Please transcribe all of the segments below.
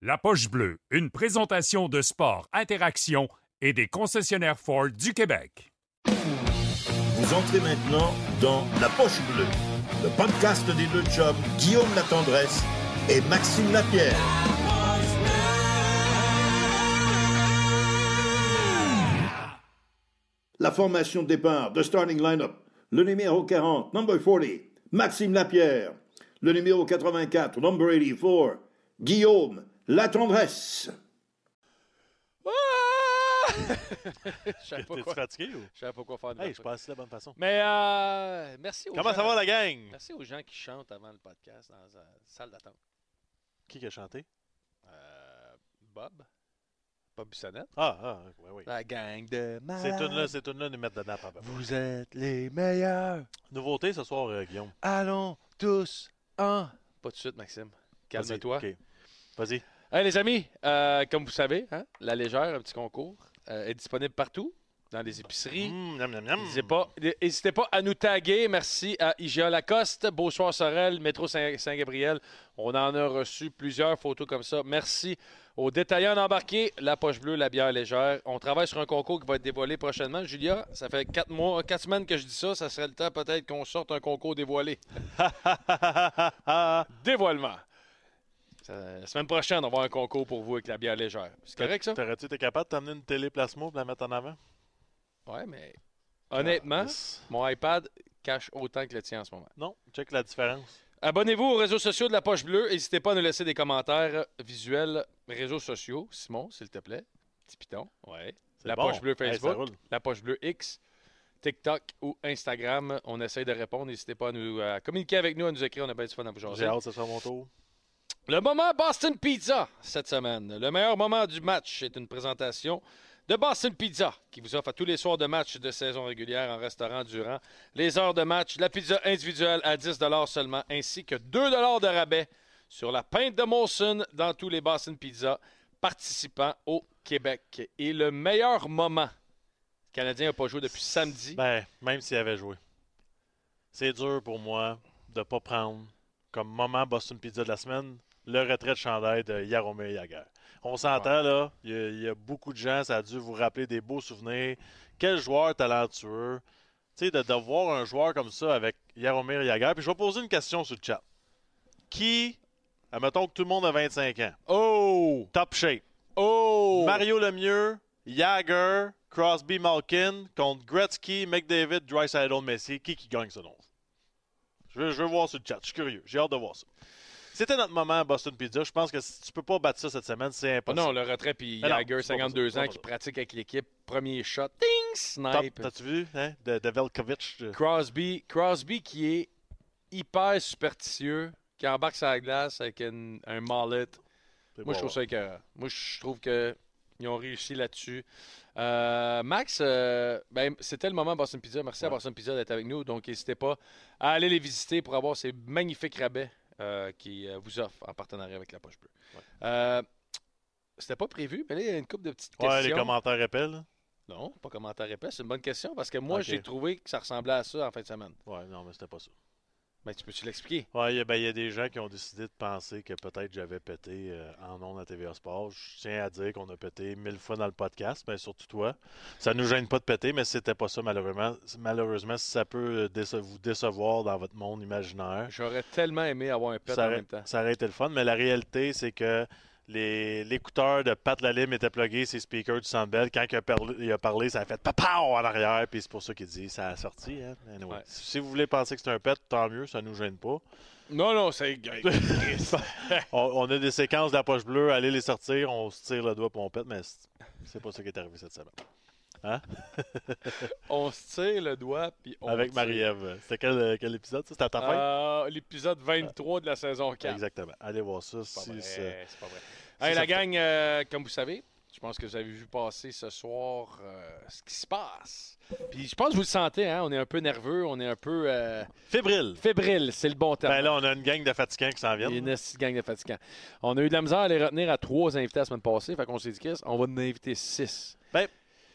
La Poche Bleue, une présentation de sport, interaction et des concessionnaires Ford du Québec. Vous entrez maintenant dans La Poche Bleue, le podcast des deux chums Guillaume Latendresse et Maxime Lapierre. La formation de départ, de starting lineup, le numéro 40, number 40, Maxime Lapierre, le numéro 84, number 84, Guillaume Latendresse. Je savais pas T'es-tu quoi. fatigué ou? Je savais pas quoi faire de Hey, la je passe de la bonne façon. Mais euh, merci aux Comment gens, ça va la gang? Merci aux gens qui chantent avant le podcast dans la salle d'attente. Qui a chanté? Euh, Bob. Bob Bissonnette. Ah, ah, oui, oui. La gang de C'est malades. une là, c'est une là nous mettre dedans, papa. Vous êtes les meilleurs. Nouveauté ce soir, euh, Guillaume. Allons tous en. Pas tout de suite, Maxime. Calme-toi. Vas-y, OK. Vas-y. Hey, les amis, euh, comme vous savez, hein, La Légère, un petit concours, euh, est disponible partout, dans les épiceries. Mmh, miam. N'hésitez pas, n'hésitez pas à nous taguer. Merci à IGA Lacoste, Beausoir Sorel, Métro Saint- Saint-Gabriel. On en a reçu plusieurs photos comme ça. Merci aux détaillants d'embarquer, la poche bleue, la bière légère. On travaille sur un concours qui va être dévoilé prochainement. Julia, ça fait quatre mois, quatre semaines que je dis ça. Ça serait le temps peut-être qu'on sorte un concours dévoilé. Dévoilement. Ça- La semaine prochaine, on va avoir un concours pour vous avec la bière légère. C'est correct ça? T'aurais-tu été capable de t'amener une télé plasma pour la mettre en avant? Ouais, mais honnêtement, mon iPad cache autant que le tien en ce moment. Non, check la différence. Abonnez-vous aux réseaux sociaux de la Poche Bleue. N'hésitez pas à nous laisser des commentaires visuels réseaux sociaux. Simon, s'il te plaît. Petit piton. Ouais. La bon. Poche Bleue ça Facebook, la Poche Bleue X, TikTok ou Instagram. On essaye de répondre. N'hésitez pas à nous à communiquer avec nous, à nous écrire. On a bien du fun à vous jaser. J'ai hâte, ce soit mon tour. Le moment Boston Pizza cette semaine. Le meilleur moment du match est une présentation de Boston Pizza qui vous offre à tous les soirs de match de saison régulière en restaurant durant les heures de match. La pizza individuelle à 10 seulement ainsi que 2 de rabais sur la pinte de Molson dans tous les Boston Pizza participants au Québec. Et le meilleur moment, le Canadien n'a pas joué depuis samedi. Ben, même s'il avait joué. C'est dur pour moi de ne pas prendre comme moment Boston Pizza de la semaine le retrait de chandail de Yaromir Yager. On s'entend là, il y, a, il y a beaucoup de gens, ça a dû vous rappeler des beaux souvenirs. Quel joueur talentueux. Tu sais, de, de voir un joueur comme ça avec Yaromir Yager. Puis je vais poser une question sur le chat. Qui, admettons que tout le monde a 25 ans, Oh! top shape, Oh! Mario Lemieux, Jagger, Crosby, Malkin contre Gretzky, McDavid, Drysdale, Messi. Qui qui gagne selon? vous? Je veux, je veux voir sur le chat. Je suis curieux. J'ai hâte de voir ça. C'était notre moment à Boston Pizza. Je pense que si tu peux pas battre ça cette semaine, c'est impossible. non, le retrait, puis Jagger, c'est pas 52 possible, ans, qui pratique avec l'équipe. Premier shot, ding, snipe. T'as-tu vu, hein? De, de Crosby, Crosby qui est hyper superstitieux, qui embarque la glace avec une- un mallet. Moi, je trouve ça écœurant. Moi, je trouve que ils ont réussi là-dessus. Euh, Max, euh, ben, c'était le moment Boston Pizza. Merci à. Boston Pizza d'être avec nous. Donc, n'hésitez pas à aller les visiter pour avoir ces magnifiques rabais euh, qui euh, vous offrent en partenariat avec la Poche Bleue. Ouais. C'était pas prévu, mais là, il y a une couple de petites Ouais, questions. les commentaires épais, là. Non, pas commentaire épais. C'est une bonne question parce que moi, j'ai trouvé que ça ressemblait à ça en fin de semaine. Ouais, non, mais c'était pas ça. Ben, tu peux-tu l'expliquer? Ouais, il y, a- ben, il y a des gens qui ont décidé de penser que peut-être j'avais pété euh, en ondes à TVA Sport. Je tiens à dire qu'on a pété mille fois dans le podcast, mais surtout toi. Ça nous gêne pas de péter, mais c'était pas ça malheureusement. Malheureusement, si ça peut euh, déce- vous décevoir dans votre monde imaginaire, J'aurais tellement aimé avoir un pet ça en aurait, même temps. ça aurait été le fun. Mais la réalité, c'est que l'écouteur de Pat Lalim était plugué ses speakers du Sandbell. Quand il a, parlé, il a parlé, ça a fait papa en arrière. Puis c'est pour ça qu'il dit ça a sorti. Hein? Anyway. Ouais. Si vous voulez penser que c'est un pet, tant mieux, ça nous gêne pas. Non, non, c'est. on, on a des séquences de la poche bleue, allez les sortir, on se tire le doigt pour on pète, mais c'est- c'est pas ça qui est arrivé cette semaine. Hein? on se tire le doigt, puis on. Avec. Marie-Ève. C'était quel, quel épisode ça? C'était à ta fin? Euh, L'épisode 23 de la saison 4. Exactement. Allez voir ça. C'est pas vrai, c'est- pas vrai. Hey, la gang, euh, comme vous savez, je pense que vous avez vu passer ce soir euh, ce qui se passe. Puis je pense que vous le sentez, hein, on est un peu nerveux, on est un peu euh, Fébrile. fébrile, c'est le bon terme. Ben là, on a une gang de fatigants qui s'en viennent. une gang de fatigants. On a eu de la misère à les retenir à trois invités la semaine passée, fait qu'on s'est dit, Chris, on va en inviter six.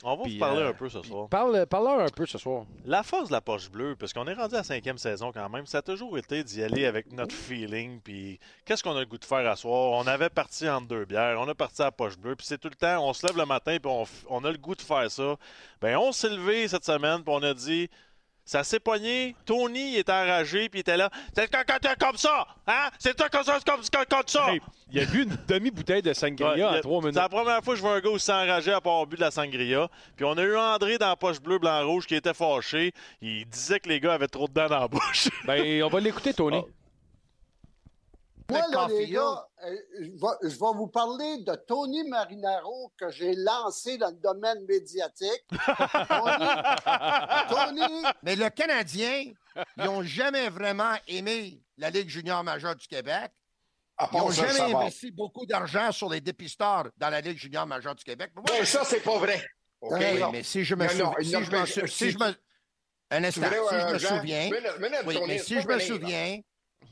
On va Puis, vous parler euh, un peu ce soir. Parle, parle un peu ce soir. La force de la poche bleue, parce qu'on est rendu à la cinquième saison quand même, ça a toujours été d'y aller avec notre feeling. Puis qu'est-ce qu'on a le goût de faire à soir? On avait parti entre deux bières, on a parti à la poche bleue, puis c'est tout le temps, on se lève le matin, puis on, on a le goût de faire ça. Ben on s'est levé cette semaine, puis on a dit. Ça s'est pogné. Tony il était enragé, puis il était là. C'est quand quand comme ça! Hein? C'est toi comme ça, comme, comme, comme ça! Hey, il a bu une demi-bouteille de sangria Ouais, en trois C'est minutes. la première fois que je vois un gars aussi enragé à avoir bu de la sangria. Puis on a eu André dans la poche bleue, blanc, rouge qui était fâché. Il disait que les gars avaient trop de dents dans la bouche. Ben, on va l'écouter, Tony. Oh. Moi, là, les gars, euh, je vais, je vais vous parler de Tony Marinaro que j'ai lancé dans le domaine médiatique. Tony, Tony, Mais le Canadien, ils n'ont jamais vraiment aimé la Ligue junior majeure du Québec. Ils n'ont jamais investi beaucoup d'argent sur les dépisteurs dans la Ligue junior majeure du Québec. Mais moi, ça, c'est pas vrai. OK? non. mais si je me Non, souviens. Si je me Un instant, si je me souviens. mais si je me souviens,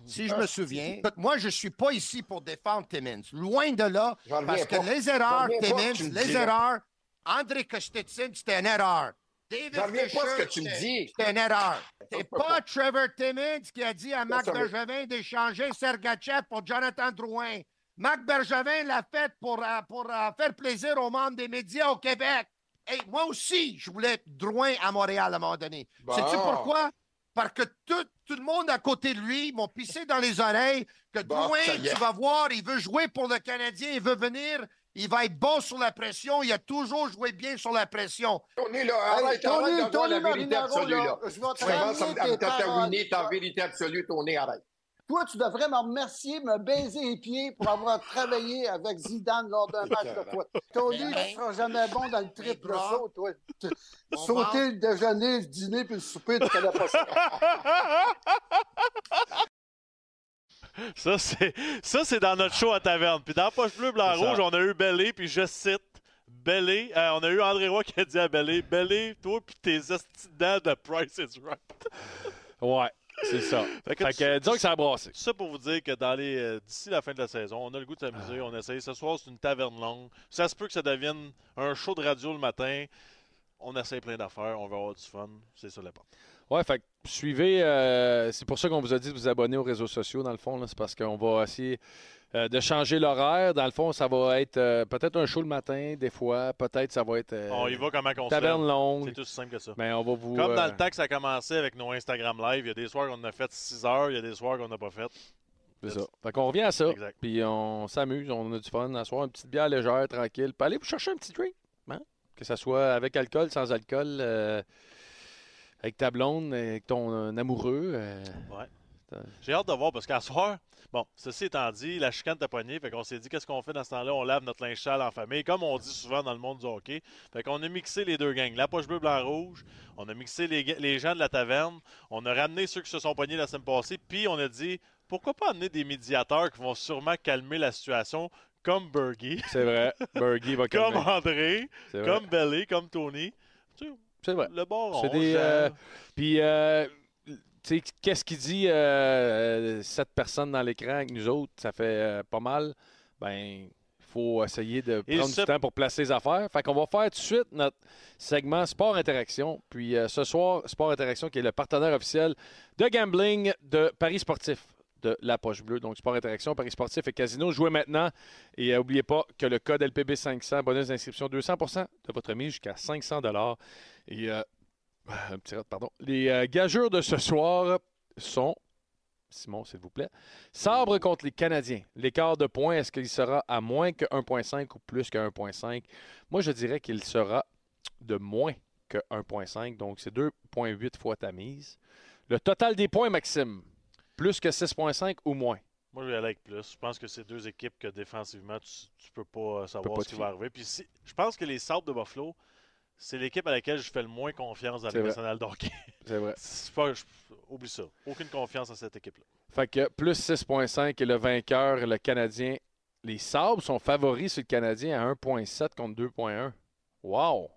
si je Ah. me souviens, écoute, moi, je ne suis pas ici pour défendre Timmins. Loin de là, parce que pas. les erreurs, pas Timmins, les erreurs, André Kostetsin, c'était une erreur. David pas ce Fisher, que tu me c'était- dis. C'était une erreur. C'est pas- pas Trevor Timmins qui a dit à Marc Bergevin d'échanger Sergachev pour Jonathan Drouin. Marc Bergevin l'a fait pour, euh, pour euh, faire plaisir aux membres des médias au Québec. Et moi aussi, je voulais Drouin à Montréal à un moment donné. Bon. Sais-tu pourquoi? Parce que tout, tout le monde à côté de lui m'ont pissé dans les oreilles que Bon, est. tu vas voir, il veut jouer pour le Canadien, il veut venir, il va être bon sur la pression, il a toujours joué bien sur la pression. Tony, là, arrête, Tony, arrête d'avoir Tony la vérité Marinaro, absolue, là, là. je vais te Tu commences ramener à me tes paroles. tatouiner ta vérité absolue, Tony, arrête. Toi, tu devrais me remercier, me baiser les pieds pour avoir travaillé avec Zidane lors d'un match de foot. Tony, tu ne seras jamais bon dans le triple saut, toi. Sauter le déjeuner, le dîner puis le souper, tu connais pas ça. Ça, c'est, ça, c'est dans notre show à taverne. Puis dans Poche Bleu, Blanc. Rouge, on a eu Bellé, puis je cite Bellé. euh, on a eu André Roy qui a dit à Bellé Bellé, toi, puis tes esti de dents de Price is Right. Ouais, c'est ça. Fait que Fait que, disons que ça a brassé. Ça pour vous dire que dans les euh, d'ici la fin de la saison, on a le goût de s'amuser, on essaye. Ce soir, c'est une taverne longue. Ça se peut que ça devienne un show de radio le matin. On essaye plein d'affaires, on va avoir du fun. C'est ça l'important. Ouais, fait que suivez. euh, c'est pour ça qu'on vous a dit de vous abonner aux réseaux sociaux, dans le fond. C'est parce qu'on va essayer euh, de changer l'horaire. Dans le fond, ça va être euh, peut-être un show le matin, des fois. Peut-être ça va être. euh, on y va comment qu'on se Taverne lève. C'est longue. tout aussi simple que ça. Mais on va vous. Comme dans euh, le temps que ça a commencé avec nos Instagram Live, il y a des soirs qu'on a fait 6 heures, il y a des soirs qu'on n'a pas fait. C'est ça. Fait qu'on revient à ça. Exact. Puis on s'amuse, on a du fun. À soir, une petite bière légère, tranquille. Puis allez vous chercher un petit drink. hein? Que ça soit avec alcool, sans alcool, avec ta blonde, avec ton euh, amoureux. euh, J'ai hâte de voir parce qu'à soir, bon, ceci étant dit, la chicane t'a pogné, fait qu'on s'est dit qu'est-ce qu'on fait dans ce temps-là? On lave notre linge sale en famille, comme on dit souvent dans le monde du hockey. Fait qu'on a mixé les deux gangs, la poche bleue, blanc, rouge. On a mixé les, les gens de la taverne. On a ramené ceux qui se sont pognés la semaine passée. Puis on a dit, pourquoi pas amener des médiateurs qui vont sûrement calmer la situation, comme Bergie, C'est vrai. Bergie va comme calmer. André, C'est vrai. comme Belly, comme Tony. C'est vrai. le bord C'est des, euh, Puis, euh, tu sais, qu'est-ce qu'il dit, euh, cette personne dans l'écran avec nous autres, ça fait pas mal. Ben, il faut essayer de prendre ce- du temps pour placer les affaires. Fait qu'on va faire tout de suite notre segment Sport Interaction. Puis ce soir, Sport Interaction, qui est le partenaire officiel de gambling de Paris Sportif de la Poche Bleue. Donc, Sport Interaction, Paris Sportif et Casino. Jouez maintenant. Et n'oubliez pas que le code LPB 500, bonus d'inscription 200% de votre mise jusqu'à 500 Et euh, un petit rat, pardon. Les euh, gageurs de ce soir sont, Simon, s'il vous plaît, Sabre contre les Canadiens. L'écart de points, est-ce qu'il sera à moins que 1,5 ou plus que 1,5? Moi, je dirais qu'il sera de moins que 1,5. Donc, c'est 2,8 fois ta mise. Le total des points, Maxime, plus que 6,5 ou moins? Moi, je vais aller avec plus. Je pense que c'est deux équipes que défensivement, tu, tu peux pas euh, savoir pas ce qui va arriver. Puis si- je pense que les Sabres de Buffalo, c'est l'équipe à laquelle je fais le moins confiance dans vrai. nationale d'hockey. C'est vrai. Pas- je- oublie ça. Aucune confiance en cette équipe-là. Fait que plus 6,5 et le vainqueur, le Canadien. Les Sabres sont favoris sur le Canadien à 1,7 contre 2,1. Wow!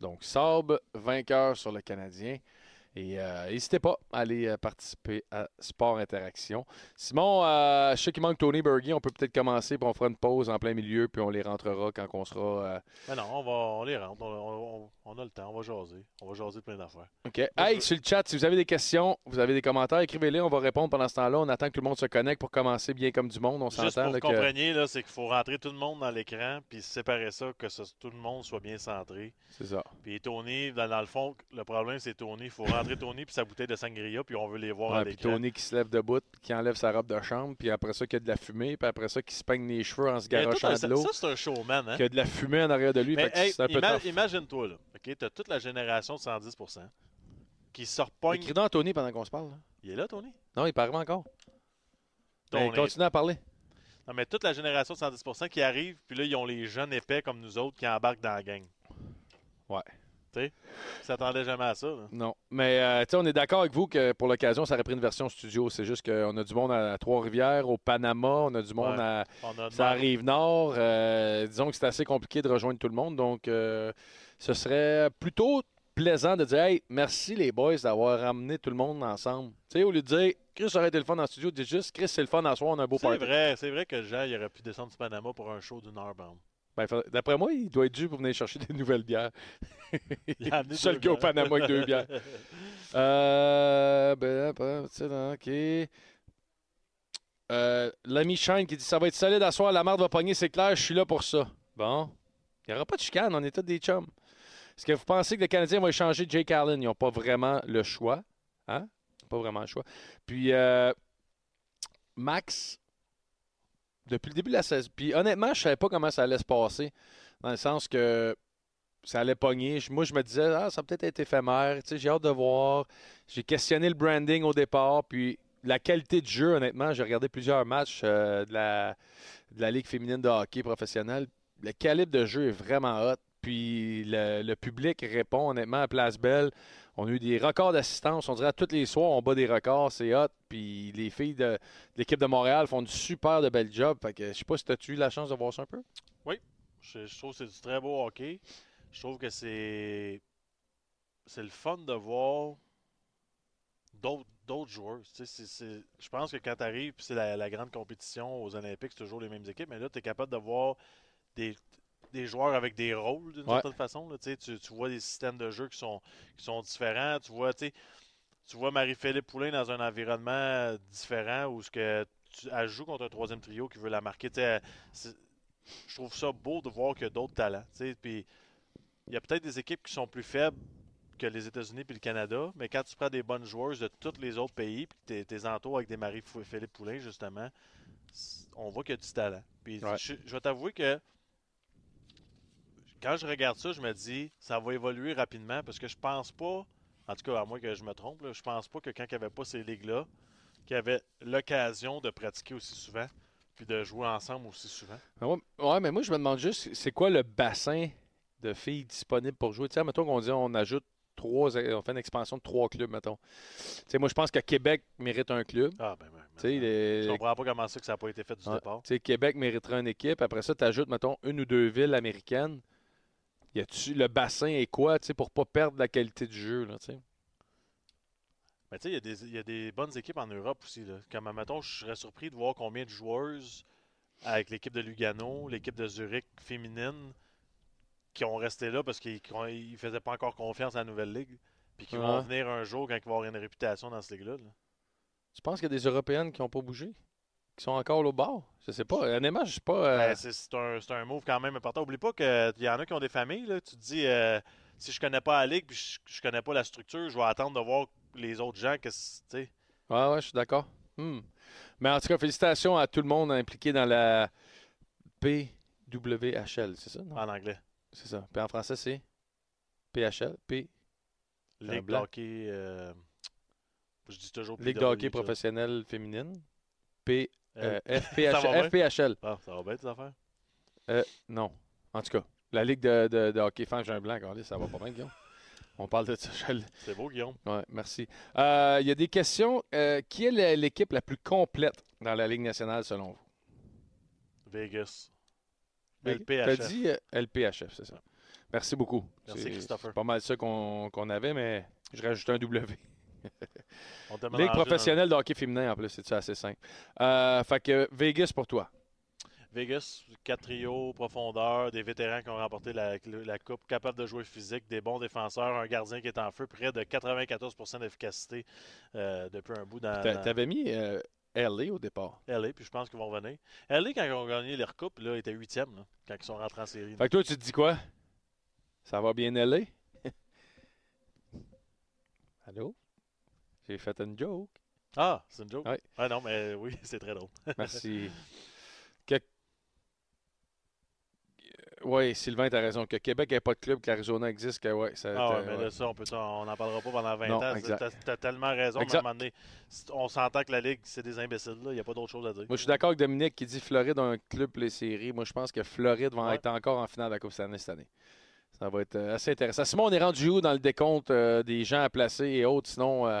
Donc, Sabres, vainqueur sur le Canadien. Et euh, n'hésitez pas à aller euh, participer à Sport Interaction. Simon, euh, je sais qu'il manque Tony Bergy. On peut peut-être commencer, puis on fera une pause en plein milieu, puis on les rentrera quand on sera. euh, Mais non, on, va, on les rentre. On, on- on a le temps. On va jaser. On va jaser de plein d'affaires. OK. Hey, sur le chat, si vous avez des questions, vous avez des commentaires, écrivez-les. On va répondre pendant ce temps-là. On attend que tout le monde se connecte pour commencer bien comme du monde. On Juste s'entend pour là, que vous compreniez, c'est qu'il faut rentrer tout le monde dans l'écran puis séparer ça, que ce- tout le monde soit bien centré. C'est ça. Puis Tony, dans, dans le fond, le problème, c'est Tony. Il faut rentrer Tony puis sa bouteille de sangria, puis on veut les voir à Ouais, puis l'écran. Tony qui se lève debout, puis qui enlève sa robe de chambre, puis après ça, qu'il y a de la fumée, puis après ça, qui se peigne les cheveux en se garochant de l'eau, ça, c'est un showman. Hein? qu'il y a de la fumée en arrière de lui. Hey, ima- imagine-toi, là. OK? Tu as toute la génération de 110 qui se repogne. Écris donc à Tony pendant qu'on se parle. là. Il est là, Tony? Non, il parle encore. Ben, continue à parler. Non, mais toute la génération de 110% qui arrive, puis là, ils ont les jeunes épais comme nous autres qui embarquent dans la gang. Ouais. Tu s'attendaient jamais à ça. là. Non. Mais euh, on est d'accord avec vous que pour l'occasion, ça aurait pris une version studio. C'est juste qu'on a du monde à Trois-Rivières, au Panama, on a du monde Ouais. à. Ça arrive nord. euh, disons que c'est assez compliqué de rejoindre tout le monde. Donc, euh, ce serait plutôt plaisant de dire Hey, merci les boys d'avoir ramené tout le monde ensemble. Tu sais, au lieu de dire Chris, aurait été le fun en studio, dis juste Chris, c'est le fun en soir, on a un beau C'est party. vrai, c'est vrai que Jean, il aurait pu descendre du Panama pour un show d'une heure, bon. Ben, D'après moi, il doit être dû pour venir chercher des nouvelles bières. Il a amené Seul gars au bières. Panama avec deux bières. Euh, ben, OK. Euh, L'ami Shine qui dit Ça va être solide à soir, la marde va pogner, c'est clair, je suis là pour ça. Bon. Il n'y aura pas de chicane, on est tous des chums. Est-ce que vous pensez que les Canadiens vont échanger Jake Allen? Ils n'ont pas vraiment le choix. Hein? Pas vraiment le choix. Puis, euh, Max, depuis le début de la saison, puis honnêtement, je savais pas comment ça allait se passer. Dans le sens que ça allait pogner. Moi, je me disais, ah, ça peut-être été éphémère. Tu sais, J'ai hâte de voir. J'ai questionné le branding au départ. Puis la qualité de jeu, honnêtement, j'ai regardé plusieurs matchs euh, de, la, de la Ligue féminine de hockey professionnelle. Le calibre de jeu est vraiment hot. Puis le, public répond honnêtement à Place Belle. On a eu des records d'assistance. On dirait tous les soirs, on bat des records. C'est hot. Puis les filles de, l'équipe de Montréal font du super de bel job. Fait que je sais pas si tu as eu la chance de voir ça un peu? Je, je trouve que c'est du très beau hockey. Je trouve que c'est. C'est le fun de voir d'autres d'autres joueurs. Je pense que quand tu arrives, c'est la, la grande compétition aux Olympiques, c'est toujours les mêmes équipes, mais là, tu es capable de voir des, des joueurs avec des rôles d'une Ouais. certaine façon. là. Tu, vois des systèmes de jeu qui sont, qui sont différents. Tu vois, tu vois Marie-Philippe Poulain dans un environnement différent où ce que tu, elle joue contre un troisième trio qui veut la marquer. Elle- je trouve ça beau de voir qu'il y a d'autres talents. Puis il y a peut-être des équipes qui sont plus faibles que les États-Unis et le Canada, mais quand tu prends des bonnes joueuses de tous les autres pays, puis tes, entours avec des Marie-Philippe Poulain, justement, on voit qu'il y a du talent. Puis Ouais. je, je vais t'avouer que quand je regarde ça, je me dis, ça va évoluer rapidement parce que je pense pas, en tout cas, à moins que je me trompe, là, je pense pas que quand il n'y avait pas ces ligues-là, qu'il y avait l'occasion de pratiquer aussi souvent puis de jouer ensemble aussi souvent. Mais Ouais, ouais, mais moi, je me demande juste, c'est quoi le bassin de filles disponibles pour jouer? Tu sais, mettons qu'on dit on ajoute trois, on fait une expansion de trois clubs, mettons. Tu sais, moi, je pense que Québec mérite un club. Ah, ben, ben, ben, les- je comprends pas comment ça que ça n'a pas été fait du Ouais. départ. Tu sais, Québec mériterait une équipe. Après ça, tu ajoutes, mettons, une ou deux villes américaines. Y a-tu le bassin est quoi, tu sais, pour pas perdre la qualité du jeu, là, tu sais? Mais tu sais, il y a des- il y, a des bonnes équipes en Europe aussi. Là. Comme, mettons, je serais surpris de voir combien de joueuses avec l'équipe de Lugano, l'équipe de Zurich féminine, qui ont resté là parce qu'ils ne faisaient pas encore confiance à la nouvelle ligue. Puis qui vont venir un jour quand ils vont avoir une réputation dans cette ligue-là. là. Tu penses qu'il y a des Européennes qui n'ont pas bougé? Qui sont encore au bord? Je sais pas. Honnêtement, je sais pas. euh, Ben, c'est un, move quand même important. Oublie pas qu'il y en a qui ont des familles. Là. Tu te dis, euh, si je connais pas la ligue puis je, je connais pas la structure, je vais attendre de voir les autres gens. Que. Ouais, ouais, je suis d'accord. Hmm. Mais en tout cas, félicitations à tout le monde impliqué dans la PWHL, c'est ça? non? en anglais. C'est ça. Puis en français, c'est PHL, P, Ligue hockey. euh, je dis toujours Ligue de hockey professionnelle féminine. P, Euh, euh, FPH, Ça va bien? FPHL. ah, ça va bien, tes affaires? Non. En tout cas, la Ligue de, de, de hockey femme, j'ai un blanc, regardez, ça va pas bien, Guillaume? On parle de ça. C'est beau, Guillaume. Ouais, merci. Euh, Il y a des questions. Euh, qui est l'équipe la plus complète dans la Ligue nationale selon vous? Vegas. T'as LPHF. dit euh, LPHF, c'est ça. Merci beaucoup. Merci, Christopher. C'est pas mal ça qu'on qu'on avait, mais Je rajoute un W. Ligue professionnelle de hockey féminin en plus, c'est assez simple? Euh, fait que Vegas pour toi. Vegas, quatre trios, profondeur, des vétérans qui ont remporté la, la Coupe, capables de jouer physique, des bons défenseurs, un gardien qui est en feu, près de 94% d'efficacité euh, depuis un bout dans T'avais mis euh, LA au départ. LA, puis je pense qu'ils vont revenir. LA, quand ils ont gagné leur Coupe, là, était huitième, là, quand ils sont rentrés en série. Fait que toi, tu te dis quoi? Ça va bien LA? Allô? J'ai fait une joke. Ah, c'est une joke? Ouais. Ah non, mais oui, c'est très drôle. Merci. Que... Oui, Sylvain, t'as raison. Que Québec n'ait pas de club, que l'Arizona existe, que ouais, ça. Ah ouais, mais ouais. là, ça, on peut on n'en parlera pas pendant 20 Non, ans. T'as- T'as tellement raison, mais à un moment donné, on s'entend que la Ligue, c'est des imbéciles. là. Il n'y a pas d'autre chose à dire. Moi, je suis d'accord avec Dominique qui dit Floride a un club pour les séries. Moi, je pense que Floride va Ouais. être encore en finale de la Coupe Stanley cette année. Ça va être euh, assez intéressant. Simon, on est rendu où dans le décompte euh, des gens à placer et autres? Sinon, euh,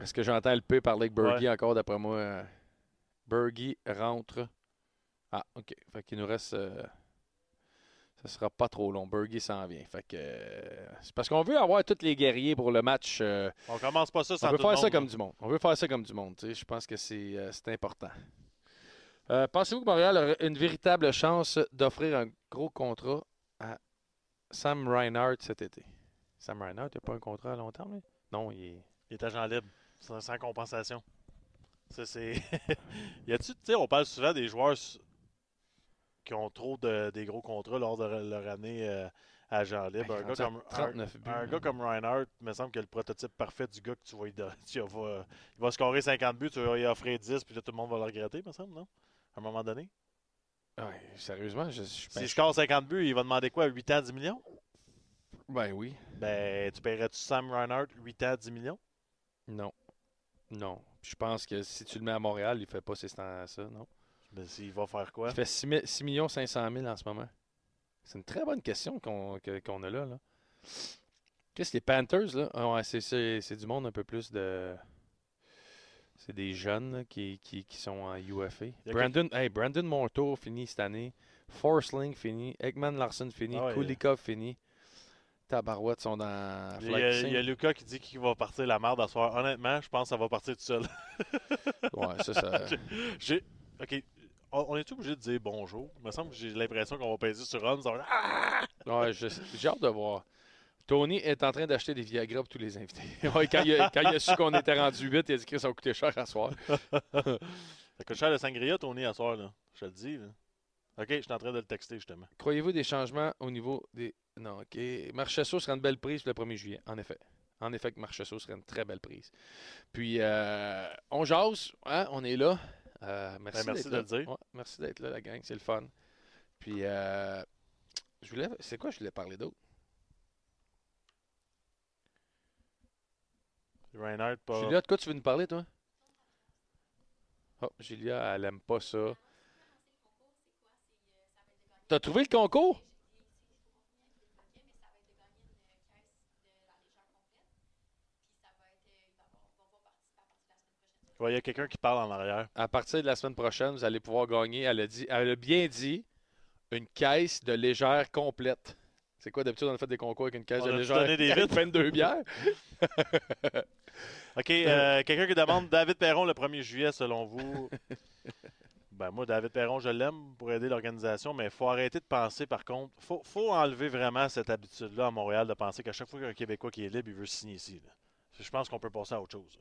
est-ce que j'entends le P parler avec Bergie encore, d'après moi? euh, Bergie rentre? Ah, OK. Fait qu'il nous reste... euh, ça sera pas trop long. Bergie s'en vient. Fait que... euh, c'est parce qu'on veut avoir tous les guerriers pour le match... euh, On commence pas ça sans on veut tout faire ça comme du monde. On veut faire ça comme du monde. Je pense que c'est euh, important. Pensez-vous que Montréal aurait une véritable chance d'offrir un gros contrat à Sam Reinhardt cet été? Sam Reinhardt, il n'a pas un contrat à long terme? Non, il est. Il est agent libre, sans, sans compensation. Ça, c'est. y a-tu, tu sais, on parle souvent des joueurs qui ont trop de, des gros contrats lors de leur année euh, à agent libre. un, Ben, gars rendu à comme, un, 39 buts. un gars comme Reinhardt, il me semble que le prototype parfait du gars que tu vas, tu vas, il va scorer 50 buts, tu vas y offrir 10, puis là, tout le monde va le regretter, me semble, non? À un moment donné? Ouais, sérieusement, je, je- S'il ben, score 50 buts, il va demander quoi? 8 ans, 10 millions? ben oui. Ben, tu paierais-tu Sam Reinhardt 8 ans, 10 millions? Non. Non. Puis Je pense que si tu le mets à Montréal, il ne fait pas ces ça, non? Ben, s'il va faire quoi? Il fait 6, 6 500 000 en ce moment. C'est une très bonne question qu'on a là. là. Qu'est-ce que les Panthers, là? Ah ouais, c'est- du monde un peu plus de. C'est des jeunes là, qui, qui, qui sont en UFA. Brandon, hey, Brandon Montour finit cette année. Forsling finit. Ekman Larson finit. Ah ouais. Kulikov finit. Tabarouette sont dans. Il y, a, il y a Lucas qui dit qu'il va partir la merde à soir. Honnêtement, je pense que ça va partir tout seul. Ouais, ça, ça. J'ai. Ok. On on est obligé de dire bonjour. Il me semble que j'ai l'impression qu'on va peser sur va- Ah! Ouais, j'ai hâte de voir. Tony est en train d'acheter des Viagra pour tous les invités. Ouais, quand, il a, quand il a su qu'on était rendu 8, il a dit que ça va coûter cher à soir. Ça coûte cher le sangria, Tony, à soir. Là. Je te le dis. Là. Ok, je suis en train de le texter justement. Croyez-vous des changements au niveau des. Non, OK. Marchesso sera une belle prise le 1er juillet, en effet. En effet, que Marchesso serait une très belle prise. Puis, euh, on jase, hein, on est là. Euh, merci Ben, merci d'être de là. le dire. Ouais, merci d'être là, la gang, c'est le fun. Puis, euh, je voulais. C'est quoi je voulais parler d'autre? Reinhardt, pas. Julia, de quoi tu veux nous parler, toi? Oh, Julia, elle aime pas ça. T'as trouvé le concours? Ouais, Il y a quelqu'un qui parle en arrière. À partir de la semaine prochaine, vous allez pouvoir gagner. Elle a, dit, elle a bien dit une caisse de légère complète. C'est quoi d'habitude on a fait des concours avec une caisse On de légère donné des avec vitres? 22 bières? Ok, euh, quelqu'un qui demande David Perron le 1er juillet, selon vous? Ben moi, David Perron, je l'aime pour aider l'organisation, mais il faut arrêter de penser, par contre, il faut, faut enlever vraiment cette habitude-là à Montréal de penser qu'à chaque fois qu'un Québécois qui est libre, il veut signer ici. là. Je pense qu'on peut passer à autre chose.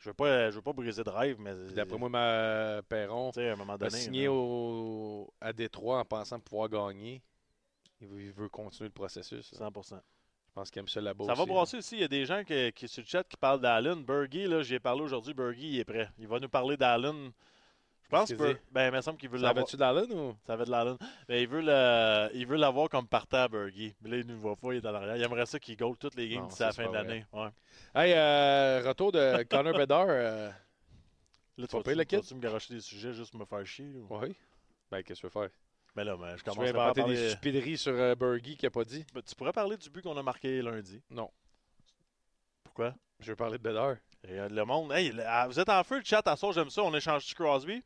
Je veux pas, je veux pas briser de rêve, mais D'après moi, ma Perron à un moment signer là, au, à Détroit en pensant pouvoir gagner. Il veut, il veut continuer le processus. là. 100%. Je pense qu'il aime ça là-bas Ça va brasser aussi. Il y a des gens qui, qui sur le chat qui parlent d'Allen. Bergie, là, j'y ai parlé aujourd'hui. Bergie, il est prêt. Il va nous parler d'Allen. Je pense que. Ben, il me semble qu'il veut Ça l'avoir. va-tu d'Allen ou? Ça va de l'Allen. Mais il veut le, il veut l'avoir comme partant à Bergie. Mais là, il ne nous voit pas, il est en arrière. Il aimerait ça qu'il goal toutes les games d'ici la fin de l'année. Ouais. Hey, euh, retour de Connor Bedard. euh, Là, tu pire, le kid? vas-tu me garocher des sujets juste pour me faire chier? ou- oui. Ben, qu'est-ce que tu veux faire? Mais là, ben, je Tu commence à inventer parler. des stupideries sur euh, Bergie qu'il n'a pas dit? Ben, Tu pourrais parler du but qu'on a marqué lundi. Non. Pourquoi? Je veux parler de Bedard. Et, euh, le monde. Hey, le- ah, vous êtes en feu, le chat, à soir, j'aime ça. On échange du Crosby?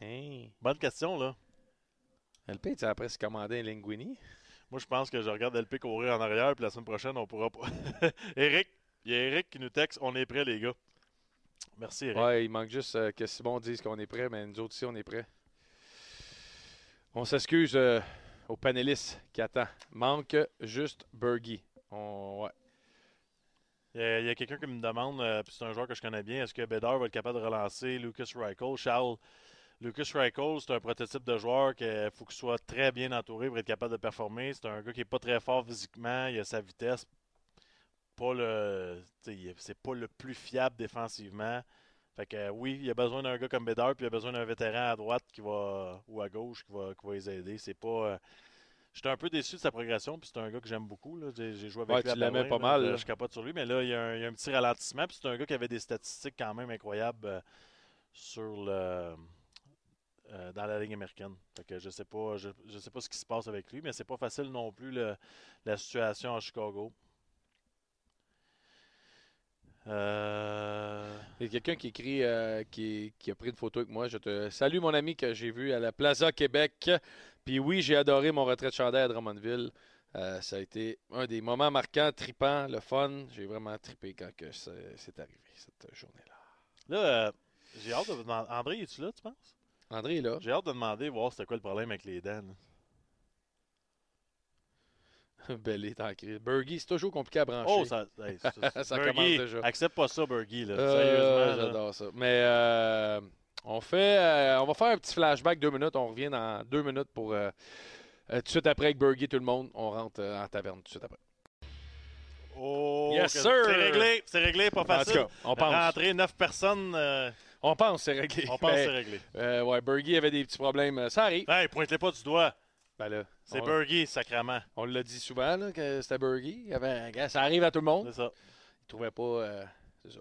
Hey. Bonne question, là. LP, tu as après se commander un linguini? Moi, je pense que je regarde LP courir en arrière, puis la semaine prochaine, on pourra pas. Eric, il y a Eric qui nous texte On est prêts, les gars. Merci, Eric. Ouais, il manque juste euh, que Simon dise qu'on est prêt, mais nous autres aussi, on est prêts. On s'excuse euh, aux panélistes qui attendent. Manque juste Bergie. On... Ouais. Il y a, il y a quelqu'un qui me demande, euh, puis c'est un joueur que je connais bien, est-ce que Bédard va être capable de relancer Lucas Reichel? Charles, Lucas Reichel, c'est un prototype de joueur qu'il faut qu'il soit très bien entouré pour être capable de performer. C'est un gars qui n'est pas très fort physiquement, il a sa vitesse. Pas le, c'est pas le plus fiable défensivement. Fait que oui, il y a besoin d'un gars comme Bédard, puis il y a besoin d'un vétéran à droite qui va ou à gauche qui va, qui va les aider. C'est pas. euh, J'étais un peu déçu de sa progression, puis c'est un gars que j'aime beaucoup. J'ai joué avec Ouais, lui tu l'aimais pas là. mal, Je, là. je capote sur lui, mais là, il y, a un, il y a un petit ralentissement, puis c'est un gars qui avait des statistiques quand même incroyables euh, sur le. Euh, dans la ligne américaine. Fait que je sais pas, je, je sais pas ce qui se passe avec lui, mais c'est pas facile non plus le- la situation à Chicago. Euh, Il y a quelqu'un qui écrit, euh, qui, qui a pris une photo avec moi. Je te salue, mon ami, que j'ai vu à la Plaza Québec. Puis oui, j'ai adoré mon retrait de chandail à Drummondville. Euh, ça a été un des moments marquants, tripants, le fun. J'ai vraiment trippé quand que c'est arrivé, cette journée-là. Là, euh, j'ai hâte de demander. André, es-tu là, tu penses? André est là. J'ai hâte de demander, voir c'était quoi le problème avec les dents. là. Bellé, t'en crie. Bergie, c'est toujours compliqué à brancher. Oh, ça, hey, ça, Ça commence déjà. Accepte pas ça, Bergie. Là. Euh, Sérieusement. J'adore ça. Mais euh, on fait, euh, on va faire un petit flashback deux minutes. On revient dans deux minutes pour tout de suite après avec Bergie, tout le monde. On rentre en taverne tout de suite après. Oh, Yes, sir! C'est réglé, c'est réglé, pas En tout facile. cas, on pense. Rentrer neuf personnes, On pense, c'est réglé. on pense c'est réglé. euh, ouais, Bergie avait des petits problèmes. Euh, Ça arrive. Hey, pointe-les pas du doigt. Ben là, C'est on, Bergie, sacrament. on l'a dit souvent là, que c'était Bergie. Avait- ça arrive à tout le monde. C'est ça. Il trouvait pas. euh, c'est ça.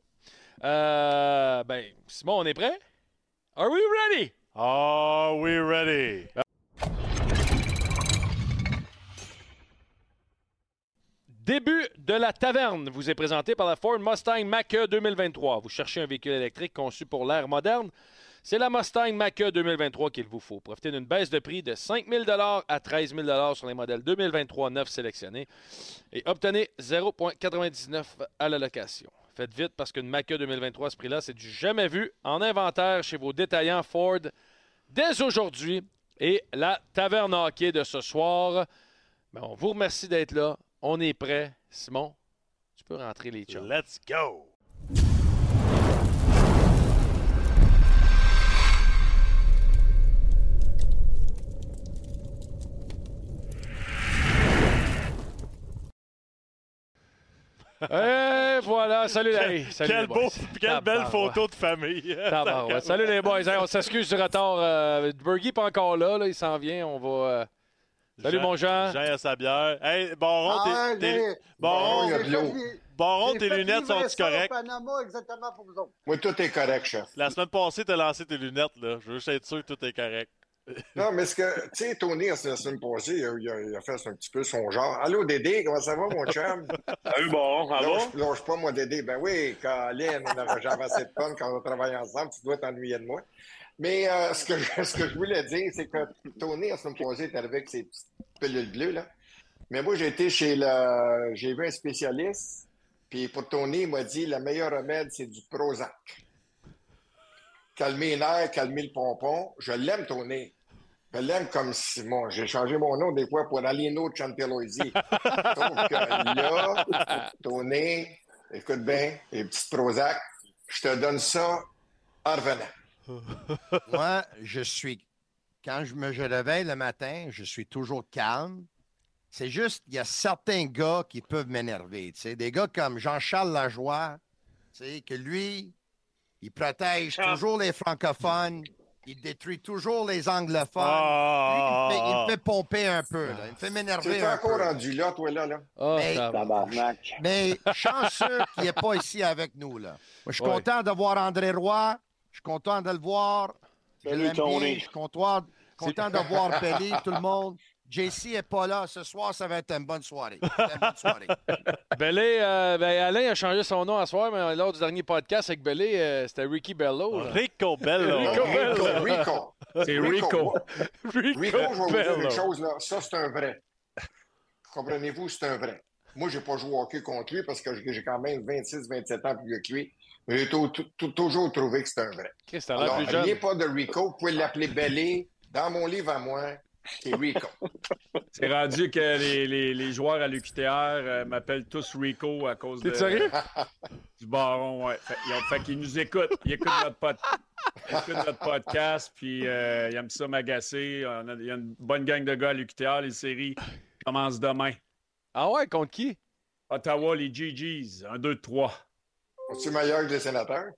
Euh, ben, Simon, on est prêt? Are we ready? Are we ready? Début de la taverne vous est présenté par la Ford Mustang Mach-E 2023. Vous cherchez un véhicule électrique conçu pour l'ère moderne? C'est la Mustang Mach-E 2023 qu'il vous faut. Profitez d'une baisse de prix de 5 000 à 13 000 sur les modèles 2023 neufs sélectionnés et obtenez 0,99 à la location. Faites vite parce qu'une Mach-E 2023 à ce prix-là, c'est du jamais vu en inventaire chez vos détaillants Ford dès aujourd'hui. Et la taverne hockey de ce soir, ben, on vous remercie d'être là. On est prêt. Simon, tu peux rentrer les chums. Let's go! Et voilà, salut, hey, salut Quel les beau, boys. quelle belle photo de famille. Salut les boys. Hey, on s'excuse du retard. Euh, Bergie pas encore là, là, il s'en vient. On va. euh, Salut Jean- mon Jean. Jean à sa bière. Hey, Baron, Ah, tes, tes- Baron. Baron, lunettes sont-tu correctes? Panama exactement pour vous autres. Moi, tout est correct, chef. La semaine passée, t'as lancé tes lunettes, là. Je veux juste être sûr que tout est correct. Non, mais ce que, tu sais, Tony, la semaine passée, il a, il a- il a fait un petit peu son genre. Allô, Dédé, comment ça va, mon chum? Salut, bon, ça va? Lâche pas, moi, Dédé. Ben oui, Colin, on avait jamais assez de fun quand on travaille ensemble. Tu dois t'ennuyer de moi. Mais euh, ce, que je, ce que je voulais dire, c'est que Tony, la semaine passée, est arrivé avec ses petites pilules bleues, là. Mais moi, j'ai été chez le. J'ai vu un spécialiste, puis pour Tony, il m'a dit le meilleur remède, c'est du Prozac. Calmer les nerfs, calmer le pompon. Je l'aime, Tony. Je l'aime comme si. Bon, j'ai changé mon nom des fois pour Alino Chanteloisi. Sauf que là, Tony, écoute bien, les petites Prozac, je te donne ça en revenant. Moi, je suis. Quand je me je réveille le matin, je suis toujours calme. C'est juste, il y a certains gars qui peuvent m'énerver. tu sais. Des gars comme Jean-Charles Lajoie, tu sais, que lui, il protège Ah. toujours les francophones, il détruit toujours les anglophones. Ah, Lui, il, me fait, il me fait pomper un peu. là. Il me fait Tu m'énerver es un encore peu. rendu là, toi, là, là? Ah. Mais chanceux qu'il n'est pas ici avec nous. Là. Moi, je suis Ouais. content de voir André Roy. Je suis content de le voir. Je Salut, l'aime bien. Tony. Je suis content, content de voir Pelly, tout le monde. JC n'est pas là. Ce soir, ça va être une bonne soirée. Une bonne soirée. Bellé, euh, ben, Alain a changé son nom à soir, mais lors du dernier podcast avec Bellé, euh, c'était Ricky Bello. là. Rico Bello. Rico Rico, Bello. Rico. C'est Rico. Rico. Rico, je vais vous dire une chose, là. Ça, c'est un vrai. comprenez-vous, c'est un vrai. Moi, je n'ai pas joué au hockey contre lui parce que j'ai quand même 26-27 ans plus vieux que lui. Mais j'ai toujours trouvé que c'était un vrai. T'as Alors, n'ayez pas de Rico. Vous pouvez l'appeler Bellé. Dans mon livre à moi, c'est Rico. C'est rendu que les, les, les joueurs à l'UQTR euh, m'appellent tous Rico à cause T'es de, sérieux? du baron. Ouais. Fait, ils ont- fait qu'ils nous écoutent. Ils écoutent notre, pod- ils écoutent notre podcast, puis euh, ils aiment ça m'agacer. On a- Il y a une bonne gang de gars à l'UQTR. Les séries commencent demain. Ah ouais, contre qui? Ottawa, les GGs, un 2-3. Es-tu meilleur que les sénateurs?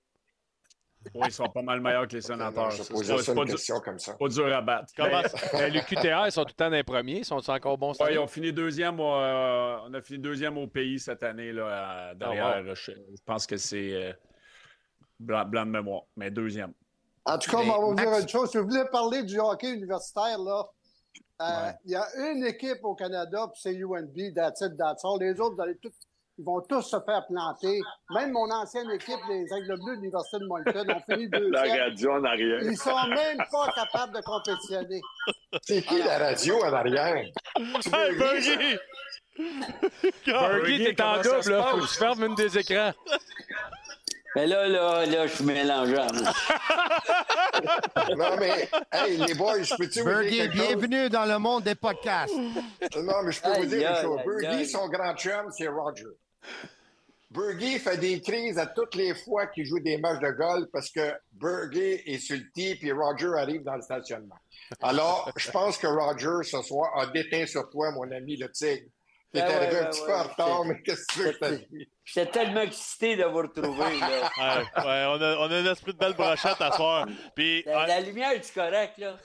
Oui, ils sont pas mal meilleurs que les sénateurs. Je pas, ça une pas, question comme ça. pas dur à battre. Comment Ben, ça? Ben, le QTR, ils sont tout le temps dans les premiers. Ils sont encore bons année? ils ont fini deuxième. au- euh, on a fini deuxième au pays cette année là, à- derrière. Ah, je, je pense que c'est euh, blanc, blanc de mémoire, mais deuxième. En tout cas, Mais on va vous dire Max- une chose. Si vous voulez parler du hockey universitaire, là, euh, Ouais. il y a une équipe au Canada, puis c'est UNB, that's it, that's all. Les autres, vous allez tous- ils vont tous se faire planter. Même mon ancienne équipe, les Aigles Bleus de l'Université de Moncton, ont fini La deuxième. radio en arrière. Ils sont même pas capables de compétitionner. C'est qui la radio en arrière? Hey, Bergie! Bergie, t'es en double, là. Faut que tu fermes une des écrans. Mais là, là, là, je suis mélangeant. Non, mais, hey, les boys, je peux-tu vous dire chose? bienvenue dans le monde des podcasts. Non, mais je peux vous Aïe, dire une aïe, chose. aïe, Bergie, son grand chum, c'est Roger. Bergie fait des crises à toutes les fois qu'il joue des matchs de golf parce que Bergie est sur le tee puis Roger arrive dans le stationnement. Alors, je pense que Roger, ce soir, a déteint sur toi, mon ami le tigre. T'es Ben ouais, arrivé un ben petit ouais, peu en retard, mais qu'est-ce que tu veux que dise? J'étais tellement excité de vous retrouver. Là. Ouais, ouais, on, a, on a un esprit de belle brochette à soir. Puis, La, ouais, la lumière est correcte, là?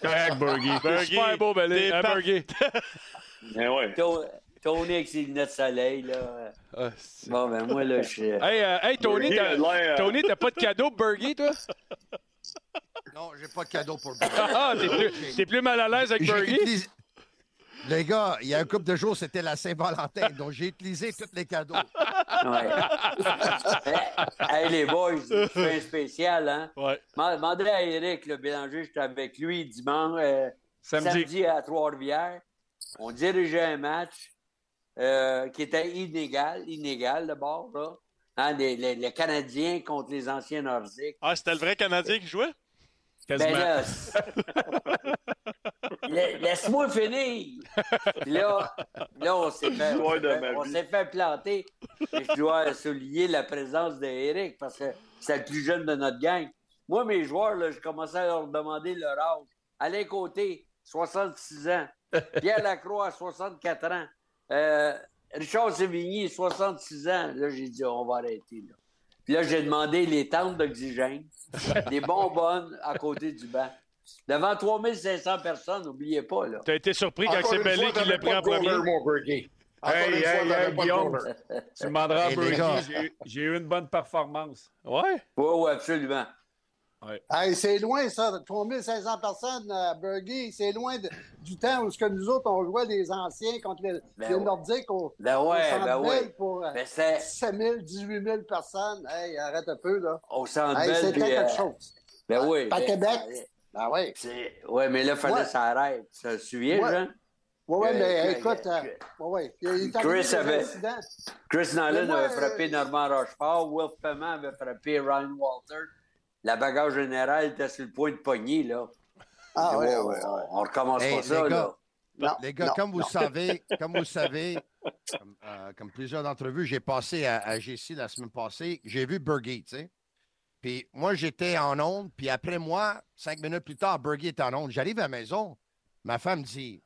Correct, Bergie. Bergie, Super beau, Belé. Hein, Bergie? Eh ouais. To- Tony avec ses lunettes de soleil, là. Ah, c'est- Bon, ben moi, là, je suis... Hey, euh, hey, Tony, t'as euh, Tony, t'as pas de cadeau pour Bergie, toi? Non, j'ai pas de cadeau pour Bergie. Ah, t'es plus, t'es plus mal à l'aise avec utilisé- Les gars, il y a un couple de jours, c'était la Saint-Valentin, donc j'ai utilisé tous les cadeaux. Ouais. hey, les boys, je fais un spécial, hein? ouais. M'a- Demandez à Eric, le Bélanger, j'étais avec lui dimanche, euh, Samedi. samedi à Trois-Rivières. On dirigeait un match euh, qui était inégal, inégal d'abord, là. Hein, les, les- les Canadiens contre les anciens Nordiques. Ah, c'était le vrai Canadien qui jouait? Quasiment. Ben là, Laisse-moi finir. Puis là, là, on s'est fait, de on s'est fait planter. Et je dois souligner la présence d'Éric parce que c'est le plus jeune de notre gang. Moi, mes joueurs, là, je commençais à leur demander leur âge. Alain Côté, 66 ans. Pierre Lacroix, 64 ans. Euh, Richard Sévigny, 66 ans. Là, j'ai dit, on va arrêter. Là. Puis là, j'ai demandé les tentes d'oxygène, des bonbonnes à côté du banc. Devant 3500 personnes, n'oubliez pas, là. T'as été surpris quand c'est fois, qui l'a pris en premier? Hey, fois, hey, hey, Guillaume. Tu demanderas à eu- J'ai eu une bonne performance. Ouais? Oui, oui, absolument. Hey, c'est loin, ça. 3500 personnes, euh, Bergie. C'est loin de- du temps où ce que nous autres, on jouait les anciens contre les, Ben les ouais. Nordiques au, Ben au ouais, ben ouais. pour euh, Ben c'est 17 000, 18 000 personnes. Hey, arrête un peu, là. au centre Hey, c'était quelque euh, chose. Ben oui. À ben, Québec? Ben oui. Ouais, mais là, il fallait Ouais. que ça arrête. Tu te souviens, Ouais. Jean? Oui, oui, mais que- écoute, que- euh, ouais, ouais. Chris avait-. Chris Nolan moi, avait frappé euh, Normand Rochefort. Wolf Pement avait frappé Ryan Walter. La bagarre générale était sur le point de pogner, là. Ah, ouais, on, ouais, ouais. on recommence Hey, pas ça, les là. Non, Les gars, non, comme vous non. savez, comme vous le savez, comme, euh, comme plusieurs d'entre vous, j'ai passé à, à GC la semaine passée, j'ai vu Bergie, tu sais. Puis moi, j'étais en onde, puis après moi, cinq minutes plus tard, Bergie est en onde. J'arrive à la maison, ma femme dit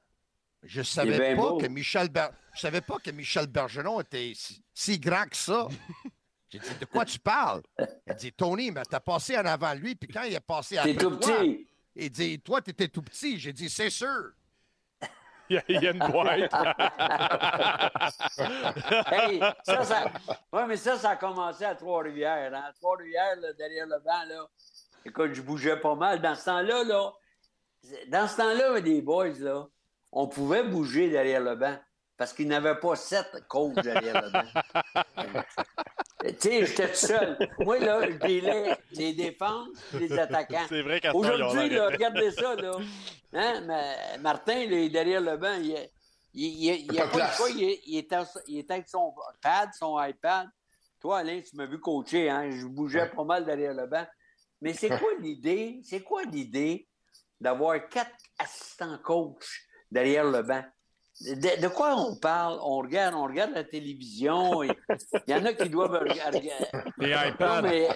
Je savais pas beau. que Michel Ber- je savais pas que Michel Bergeron était si, si grand que ça. J'ai dit De quoi tu parles? Elle dit Tony, mais t'as passé en avant lui, puis quand il est passé après T'es tout toi, petit. il dit Toi, t'étais tout petit. J'ai dit C'est sûr. Il y a, une boîte. Hey, ça, ça... Ouais, mais ça, ça a commencé à Trois-Rivières. Hein? À Trois-Rivières, derrière le banc, là. Écoute, je bougeais pas mal. Dans ce temps-là, là, dans ce temps-là, les boys, là, on pouvait bouger derrière le banc parce qu'ils n'avaient pas sept coachs derrière le banc. tu sais, j'étais tout seul. Moi, là, je délais les défenses, les attaquants. C'est vrai qu'à Aujourd'hui, là, regardez ça, là. Hein, ma- Martin, là, il est derrière le banc, il, Il, il, il, Pas a de pas fois, il, il était, il était avec son pad, son iPad. Toi, Alain, tu m'as vu coacher, hein? Je bougeais pas mal derrière le banc. Mais c'est quoi l'idée? C'est quoi l'idée d'avoir quatre assistants coach derrière le banc? De, de quoi on parle? On regarde, on regarde la télévision. et Il y en a qui doivent regarder. Les Non, mais,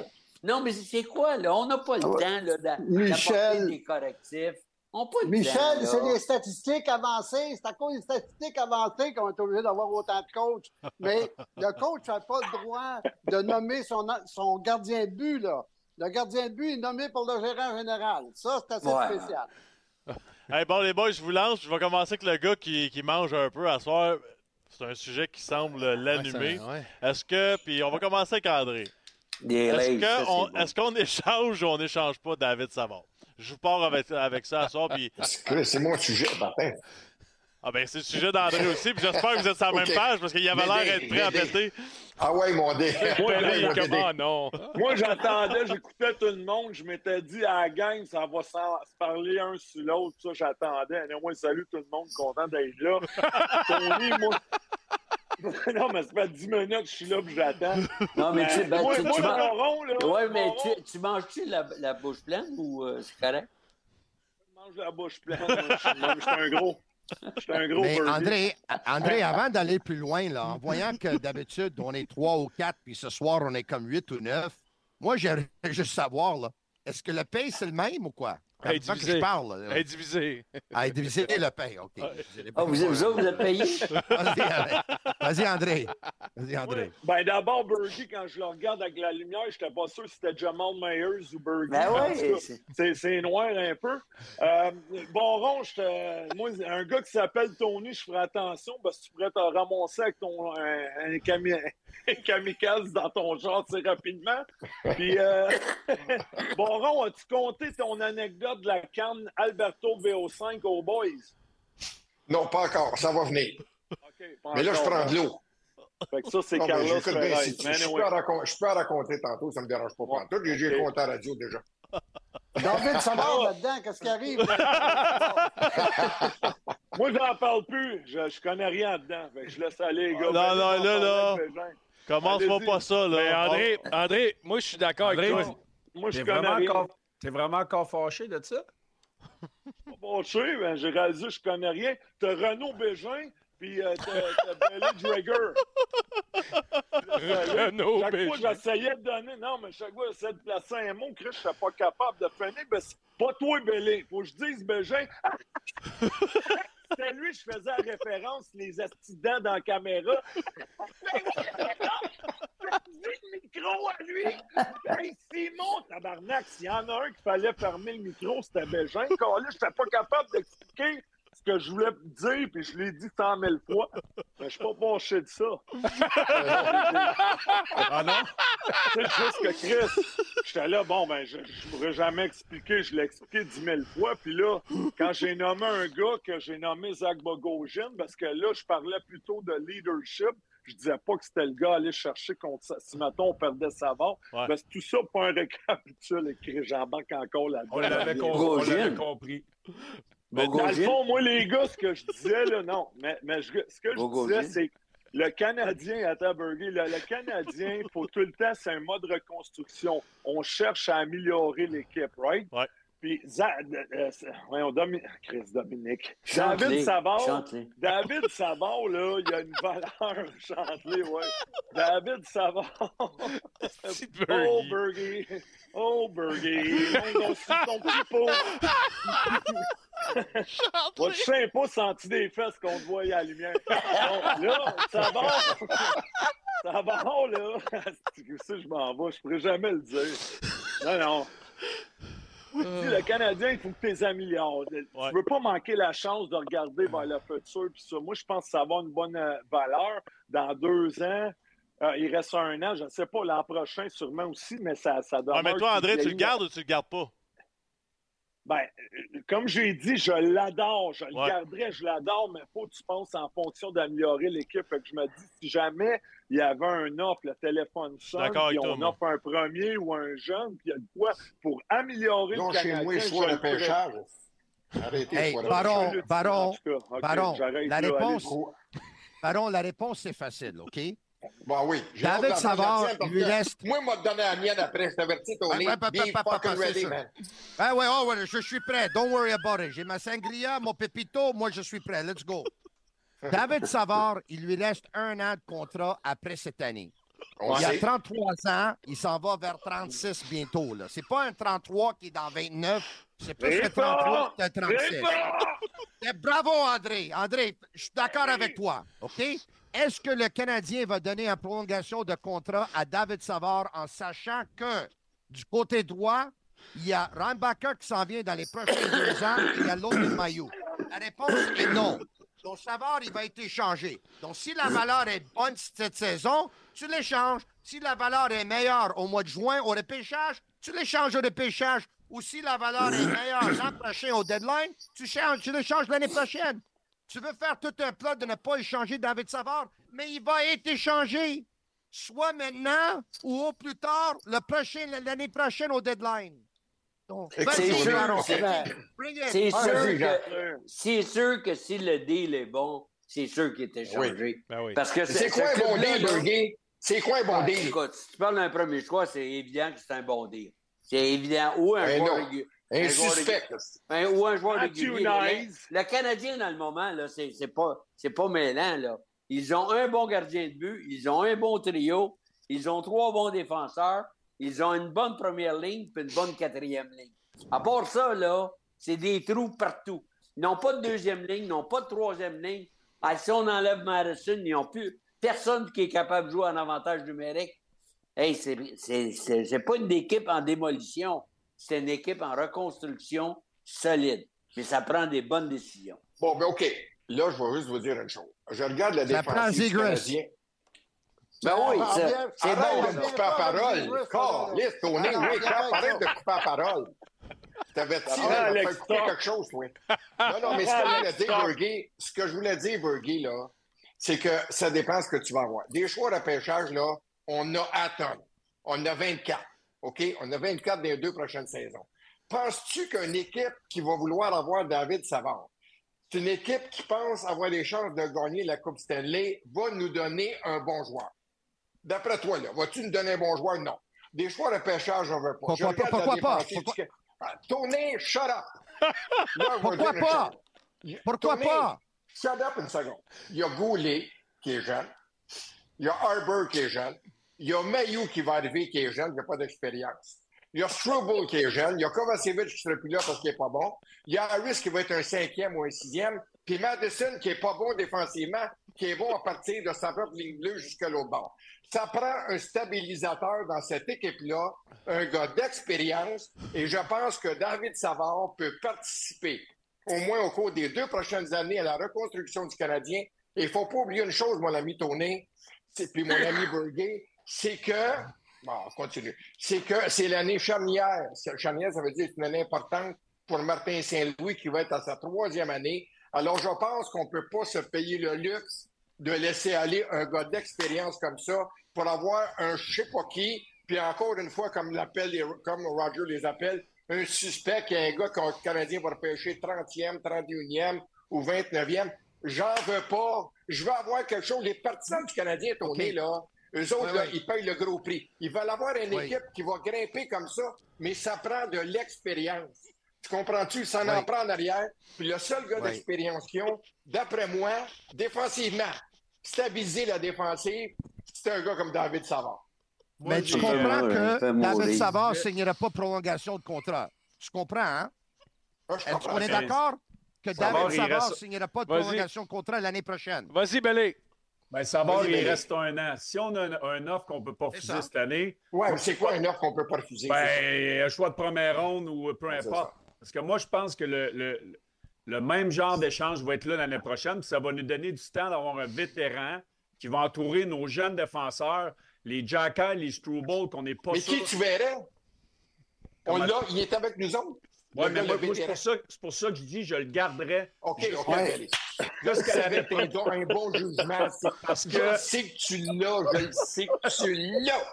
non, mais c'est quoi, là? On n'a pas le ouais. temps là, d'a- Michel. d'apporter des correctifs. On n'a pas le temps. Michel, c'est des statistiques avancées. C'est à cause des statistiques avancées qu'on est obligé d'avoir autant de coachs. Mais le coach n'a pas le droit de nommer son, son gardien de but. Là. Le gardien de but est nommé par le gérant général. Ça, c'est assez Ouais. spécial. Hey, bon, les boys, je vous lance. Je vais commencer avec le gars qui, qui mange un peu à soir. C'est un sujet qui semble. Ouais, ouais. Est-ce que. Puis on va commencer avec André. Est-ce qu'on échange ou on n'échange pas David Savard? Je vous pars avec, avec ça à soir. Puis, C'est c'est mon sujet, Martin. Ah ben, c'est le sujet d'André aussi. Puis j'espère que vous êtes sur la même page parce qu'il avait l'air d'être prêt à péter. Ah ouais, mon dé. Moi. Comment non? Moi, j'attendais, j'écoutais tout le monde. Je m'étais dit à la gang, ça va se parler un sur l'autre. Ça, j'attendais. Et moi, salut tout le monde, content d'être là. Tony, moi. non, mais ça fait 10 minutes que je suis là et j'attends. Non, mais tu, ben, moi, tu, moi, tu le man- ronron, là. Ouais, mais tu, tu manges-tu la, la bouche pleine ou euh, c'est correct? je mange la bouche pleine. Je suis un gros. Un gros Mais. André, André, avant d'aller plus loin, là, en voyant que d'habitude, on est trois ou quatre, puis ce soir, on est comme huit ou neuf, moi, j'aimerais juste savoir, là, est-ce que le pain, c'est le même ou quoi? Que divisé. je parle. Ah, diviser le pain, OK. Diviser les Ah, vous, vous autres, vous êtes payés? Vas-y, André. Vas-y, André. Ben d'abord, Bergie, quand je le regarde avec la lumière, je n'étais pas sûr si c'était Jamal Myers ou Bergie. Ben c'est- noir un peu. Euh, bon, Ron, moi, un gars qui s'appelle Tony, je ferai attention parce que tu pourrais te ramasser avec ton, un, un cami- un kamikaze dans ton genre rapidement. Puis, euh, bon, Ron, as-tu compté ton anecdote de la canne Alberto VO5 aux boys? Non, pas encore. Ça va venir. Pas Mais là, je prends de l'eau. Fait que ça, c'est Carlos Je peux je raconter tantôt, ça ne me dérange pas. Ouais. Tout, j'ai compté à la radio déjà. David Savard là-dedans, qu'est-ce qui arrive? Moi, j'en parle plus. Je, je connais rien dedans. Fait que je laisse aller, les gars. Non, Venez non, là, là. Commence-moi Allez-y. pas ça, là. Mais André, André, moi, je suis d'accord avec toi. Moi, je connais rien. encore... t'es vraiment encore fâché de ça? Pas fâché, ben, j'ai réalisé que je connais rien. T'as Renaud Bégin, puis euh, t'as Billy Dragger. Renaud chaque Bégin. fois, j'essayais de donner... Non, mais chaque fois, j'essayais de placer un mot, Chris, je suis pas capable de finir. Ben, c'est pas toi, Billy. Faut que je dise Bégin. C'était lui, je faisais référence, les accidents dans la caméra. le micro à lui. Hey, Simon, tabarnak, s'il y en a un qu'il fallait fermer le micro, c'était Bégin. Là, j'étais pas capable d'expliquer ce que je voulais dire, puis je l'ai dit cent mille fois. Mais je suis pas penché de ça. Ah non? C'est juste que Chris, j'étais là, bon, ben, je, je pourrais jamais expliquer, je l'ai expliqué dix mille fois. Puis là, quand j'ai nommé un gars que j'ai nommé Zach Bogosian, parce que là, je parlais plutôt de leadership, je disais pas que c'était le gars à aller chercher contre ça. Si, mettons, on perdait Savard, Ouais. parce que tout ça, pas un récapitule, écrit j'embarque encore là-dedans. On l'avait compris. Mais dans le fond, moi, les gars, ce que je disais, là, non, mais, mais je- ce que je disais, c'est que le Canadien, à Tabergy, le, le Canadien, faut tout le temps, c'est un mode reconstruction. On cherche à améliorer l'équipe, right? Ouais. Puis, Za- euh, euh, voyons, Domi- Chris Dominique. David Savard. David Savard, là, il a une valeur, chante-les, ouais. David Savard. Oh, Bergie. Oh, Bergie. Sur ton petit pot. Moi, je sais pas senti des fesses qu'on te voit à la lumière. Bon, là, ça va. Ça va, là. C'est ça, je m'en vais. Je pourrais jamais le dire. Non, non. Le Canadien, il faut que tu les améliores. Tu Ouais. veux pas manquer la chance de regarder vers le futur. Puis ça, moi, je pense que ça va avoir une bonne euh, valeur. Dans deux ans, euh, il reste un an, je ne sais pas, l'an prochain sûrement aussi, mais ça, ça doit Ah, mais toi, André, tu le gardes ou tu le gardes pas? Ben, comme j'ai dit, je l'adore. Je le Ouais. garderai, je l'adore, mais faut que tu penses en fonction d'améliorer l'équipe. Fait que je me dis, si jamais il y avait un offre, le téléphone sonne, puis toi, on moi. offre un premier ou un jeune, puis il y a de quoi pour améliorer Non, le chez Canadien, moi, je je sois le pêchage. Arrêtez, Hey, voilà. Baron, Baron, la là, réponse. Baron, la réponse, c'est facile, OK? Bon, oui. David Savard, lui reste- Moi, m'a donné la mienne après. Je t'avertis, Tony. Ah ouais, oh, ouais, je suis prêt. Don't worry about it. J'ai ma sangria, mon pépito, moi je suis prêt. Let's go. David Savard, il lui reste un an de contrat après cette année. On il a sait. 33 ans, il s'en va vers 36 bientôt. Là. C'est pas un 33 qui est dans 29, c'est plus un 33 que 36. Eh, Bravo, André. André, je suis d'accord avec toi. OK? Est-ce que le Canadien va donner une prolongation de contrat à David Savard en sachant que du côté droit, il y a Reinbacher qui s'en vient dans les prochains deux ans et il y a l'autre Maillot? La réponse est non. Donc, Savard, il va être échangé. Donc, si la valeur est bonne cette saison, tu l'échanges. Si la valeur est meilleure au mois de juin au repêchage, tu l'échanges au repêchage. Ou si la valeur est meilleure l'an prochain au deadline, tu, changes, tu l'échanges l'année prochaine. Tu veux faire tout un plat de ne pas échanger David Savard, mais il va être échangé. Soit maintenant ou au plus tard, le prochain, l'année prochaine au deadline. C'est sûr, c'est- sûr que c'est sûr que si le deal est bon, c'est sûr qu'il est échangé. Ben oui. Parce que C'est ce quoi un bon deal, Burger? C'est quoi un bon Ah, deal? Écoute, si tu parles d'un premier choix, c'est évident que c'est un bon deal. C'est évident. Ou un Ben Un joueur suspect. un- ou un joueur Le- nice. Le Canadien, dans le moment, là, c'est c'est pas, c'est pas mêlant. Là. Ils ont un bon gardien de but, ils ont un bon trio, ils ont trois bons défenseurs, ils ont une bonne première ligne puis une bonne quatrième ligne. À part ça, là, c'est des trous partout. Ils n'ont pas de deuxième ligne, ils n'ont pas de troisième ligne. Ah, si on enlève Madison, ils n'ont plus personne qui est capable de jouer en avantage numérique. Hey, c'est c'est- c'est- c'est pas une équipe en démolition, c'est une équipe en reconstruction solide. Mais ça prend des bonnes décisions. Bon, ben OK. Là, je vais juste vous dire une chose. Je regarde la Ça prend défensive du. Canadien. Ben oui, Ah, c'est Arrête bon. de couper la parole. Caliste, Tony, Ah, oui, arrête de couper la parole. Ah, là, de faire couper quelque chose, toi. Non, non, mais ce que je voulais dire, Burger, ce que je voulais dire, Burger, là, c'est que ça dépend ce que tu vas avoir. Des choix de repêchage, là, on a à tonnes. On a 24. OK? On a 24 dans les deux prochaines saisons. Penses-tu qu'une équipe qui va vouloir avoir David Savard, c'est une équipe qui pense avoir des chances de gagner la Coupe Stanley, va nous donner un bon joueur? D'après toi, là, vas-tu nous donner un bon joueur? Non. Des choix de repêchage, on veut pas. Pourquoi Je pas? regarde la Pourquoi pas? Pourquoi- du- Ah, Tony, shut up! Là, Pourquoi pas? Pourquoi pas? Shut up une seconde. Il y a Goulet qui est jeune. Il y a Harbour qui est jeune. Il y a Mayou qui va arriver qui est jeune, qui n'a pas d'expérience. Il y a Struble qui est jeune. Il y a Kovacevic qui ne sera plus là parce qu'il n'est pas bon. Il y a Harris qui va être un cinquième ou un sixième. Puis Madison qui n'est pas bon défensivement, qui est bon à partir de sa propre ligne bleue jusqu'à l'autre bord. Ça prend un stabilisateur dans cette équipe-là, un gars d'expérience, et je pense que David Savard peut participer au moins au cours des deux prochaines années à la reconstruction du Canadien. Et il ne faut pas oublier une chose, mon ami Tony, c'est- puis mon ami Burger, c'est que, bon, on continue, c'est que c'est l'année charnière. Charnière, ça veut dire que c'est une année importante pour Martin Saint-Louis qui va être à sa troisième année. Alors, je pense qu'on ne peut pas se payer le luxe de laisser aller un gars d'expérience comme ça pour avoir un je sais pas qui, puis encore une fois, comme, l'appelle les- comme Roger les appelle, un suspect qui est un gars le Canadien va repêcher 30e, 31e ou 29e. J'en veux pas. Je veux avoir quelque chose. Les partisans du Canadien, Tony, OK. là, eux autres, là, ils payent le gros prix. Ils veulent avoir une Oui. équipe qui va grimper comme ça, mais ça prend de l'expérience. Tu comprends-tu? Ça en prend en arrière. Puis le seul gars Oui. d'expérience qu'ils ont, d'après moi, défensivement, stabiliser la défensive, c'est un gars comme David Savard. Mais tu j'ai- comprends que David. Savard ne signera pas prolongation de contrat. Tu comprends, hein? Ah, comprends qu'on est ça. d'accord que David Savard ne reste- signera pas de prolongation de contrat l'année prochaine? Vas-y, Belé. Ben, Savard, Vas-y, il reste un an. Si on a un, un offre qu'on ne peut pas refuser ça. cette année, Ouais, mais c'est quoi un offre qu'on peut pas refuser? ça? ben, un choix de première ronde ou peu importe. Parce que moi, je pense que le, le- le même genre d'échange va être là l'année prochaine. puis ça va nous donner du temps d'avoir un vétéran qui va entourer nos jeunes défenseurs, les Jackal, les Struble, qu'on n'est pas mais sûr. qui tu verrais? On l'a, il est avec nous autres. Ouais, Le mais moi, c'est pour, ça- c'est pour ça que je dis je le garderais. OK, OK, Ouais. allez. Jusqu'à la un, bon jugement. c'est- Parce Je que, sais que tu l'as, je le sais que tu l'as.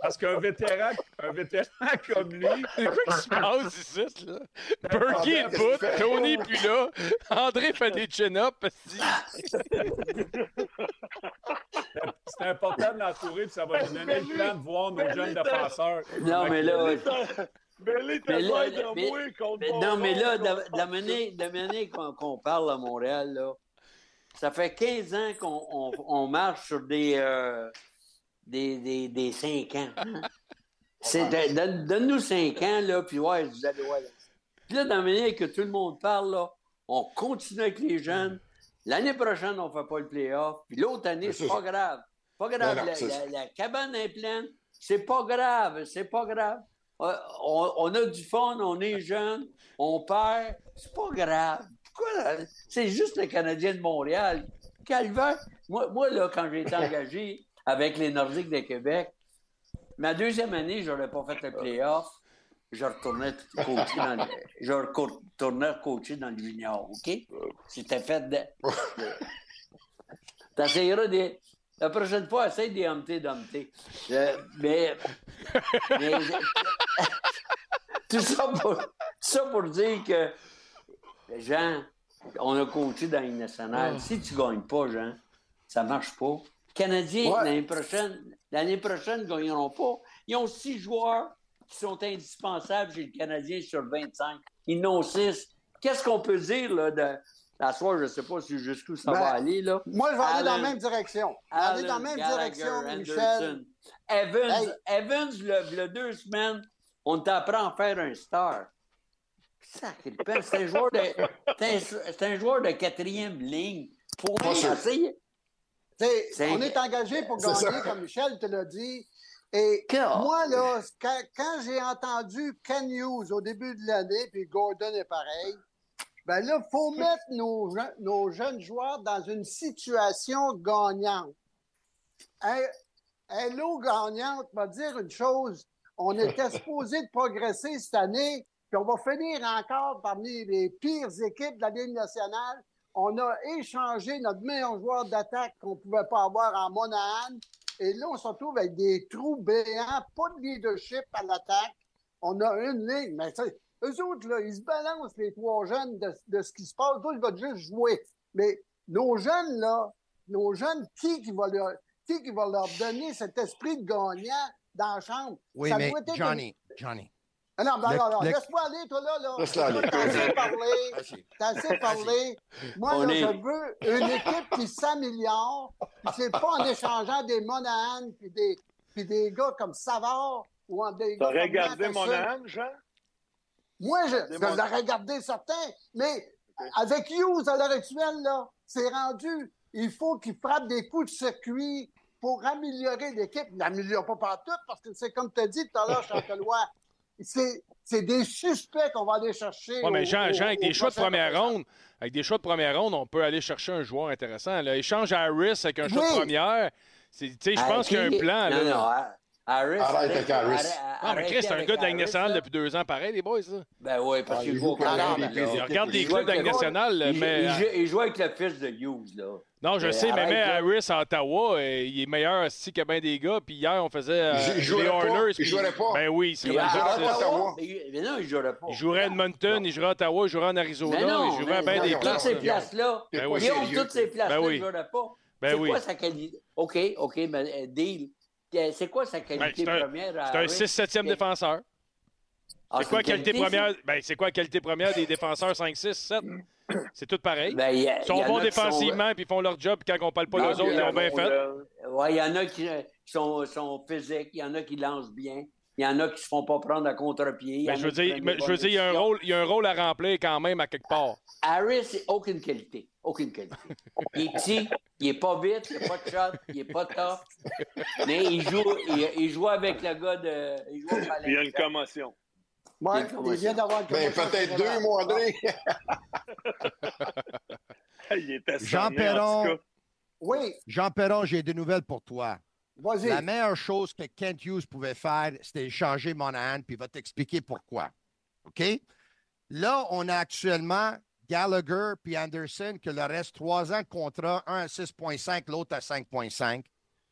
parce qu'un vétéran, un vétéran comme lui, C'est quoi qui se passe ici, là? Berkey est fait? Tony est plus là, André fait des chin-ups. c'est important de l'entourer, puis ça va nous donner le temps de voir nos jeunes défenseurs. Non, mais là, Mais là, t'as Mais là, l'air de mais- moi contre mais mon non, mais là, de, la manière, qu'on qu'on parle à Montréal, là, ça fait 15 ans qu'on on, on marche sur des, euh, des, des, des 5 ans. C'est de- donne- Donne-nous 5 ans, là, puis ouais, vous allez voir. Puis là, dans la manière que tout le monde parle, là, on continue avec les jeunes. L'année prochaine, on ne fait pas le playoff. Puis l'autre année, c'est pas grave. Pas grave. Non, non, la, la cabane est pleine. C'est pas grave. C'est pas grave. On, on a du fun, on est jeune, on perd. C'est pas grave. Pourquoi? C'est juste le Canadien de Montréal. Calvaire. Moi, moi là, quand j'ai été engagé avec les Nordiques de Québec, ma deuxième année, je n'aurais pas fait le playoff. Je retournais coacher dans le, je retournais coacher dans le junior, OK? C'était fait de... T'essayeras des... La prochaine fois, essaye des humpty dumpty. Euh, mais... mais- tout, ça pour, tout ça pour dire que, Jean, on a coaché dans une nationale. Si tu gagnes pas, Jean, ça marche pas. Canadiens, Ouais. l'année prochaine, l'année prochaine, ne gagneront pas. Ils ont six joueurs qui sont indispensables chez le Canadien sur 25. Ils n'ont six. Qu'est-ce qu'on peut dire là, de la soirée? Je ne sais pas si jusqu'où ça Ben, va aller. Là. Moi, je vais aller dans la même direction. Je vais aller dans la même Gallagher, direction, Michel. Evans, Hey. Evans le, le deux semaines, on t'apprend à faire un star. Sacré-père, c'est un joueur de, c'est un, un joueur de quatrième ligne. Pour Pas sûr. essayer. T'sais, C'est- on est engagé pour gagner, ça. comme Michel te l'a dit. Et moi, là, quand, quand j'ai entendu Ken Hughes au début de l'année, puis Gordon est pareil, ben là, il faut mettre nos, je- nos jeunes joueurs dans une situation gagnante. Lot gagnante va dire une chose. On était supposé de progresser cette année, puis on va finir encore parmi les pires équipes de la Ligue nationale. On a échangé notre meilleur joueur d'attaque qu'on ne pouvait pas avoir en Monahan. Et là, on se retrouve avec des trous béants, pas de leadership à l'attaque. On a une ligne, mais tu eux autres, là, ils se balancent, les trois jeunes, de, de ce qui se passe. D'autres, ils vont juste jouer. Mais nos jeunes, là, nos jeunes, qui, qui, va, leur, qui, qui va leur donner cet esprit de gagnant dans la chambre? Oui, Ça mais doit être une- Johnny, Johnny. Ah non, ben Le- non, non, le- laisse-moi aller, toi, là. là. Aller. T'as assez parlé. T'as assez parlé. Moi, On là, est- je veux une équipe qui s'améliore. Puis c'est pas en échangeant des Monahan puis des, puis des gars comme Savard ou en des gars T'aurais comme gardé Matheson. mon âme, Jean? Moi, je, je l'aurais gardé certain. Mais avec Hughes à l'heure actuelle, là, c'est rendu. Il faut qu'il frappe des coups de circuit pour améliorer l'équipe. Il n'améliore pas partout parce que c'est comme tu as dit tout à l'heure, Chantelois. C'est, c'est des suspects qu'on va aller chercher. Ouais, mais Jean, au- Jean, avec des choix de première ronde, avec des choix de première ronde, on peut aller chercher un joueur intéressant. Là. Échange à Harris avec un choix de première. C'est- tu sais, Je pense qu'il y a un plan. Non, là. non, Har- Harris. Arrête avec Harris. Ah, mais Chris, c'est un gars de la nationale là. depuis deux ans, pareil, les boys. Ça. Ben oui, parce Ah, qu'il il joue au Canada. là. Regarde les clubs de la nationale, Il, mais. il joue, joue avec le fils de Hughes, là. Non, je Mais sais, mais mais là. Harris à Ottawa, euh, il est meilleur aussi a bien des gars. Puis hier, on faisait euh, Il jouerait les. Oilers. Il jouerait pas. Ben oui, il serait Il, rendu jouerait à pas. six. Ottawa. mais, mais non, il jouerait pas. Il jouerait à Edmonton, il jouerait à Ottawa, il jouerait en Arizona, Mais non, il jouerait à bien des places. toutes ces là. places-là. Ben. Guillaume, toutes ces places-là, Ben oui. il jouerait pas. Ben c'est oui. quoi sa qualité? OK, OK, mais euh, deal. Euh, C'est quoi sa Ben, qualité première? à C'est un Harris? 6-7e défenseur. Ah, C'est quoi qualité qualité, première? Ben, c'est quoi la qualité première des défenseurs 5, 6, 7? C'est tout pareil. Ben, a- Ils sont bons qui sont- défensivement puis ils font leur job. Puis quand on parle pas d'eux autres, ils ont bien fait. Il y en a qui euh, sont, sont physiques, il y en a qui lancent bien, il y en a qui se font pas prendre à contre-pied. Ben, je veux dire, je veux il y a un rôle, il y a un rôle à remplir quand même à quelque part. Harris, aucune qualité. Aucune qualité. Il est petit, il est pas vite, il n'a pas de shot, il est pas tough. Mais il joue, il, il joue avec le gars de. Il joue. Il y a une commotion. Ouais, Il y a une il vient d'avoir une Ben, peut-être deux, mon André. Il était Jean Perron. Oui, Jean Perron, j'ai des nouvelles pour toi. Vas-y. La meilleure chose que Kent Hughes pouvait faire, c'était échanger Monahan, puis il va t'expliquer pourquoi. OK? Là, on a actuellement Gallagher puis Anderson qui leur reste trois ans de contrat, un à 6,5, l'autre à 5,5.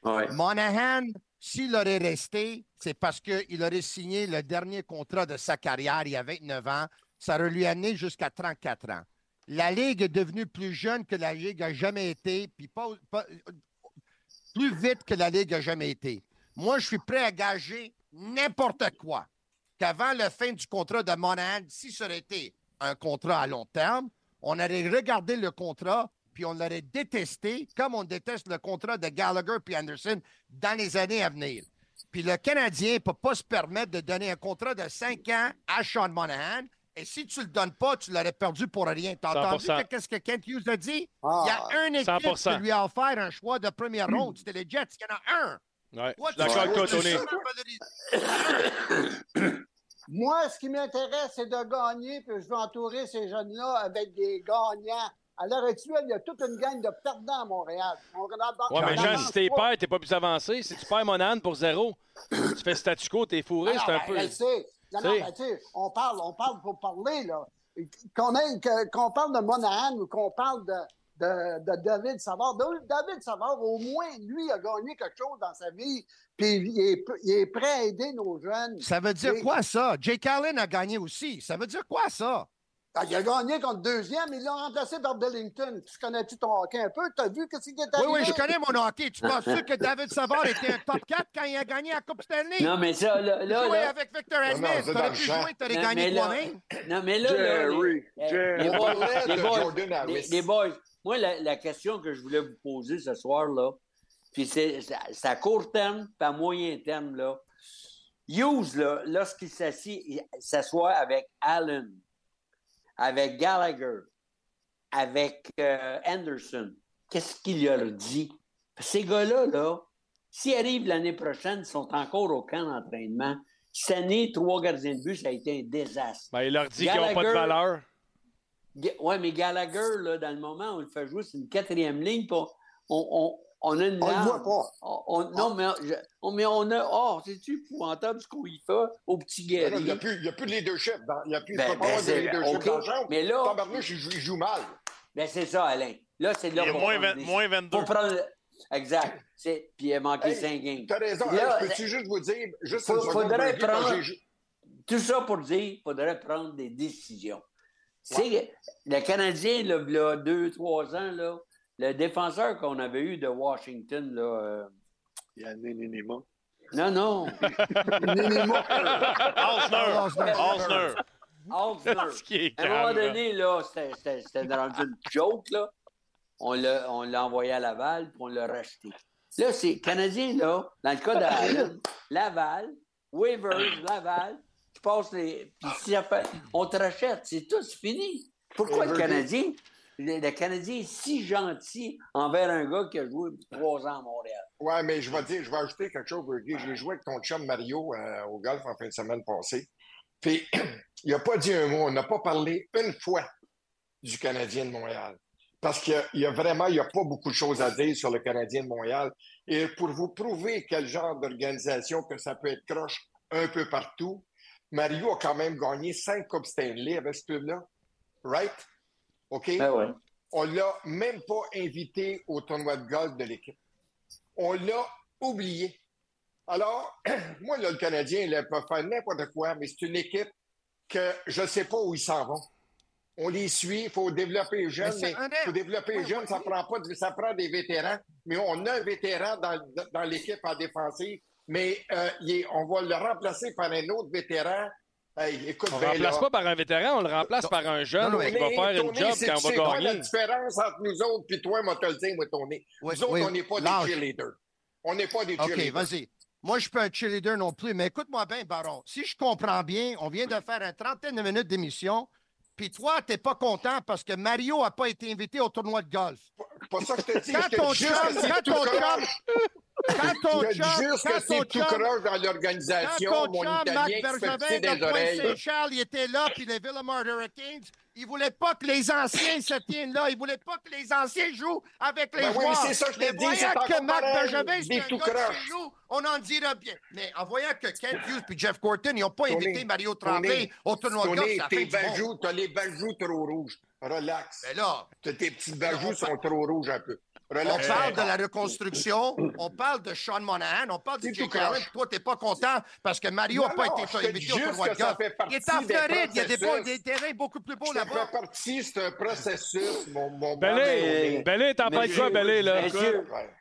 Ouais. Monahan, s'il aurait resté, c'est parce qu'il aurait signé le dernier contrat de sa carrière il y a 29 ans. Ça aurait lui amené jusqu'à 34 ans. La Ligue est devenue plus jeune que la Ligue a jamais été, puis pas, pas- plus vite que la Ligue a jamais été. Moi, je suis prêt à gager n'importe quoi qu'avant la fin du contrat de Monahan, si ça aurait été un contrat à long terme, on aurait regardé le contrat, puis on l'aurait détesté, comme on déteste le contrat de Gallagher puis Anderson dans les années à venir. Puis le Canadien ne peut pas se permettre de donner un contrat de 5 ans à Sean Monahan. Et si tu ne le donnes pas, tu l'aurais perdu pour rien. T'as entendu 100%. que- qu'est-ce que Kent Hughes a dit? Ah, Il y a un équipe 100%. qui lui a offert un choix de première ronde. C'était les Jets. Il y en a un. Ouais, d'accord toi, Tony. Moi, ce qui m'intéresse, c'est de gagner, puis je veux entourer ces jeunes-là avec des gagnants. À l'heure actuelle, il y a toute une gang de perdants à Montréal. Mais Jean, si t'es père, t'es pas plus avancé. Si tu perds Monahan pour zéro, tu fais statu quo, t'es fourré, Ah c'est un ben, peu. elle sait. Non, non, ben, tu sais, on parle, on parle pour parler, là. Qu'on parle de Monahan ou qu'on parle de, de, de David Savard. David Savard, au moins, lui, a gagné quelque chose dans sa vie, puis il est, il est prêt à aider nos jeunes. Ça veut dire Et- quoi, ça? Jake Allen a gagné aussi. Ça veut dire quoi, ça? Ah, il a gagné contre deuxième, ils l'ont remplacé par Bellington. Tu connais-tu ton hockey un peu? T'as vu qu'est-ce qui est Oui, arrivé? oui, je connais mon hockey. Tu penses-tu que David Savard était un top 4 quand il a gagné la Coupe Stanley? Non, mais ça, là, Tu là, jouais là- avec Victor dans T'aurais pu jouer, t'aurais gagné toi-même. Non, mais là, là, les, Jerry, Jerry. les boys, les boys, les- boys, moi, la, la question que je voulais vous poser ce soir, là, puis c'est à- court terme, pas à moyen terme, là. Hughes, là, lorsqu'il s'assit- il s'assoit avec Allen, avec Gallagher, avec euh, Anderson, qu'est-ce qu'il leur dit? Ces gars-là, là, s'ils arrivent l'année prochaine, ils sont encore au camp d'entraînement. Cette année, trois gardiens de but, ça a été un désastre. Ben, il leur dit qu'ils n'ont pas de valeur. Ouais, mais Gallagher, là, dans le moment où on le fait jouer, c'est une quatrième ligne. On, on, a une On le voit pas. On- on- non, mais, je- on, mais on a. Oh, c'est-tu épouvantable ce qu'on y fait au petit Il guerrier? n'y a, plus- il y a plus de leadership. Dans, il y a plus, Ben, ben, de leadership OK, dans le champ. mais là- Tabarnouche, il joue, il joue mal. Ben, c'est ça, Alain. Là, c'est là Il est qu'on moins, prend 20 des- moins 22. Faut prendre. Exact. C'est- Puis il a manqué Hey, 5 games. T'as raison. Là, Hey, Peux-tu juste vous dire, juste faut- faudrait prendre- Tout ça pour dire qu'il faudrait prendre des décisions. C'est que le Canadien, là, il y a deux, trois ans, là, le défenseur qu'on avait eu de Washington, là, euh, Il y a un Nénéma. non, non, Osner! Osner! Qui est À un moment donné, là, c'était- rendu une joke, là. On l'a on l'a envoyé à Laval, puis on l'a racheté. Là, c'est Canadien, là, dans le cas d'Allen, Laval, Waivers, Laval, tu passes les. Puis si ça fait- on te rachète, c'est tout, c'est fini. Pourquoi le Canadien? Le, le Canadien est si gentil envers un gars qui a joué trois ans à Montréal. Ouais, mais je vais dire, je vais ajouter quelque chose, Bergie. J'ai joué avec ton chum Mario euh, au golf en fin de semaine passée. Puis, il n'a pas dit un mot. On n'a pas parlé une fois du Canadien de Montréal. Parce qu'il y a vraiment, il n'y a pas beaucoup de choses à dire sur le Canadien de Montréal. Et pour vous prouver quel genre d'organisation que ça peut être croche un peu partout, Mario a quand même gagné cinq Coupes Stanley avec ce club-là. Right? OK? Ben ouais. On l'a même pas invité au tournoi de golf de l'équipe. On l'a oublié. Alors, moi, là, le Canadien, il peut faire n'importe quoi, mais c'est une équipe que je ne sais pas où ils s'en vont. On les suit, il faut développer les jeunes, Mais mais faut développer les jeunes, ça prend pas de- ça prend des vétérans, mais on a un vétéran dans, dans l'équipe en défensive, mais euh, il est- on va le remplacer par un autre vétéran. Hey, écoute, On ne ben remplace là. pas par un vétéran, on le remplace par un jeune Non, non, qui va faire une Tony, job c'est- quand on c'est va quoi la gagner. différence entre nous autres puis toi, moi, te le dire, moi, Tony? Oui, nous autres, oui, on n'est pas des cheerleaders. On n'est pas des OK, cheerleaders. vas-y. Moi, je suis pas un cheerleader non plus, mais écoute-moi bien, Baron. Si je comprends bien, on vient de faire une trentaine de minutes d'émission, puis toi, tu n'es pas content parce que Mario n'a pas été invité au tournoi de golf. Pas ça que je te dis. Quand ton chum- c'est quand ton quand chum, juste quand que c'est tout croche dans quand l'organisation, ton mon chum, Marc Italien Bergevin pisser des de oreilles. Pointe-Saint-Charles, il était là, puis les Villemar Hurricanes, ils voulaient pas que les anciens se tiennent là. Ils voulaient pas que les anciens jouent avec les Ben oui, joueurs. c'est ça que je Mais dit, voyant c'est que Marc Bergevin, c'est un tout gars chez nous, on en dira bien. Mais en voyant que Kent Hughes puis Jeff Gorton, ils n'ont pas Tony, invité Mario Tremblay au tournoi golf, ça fait t'as les bajoux trop rouges. Relax. Mais là, Tes petits bajoux sont trop rouges un peu. On Relax. parle de la reconstruction, on parle de Sean Monahan, on parle de Allen, puis toi, t'es pas content parce que Mario n'a pas non, été invité au juste tournoi de ça golf. fait Il est en Floride, il y a des, terrains beaucoup plus beaux Ça là-bas. fait partie, c'est un processus, mon, mon Belé, Belé, t'en parles quoi, Belé, là?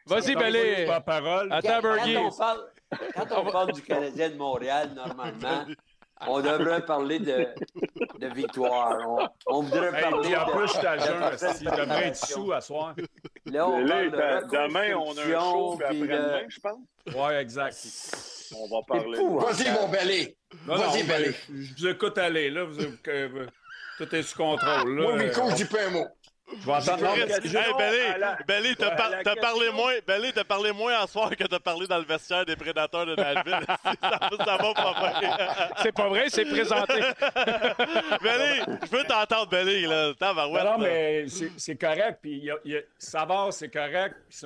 Vas-y, Belé. Pas parole. Attends, Bergie. quand on parle du Canadien de Montréal, normalement, on devrait parler de, de victoire. On, on voudrait Hey, parler en de- plus, je suis à de jeun. parfaite esti, Il devrait être préparation. sous à soir. Là, on Là, parle de ben, demain, on a un show, puis puis de- après-demain, je pense. Ouais, exact. On va C'est parler. hein? Vas-y, mon Belé. Vas-y, ben, Belé. je vous écoute aller, là. Vous, que- tout est sous contrôle, là. Moi, Miko, Euh, je dis pas un mot. Je vais Belly, Belly, t'as parlé moins, Belly, t'as parlé moins en soir que t'as parlé dans le vestiaire des prédateurs de Nashville. ça, ça va pas bien. C'est pas vrai, c'est présenté. Belly, je peux t'entendre, Belly, là. Tabarouette, Non, non, là. mais c'est correct. Puis il y a, il y a- Savard, c'est correct. Si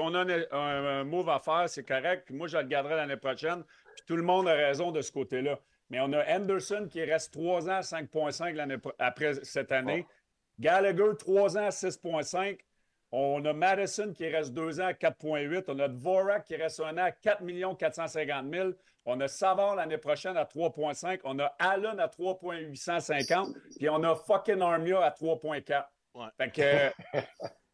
on a un, un- un move à faire, c'est correct. Puis moi, je le garderai l'année prochaine. Puis tout le monde a raison de ce côté-là. Mais on a Anderson qui reste 3 ans à 5,5 l'année pro- après cette année. Gallagher, 3 ans à 6,5. On a Madison qui reste 2 ans à 4,8. On a Dvorak qui reste 1 an à 4 450 000. On a Savard l'année prochaine à 3,5. On a Allen à 3,850. Puis on a fucking Armia à 3,4. Ouais. Fait que euh,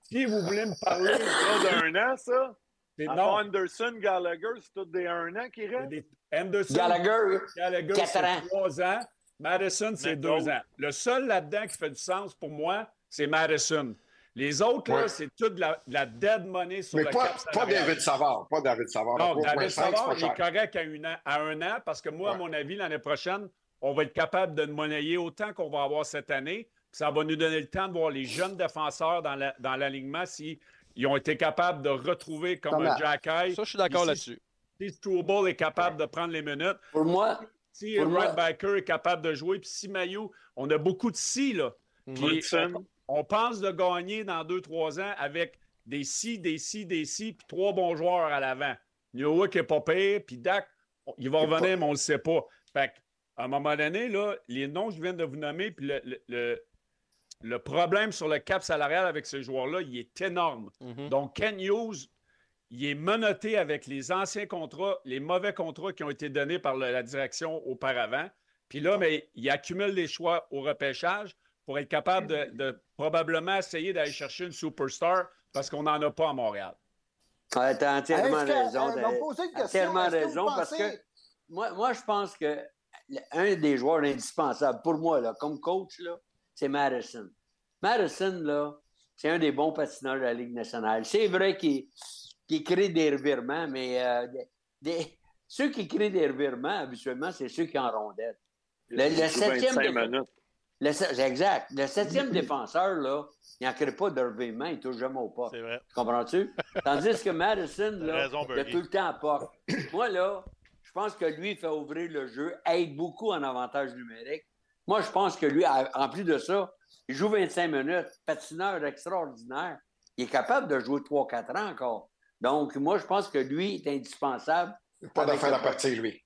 si vous voulez me parler, d'un an, ça? non. Anderson, Gallagher, c'est tout des un an qui restent? Anderson, Gallagher, Gallagher, quatre c'est ans. 3 ans. Madison, c'est Mais 2 l'autre- ans. Le seul là-dedans qui fait du sens pour moi, c'est Madison. Les autres, là, c'est toute la, la dead money sur Mais le pas, cap pas. David Savard. Pas David Savard. Non, 3,5, David Savard, il est correct à, une an- à un an parce que moi, à mon avis, l'année prochaine, on va être capable de monnayer autant qu'on va avoir cette année. Ça va nous donner le temps de voir les jeunes défenseurs dans la- dans l'alignement s'ils ont été capables de retrouver comme Thomas. un Jack Eye. Ça, je suis d'accord là-dessus. Si Struble est capable de prendre les minutes, pour moi, si Ryan Baker est capable de jouer, puis si Mayu, on a beaucoup de si, là. Puis on, on pense de gagner dans deux, trois ans avec des si, des si, des si, puis trois bons joueurs à l'avant. Qui est pas pire, puis Dak, il va revenir, mais on le sait pas. Fait qu'à un moment donné, là, les noms que je viens de vous nommer, puis le, le- le- le problème sur le cap salarial avec ces joueurs-là, il est énorme. Mhm. Donc, Ken Hughes, il est menotté avec les anciens contrats, les mauvais contrats qui ont été donnés par la direction auparavant. Puis là, mais il accumule les choix au repêchage pour être capable de, de probablement essayer d'aller chercher une superstar parce qu'on n'en a pas à Montréal. Ouais, t'as entièrement Est-ce que- raison. euh, question. entièrement raison parce pensez- que moi, moi, je pense que un des joueurs indispensables pour moi, là, comme coach, là, c'est Madison. Madison, là, c'est un des bons patineurs de la Ligue nationale. C'est vrai qu'il qu'il crée des revirements, mais euh, des- ceux qui créent des revirements, habituellement, c'est ceux qui en rondellent. Le, le Il joue septième 25 défenseur- minutes. le se- exact. Le septième défenseur, là, il n'en crée pas de revirement, il touche jamais au pas. C'est vrai. Comprends-tu? Tandis que Madison, là, Raison, il a tout le temps à porte. Moi, là, je pense que lui, il fait ouvrir le jeu, aide beaucoup en avantage numérique. Moi, je pense que lui, en plus de ça, il joue 25 minutes, patineur extraordinaire. Il est capable de jouer 3-4 ans encore. Donc, moi, je pense que lui est indispensable. Pas d'affaire le- à partir, lui.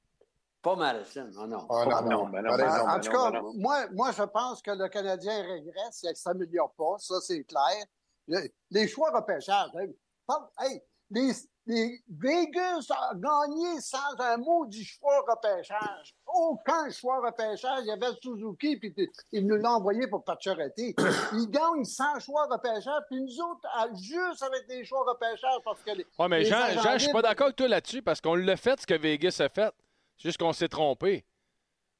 Pas Madison, non, non. Ah, non, non, ben non. raison. En ben tout non, cas, ben moi, moi, je pense que le Canadien régresse, il ne s'améliore pas, ça, c'est clair. Le- les choix repêchage, hein, hey, les, les Vegas a gagné sans un mot du choix repêchage. Aucun choix repêchage. Il y avait Suzuki, puis t- il nous l'a envoyé pour Pacioretty. Ils gagnent sans choix repêchage, puis nous autres, à- juste avec des choix repêchage, parce que les, Ouais, mais les Jean, Jean, je suis pas d'accord avec toi là-dessus parce qu'on l'a fait ce que Vegas a fait. C'est juste qu'on s'est trompé.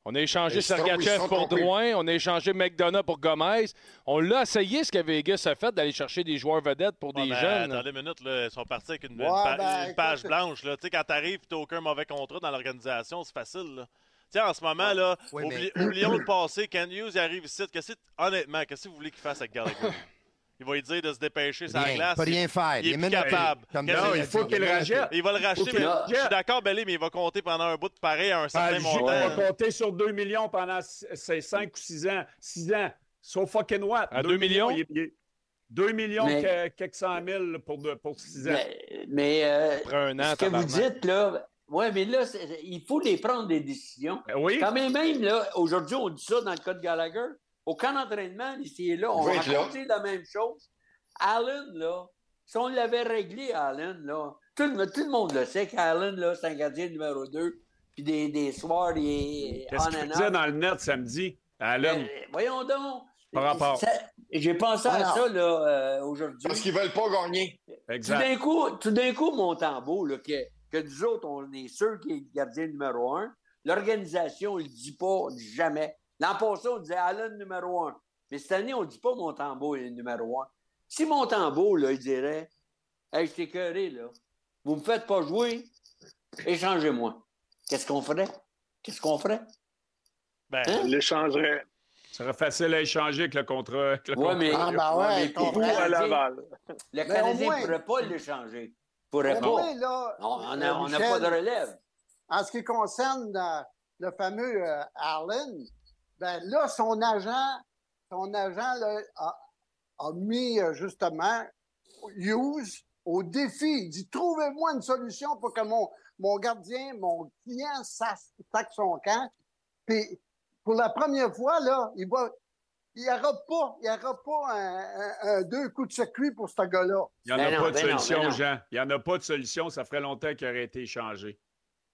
On a échangé Sergachev pour. Drouin, on a échangé McDonough pour Gomez. On l'a essayé ce que Vegas a fait d'aller chercher des joueurs vedettes pour Ouais, des mais jeunes. Attendez une minute, là, ils sont partis avec une, Ouais, une pa- ben, une page blanche. Là. Tu sais, quand t'arrives et t'as aucun mauvais contrat dans l'organisation, c'est facile. Là. En ce moment, là, mais- oublions le passé. Ken Hughes il arrive ici. Qu'est-ce que- honnêtement, qu'est-ce que vous voulez qu'il fasse avec Gallagher? Il va lui dire de se dépêcher sur la Rien, glace. peut rien Il- faire. Il est plus capable. comme Non, il faut qu'il le rachète. Il va le racheter, mais je suis d'accord, Belly, mais il va compter pendant un bout de pareil à un certain montant. On va compter sur 2 millions pendant 5 ou 6 ans. 6 ans. So fucking what? À 2 millions? il- il- 2 millions, Mais- que- quelques cent mille pour, pour 6 ans. Mais, mais, euh, Après un an, ce que vous dites, là, ouais, mais là, il faut les prendre des décisions. Ben oui. Quand même, même là, aujourd'hui, on dit ça dans le cas de Gallagher. Au camp d'entraînement, ici et là, on là. racontait la même chose. Allen, là, si on l'avait réglé, Allen, là, tout le, tout le monde le sait qu'Allen, là, c'est un gardien numéro 2. Puis des, des soirs, il est Qu'est-ce on qu'il off. dans le net samedi? Allen. Mais, voyons donc. Par rapport. Ça- J'ai pensé à Alors. ça là, euh, aujourd'hui. Parce qu'ils veulent pas gagner. Tout d'un coup, tout d'un coup, Montembeau, là, que, que nous autres, on est sûr qu'il est le gardien numéro un. L'organisation, il ne dit pas jamais. L'an passé, on disait Allen numéro un. Mais cette année, on ne dit pas Montembeau est le numéro un. Si Montembeau, là, il dirait Hey, je t'ai écœuré, là. Vous me faites pas jouer, échangez-moi. Qu'est-ce qu'on ferait? Qu'est-ce qu'on ferait? Ben, Hein? On l'échangerait Ça serait facile à échanger avec le contrat. avec le Ouais, contrat. mais, Ah, ben ouais, ouais, mais comprends. pour ou le à Canadien, Laval. le ne pourrait pas l'échanger. Il pourrait Au pas. moins, là, On euh, n'a Michel, pas de relève. En ce qui concerne euh, le fameux euh, Allen, ben là, son agent, son agent là, a, a mis euh, justement Hughes au défi. Il dit Trouvez-moi une solution pour que mon, mon gardien, mon client sac son camp. Puis pour la première fois, là, il va. Il n'y aura pas, il y aura pas un, un- un deux coups de circuit pour ce gars-là. Il n'y en a Ben non, pas de ben non, solution, ben. Jean. Il n'y en a pas de solution. Ça ferait longtemps qu'il aurait été échangé.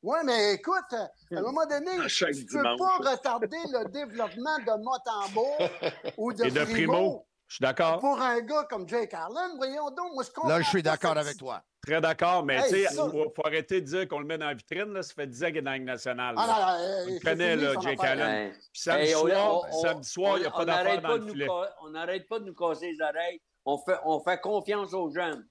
Oui, mais écoute, à un moment donné, tu ne peux pas retarder le développement de Motambo ou de, Et de Primo. Je suis d'accord. pour un gars comme Jake Allen. Voyons donc, moi, je comprends Là, je suis d'accord avec toi. Très d'accord, mais Hey, tu sais, il faut, faut arrêter de dire qu'on le met dans la vitrine. Là. Ça fait 10 ans qu'il est dans la Ligue nationale. Ah, là. euh, On c'est connaît, là, Jake. Allen. Ouais. Puis samedi Hey, on- soir, on- samedi soir, il n'y a pas d'affaire dans pas le nous filet. On n'arrête pas de nous casser les oreilles. On fait, on fait confiance aux jeunes,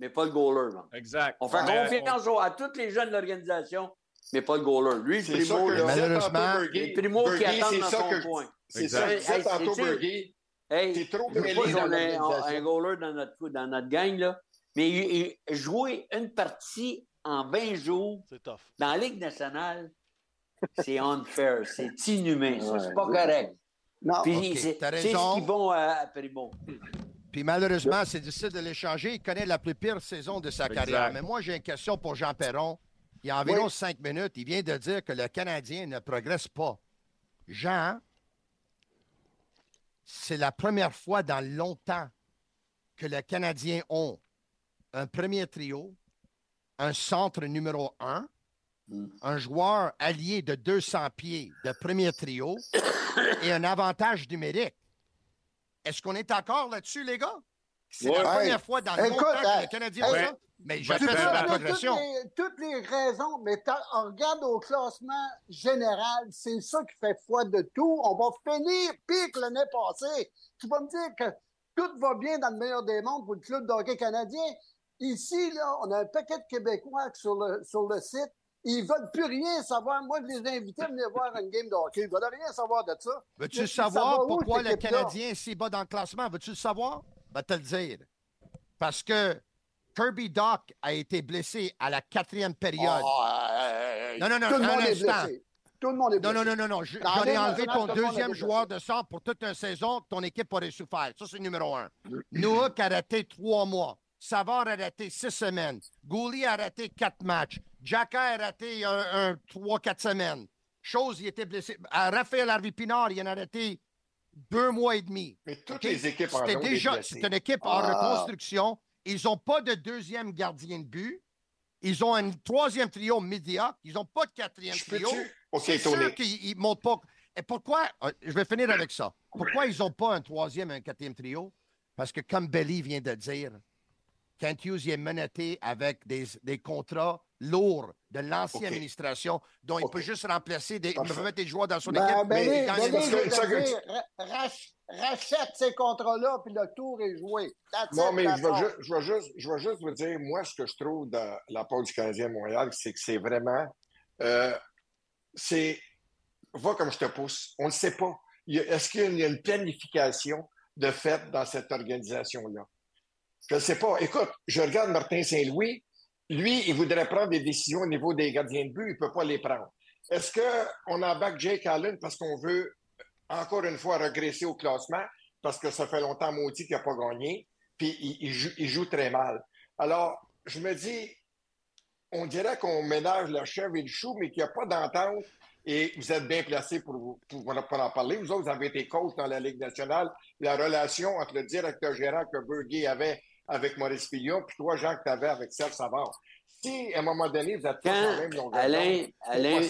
mais pas le goaler. man. Exact. On fait Mais confiance aux- à tous les jeunes de l'organisation, mais pas le goaler. Lui, le C'est ça primo, que là, Malheureusement, les primos qui c'est dans ça son que coin. C'est ça que je disais Hey, tantôt, Bergy. Hey, T'es trop mêlé pas dans qu'on ait un, goaler dans notre, dans notre gang, là, mais il- il- jouer une partie en 20 jours c'est tough. dans la Ligue nationale, c'est unfair, c'est inhumain, ça, c'est Ouais. pas correct. Non, Puis ok, c'est t'as c'est ce raison. qu'ils vont à, à Primo. Puis malheureusement, c'est difficile de l'échanger. Il connaît la plus pire saison de sa Exact. carrière. Mais moi, j'ai une question pour Jean Perron. Il y a environ Oui. cinq minutes, il vient de dire que le Canadien ne progresse pas. Jean, c'est la première fois dans longtemps que les Canadiens ont un premier trio, un centre numéro un, Mm. un joueur allié de 200 pieds de premier trio et un avantage numérique. Est-ce qu'on est encore là-dessus, les gars? C'est Ouais. la première Hey, fois dans écoute, longtemps que hey, les Canadiens hey, ça. Mais j'appelle Tu Ben, la avoir progression. toutes les, toutes les raisons, mais on regarde au classement général, c'est ça qui fait foi de tout. On va finir pire que l'année passée. Tu vas me dire que tout va bien dans le meilleur des mondes pour le club de hockey canadien. Ici, là, on a un paquet de Québécois sur le, sur le site. Ils veulent plus rien savoir. Moi, je les ai invités à venir voir une game de hockey. Ils veulent rien savoir de ça. Veux-tu savoir pourquoi le? Canadien est si bas dans le classement? Veux-tu le savoir? Va te le dire. Parce que Kirby Doc a été blessé à la quatrième période. Ah, Non, non, non, Tout le un monde est blessé. Tout le monde est blessé. non, non, non, non. J'en ai enlevé ton deuxième joueur de centre pour toute une saison que ton équipe aurait souffert. Ça, c'est numéro un. Nook a raté trois mois. Savard a raté six semaines. Gouli a raté quatre matchs. Jacka a raté un, un trois, quatre semaines. Chose, il était blessé. À Raphaël Harvey Pinard, il en a raté deux mois et demi. Mais toutes les équipes en C'était déjà, c'est une équipe en Ah. reconstruction. Ils n'ont pas de deuxième gardien de but. Ils ont un troisième trio médiocre. Ils n'ont pas de quatrième Je trio. C'est sûr qu'ils ne montent pas. Et pourquoi? euh, Je vais finir avec ça. Pourquoi ils n'ont pas un troisième et un quatrième trio? Parce que, comme Belly vient de dire, Kent Hughes il est menotté avec des, des contrats lourds de l'ancienne administration dont il peut juste remplacer des, il peut mettre des joueurs dans son Ben, équipe. ben, mais il ben, rach- rachète ces contrats-là, puis le tour est joué. That's Non, it, mais je vais, je, vais juste, je vais juste vous dire, moi, ce que je trouve dans la part du Canadien Montréal, c'est que c'est vraiment. euh, c'est. Va comme je te pousse. On ne sait pas. Il Est-ce qu'il y a une planification de fait dans cette organisation-là? Je ne sais pas. Écoute, je regarde Martin Saint-Louis. Lui, il voudrait prendre des décisions au niveau des gardiens de but. Il ne peut pas les prendre. Est-ce qu'on embarque Jake Allen parce qu'on veut, encore une fois, regresser au classement? Parce que ça fait longtemps, maudit, qu'il n'a pas gagné. Puis il, joue, très mal. Alors, je me dis, on dirait qu'on ménage le chèvre et le chou, mais qu'il n'y a pas d'entente. Et vous êtes bien placé pour, pour, en parler. Vous autres, vous avez été coach dans la Ligue nationale. La relation entre le directeur gérant que Berger avait avec Maurice Pillon, puis toi, Jean, que tu avais avec Serge Savard. Si, à un moment donné, vous êtes Quand, même longueur Alain, Alain.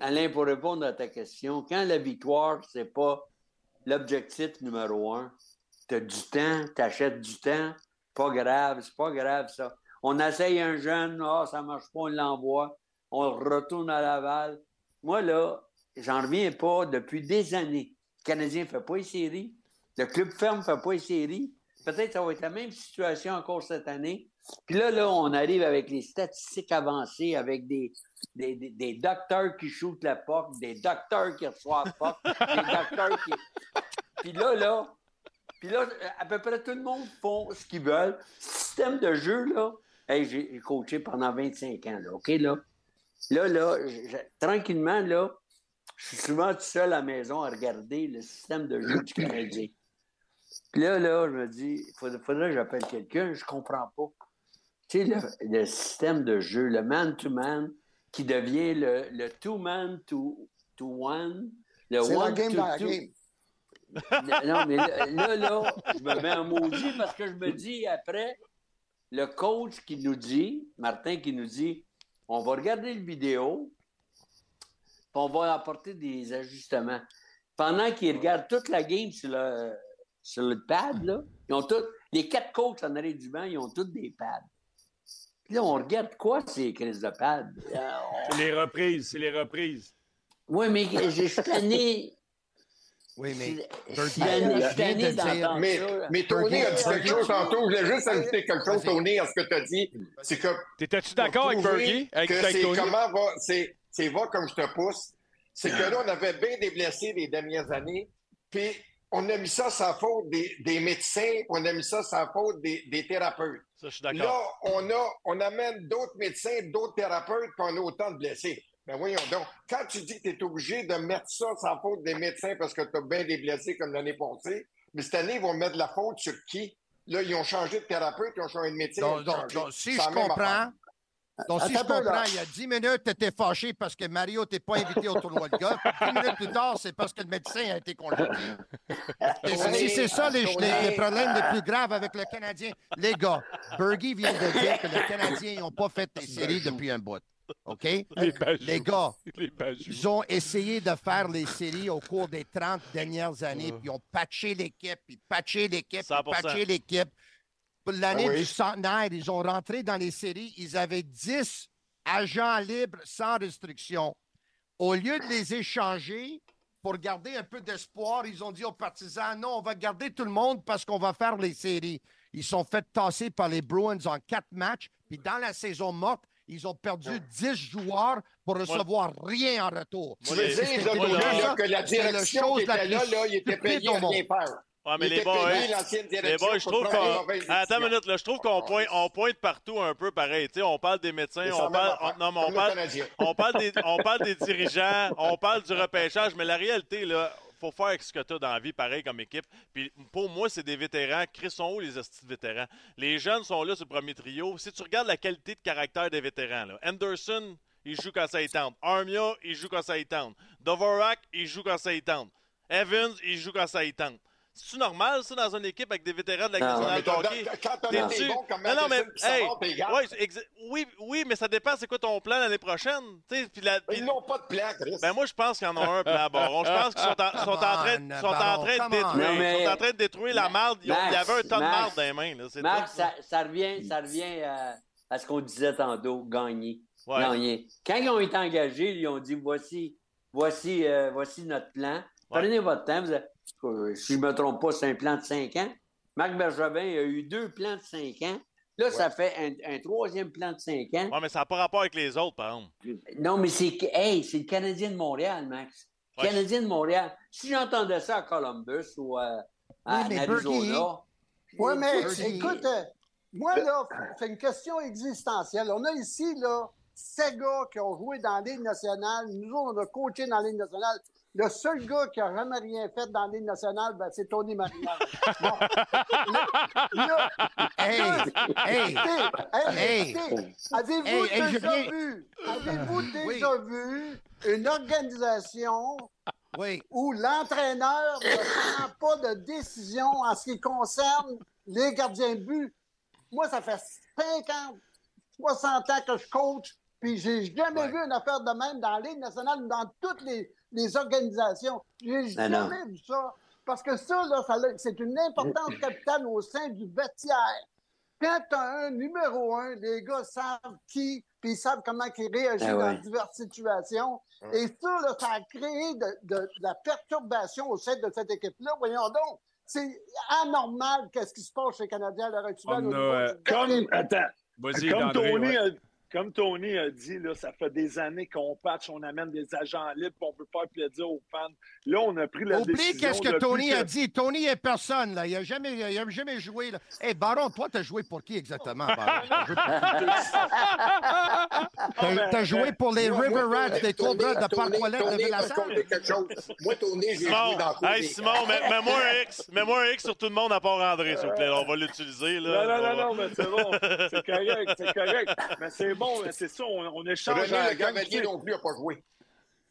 Alain, pour répondre à ta question, quand la victoire, c'est pas l'objectif numéro un, tu as du temps, tu achètes du temps, pas grave, c'est pas grave ça. On essaye un jeune, ah, ça marche pas, on l'envoie, on retourne à Laval. Moi, là, j'en reviens pas depuis des années. Le Canadien ne fait pas les séries, le club ferme ne fait pas les séries. Peut-être que ça va être la même situation encore cette année. Puis là, là, on arrive avec les statistiques avancées, avec des, des, des, des docteurs qui shootent la POC, des docteurs qui reçoivent POC, des docteurs qui. Puis là, là, puis là, à peu près tout le monde font ce qu'ils veulent. Système de jeu, là, hey, j'ai coaché pendant 25 ans, là, OK, là? Là, là, tranquillement, là, je suis souvent tout seul à la maison à regarder le système de jeu du Canadien. Puis là, là, je me dis, il faudrait, faudrait que j'appelle quelqu'un, je comprends pas. Tu sais, le, le système de jeu, le man-to-man, qui devient le, le two-man to, to one, le C'est la one game to dans la two. game. Non, mais là, là, là, je me mets en maudit parce que je me dis après, le coach qui nous dit, Martin qui nous dit, on va regarder le vidéo, puis on va apporter des ajustements. Pendant qu'ils regardent toute la game sur le, sur le pad, là, ils ont tous, les quatre coachs en arrière du banc, ils ont tous des pads. Puis là, on regarde quoi ces crises de pads? Euh, on- C'est les reprises, c'est les reprises. Oui, mais je suis tanné. Oui, mais Je suis tanné- d'entendre Mais, ça. mais Tony a dit quelque chose tantôt. Je voulais juste ajouter quelque chose. Tony, à ce que tu as dit. C'est que. T'étais-tu d'accord avec Bergie? Avec, que avec c'est Tony? comment va, c'est va comme je te pousse. C'est que là, on avait bien des blessés les dernières années, puis on a mis ça sans faute des, des médecins, on a mis ça sans faute des, des thérapeutes. Ça, je suis d'accord. Là, on, a, on amène d'autres médecins, d'autres thérapeutes, puis on a autant de blessés. Ben voyons donc, quand tu dis que tu es obligé de mettre ça sans faute des médecins parce que tu as bien des blessés comme l'année passée, mais cette année, ils vont mettre la faute sur qui? Là, ils ont changé de thérapeute, ils ont changé de médecin. Donc, si je comprends, affaire. Donc, si je Attends là. comprends, il y a 10 minutes, tu étais fâché parce que Mario t'es pas invité au tournoi de golf. 10 minutes plus tard, c'est parce que le médecin a été congédié. Si c'est ça les, les- les problèmes les plus graves avec le Canadien, les gars, Bergie vient de dire que les Canadiens n'ont pas fait les séries depuis un bout. OK? Les. Les gars, Les ils ont essayé de faire les séries au cours des 30 dernières années, puis ils ont patché l'équipe, puis patché l'équipe, puis 100%. patché l'équipe. Pour l'année Ah oui. du centenaire, ils ont rentré dans les séries, ils avaient 10 agents libres sans restriction. Au lieu de les échanger pour garder un peu d'espoir, ils ont dit aux partisans, non, on va garder tout le monde parce qu'on va faire les séries. Ils sont fait tasser par les Bruins en quatre matchs, puis dans la saison morte, ils ont perdu 10 joueurs pour recevoir rien en retour. Tu Moi, veux les- dire, là, que la c'est la direction chose qui la était là, plus là, il était payé à rien monde. faire. Ouais, mais les boys, les boys, je trouve qu'on. Attends une décisions. minute, là, je trouve qu'on pointe, on pointe partout un peu pareil. Tu sais, on parle des médecins, on parle, on- non, mais on parle, on parle des, on parle des dirigeants, on parle du repêchage, mais la réalité, là, faut faire ce que tu as dans la vie, pareil comme équipe. Puis pour moi, c'est des vétérans. Chris sont où les hosties vétérans? Les jeunes sont là sur le premier trio. Si tu regardes la qualité de caractère des vétérans, là, Anderson, il joue quand ça y tente. Armia, il joue quand ça y tente. Dvorak, il joue quand ça y tente. Evans, il joue quand ça y tente. C'est-tu normal, ça, dans une équipe avec des vétérans de la Non. nationale de hockey? T'es-tu- non, non, mais, hey, ouais, oui, oui, mais ça dépend, c'est quoi ton plan l'année prochaine? Puis la- Ils n'ont pas de plan, Chris. ben moi, je pense qu'il y en a un plan Baron. Je pense qu'ils sont, en, sont en train, sont en train de détruire. Sont en train de détruire la marde. Ils ont- Il y avait un tas de marde dans les mains. Là. Max, tout, ça, ça revient, ça revient à, à ce qu'on disait tantôt, gagner. Ouais. Gagner. Quand ils ont été engagés, ils ont dit voici, voici, euh, voici notre plan. Prenez votre temps. Vous avez- euh, si je ne me trompe pas, c'est un plan de cinq ans. Marc Bergevin a eu deux plans de cinq ans. Là, ça fait un, un troisième plan de cinq ans. Ouais, mais ça n'a pas rapport avec les autres, par exemple. Non, mais c'est hey, c'est le Canadien de Montréal, Max. Ouais. Canadien de Montréal. Si j'entendais ça à Columbus ou à, à- mais en Arizona. Oui, mais écoute, euh, moi, là, c'est une question existentielle. On a ici, là, ces gars qui ont joué dans la Ligue nationale. Nous, on a coaché dans la Ligue nationale. Le seul gars qui n'a jamais rien fait dans Ligue nationale, ben, c'est Tony Marinard. Bon. Là, Hey, hey, hey, avez-vous déjà vu, avez-vous déjà vu une organisation oui. où l'entraîneur ne prend pas de décision en ce qui concerne les gardiens de but? Moi, ça fait 50, 60 ans que je coach, puis j'ai jamais vu une affaire de même dans Ligue nationale ou dans toutes les, les organisations. J'ai jamais vu ça. Parce que ça, là, ça c'est une importance capitale au sein du vestiaire. Quand tu as un numéro un, les gars savent qui, puis ils savent comment ils réagissent Ah ouais. dans diverses situations. Et ça, là, ça a créé de, de- de la perturbation au sein de cette équipe-là. Voyons donc, c'est anormal qu'est-ce qui se passe chez les Canadiens à l'heure actuelle. Euh, Comme, attends, Vas-y, comme André, Tony, ouais. Comme Tony a dit, là, ça fait des années qu'on patch, on amène des agents libres, on peut faire plaisir aux fans. Là, on a pris la Oublie décision. qu'est-ce que Tony a dit. Tony est personne, là. Il n'a jamais, il a jamais joué. Là. Hey, Baron, toi, t'as joué pour qui exactement, Baron? T'as joué pour- T'as t'as joué pour les Moi, River Rats, des Cobras de Parc-Ouellet de chose. Moi, Tony, j'ai joué dans le hey, Simon, mets- mets-moi un X. Mets-moi un X sur tout le monde à part André, s'il vous plaît. On va l'utiliser. Non, là. non, On non, non, mais c'est bon. C'est correct, c'est correct. Mais c'est bon, mais c'est ça, on, on échange à René, la cavalier non plus, n'a pas joué.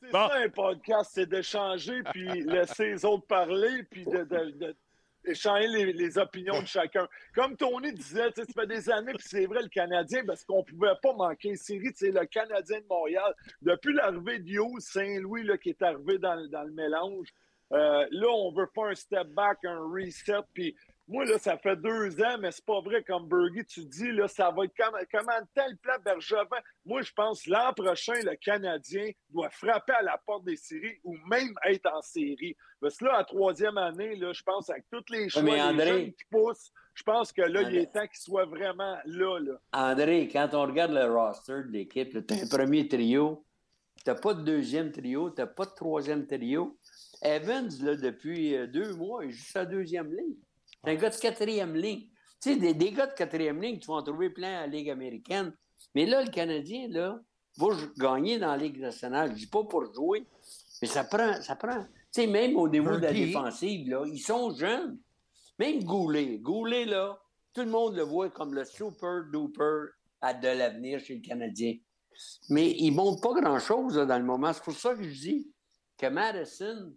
c'est Bon. ça un podcast, c'est d'échanger, puis laisser les autres parler, puis de, de- de- échanger les, les opinions de chacun. Comme Tony disait, tu sais, ça fait des années, puis c'est vrai, le Canadien, parce qu'on pouvait pas manquer une série, c'est le Canadien de Montréal. Depuis l'arrivée de Hughes, Saint-Louis, là, qui est arrivé dans, le- dans le mélange, euh, là, on veut faire un step back, un reset, puis moi, là, ça fait deux ans, mais c'est pas vrai, comme Bergie, tu dis, là, ça va être comme, comment tel plan Bergevin. Moi, je pense l'an prochain, le Canadien doit frapper à la porte des séries ou même être en série. Parce que là, en troisième année, là, je pense avec tous les André- jeunes qui poussent, je pense que là, il est temps qu'ils soient vraiment là, là. André, quand on regarde le roster de l'équipe, tu as un premier trio, tu pas de deuxième trio, tu pas de troisième trio. Evans, là, depuis euh, deux mois, il joue sa deuxième ligne. C'est un gars de quatrième ligne. Tu sais, des, des gars de quatrième ligne, tu vas en trouver plein à la Ligue américaine. Mais là, le Canadien, là, va gagner dans la Ligue nationale. Je dis pas pour jouer, mais ça prend. Ça prend. Tu sais, même au niveau de la défensive, là, ils sont jeunes. Même Goulet. Goulet, là, tout le monde le voit comme le super duper à de l'avenir chez le Canadien. Mais il ne montre pas grand-chose là, dans le moment. C'est pour ça que je dis que Madison,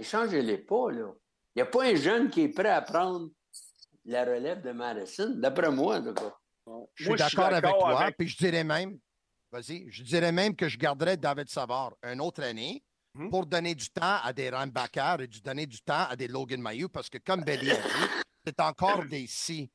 changez-les pas. là. Il n'y a pas un jeune qui est prêt à prendre la relève de Madison, d'après moi, en tout cas. Je suis d'accord avec toi, avec- puis je dirais même, vas-y, je dirais même que je garderais David Savard une autre année Hmm? pour donner du temps à des Rambakar et du donner du temps à des Logan Mayou, parce que comme Belly a dit, c'est encore des si.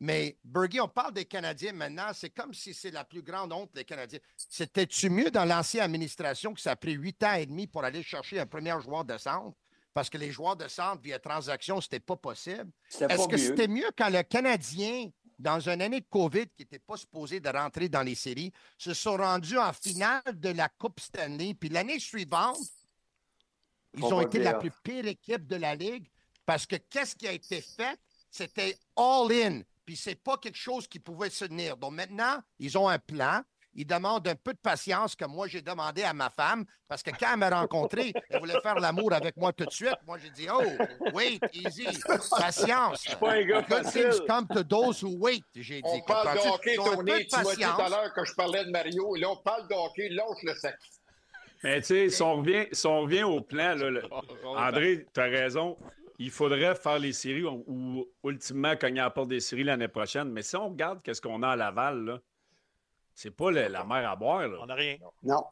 Mais Bergie, on parle des Canadiens maintenant, c'est comme si c'est la plus grande honte des Canadiens. C'était-tu mieux dans l'ancienne administration que ça a pris huit ans et demi pour aller chercher un premier joueur de centre? Parce que les joueurs de centre via transaction, c'était pas possible. Est-ce que c'était mieux quand le Canadien, dans une année de COVID qui n'était pas supposé de rentrer dans les séries, se sont rendus en finale de la Coupe Stanley, puis l'année suivante, ils ont été la plus pire équipe de la Ligue parce que qu'est-ce qui a été fait? C'était all-in, puis c'est pas quelque chose qui pouvait se tenir. Donc maintenant, ils ont un plan. Ils demandent un peu de patience, comme moi j'ai demandé à ma femme, parce que quand elle m'a rencontré, elle voulait faire l'amour avec moi tout de suite. Moi, j'ai dit, oh, wait, easy, patience. Je suis pas un gars Good facile. things come to those who wait, j'ai dit. On parle de hockey, Tony. Tu m'as dit tout à l'heure que je parlais de Mario. Là, on parle de hockey. Lâche le sac. Mais tu sais, si on revient, si on revient au plan, là, le- André, tu as raison. Il faudrait faire les séries ou, ou ultimement cogner à la porte des séries l'année prochaine. Mais si on regarde qu'est-ce qu'on a à Laval, là, c'est pas le- la mer à boire. Là. On n'a rien. Non.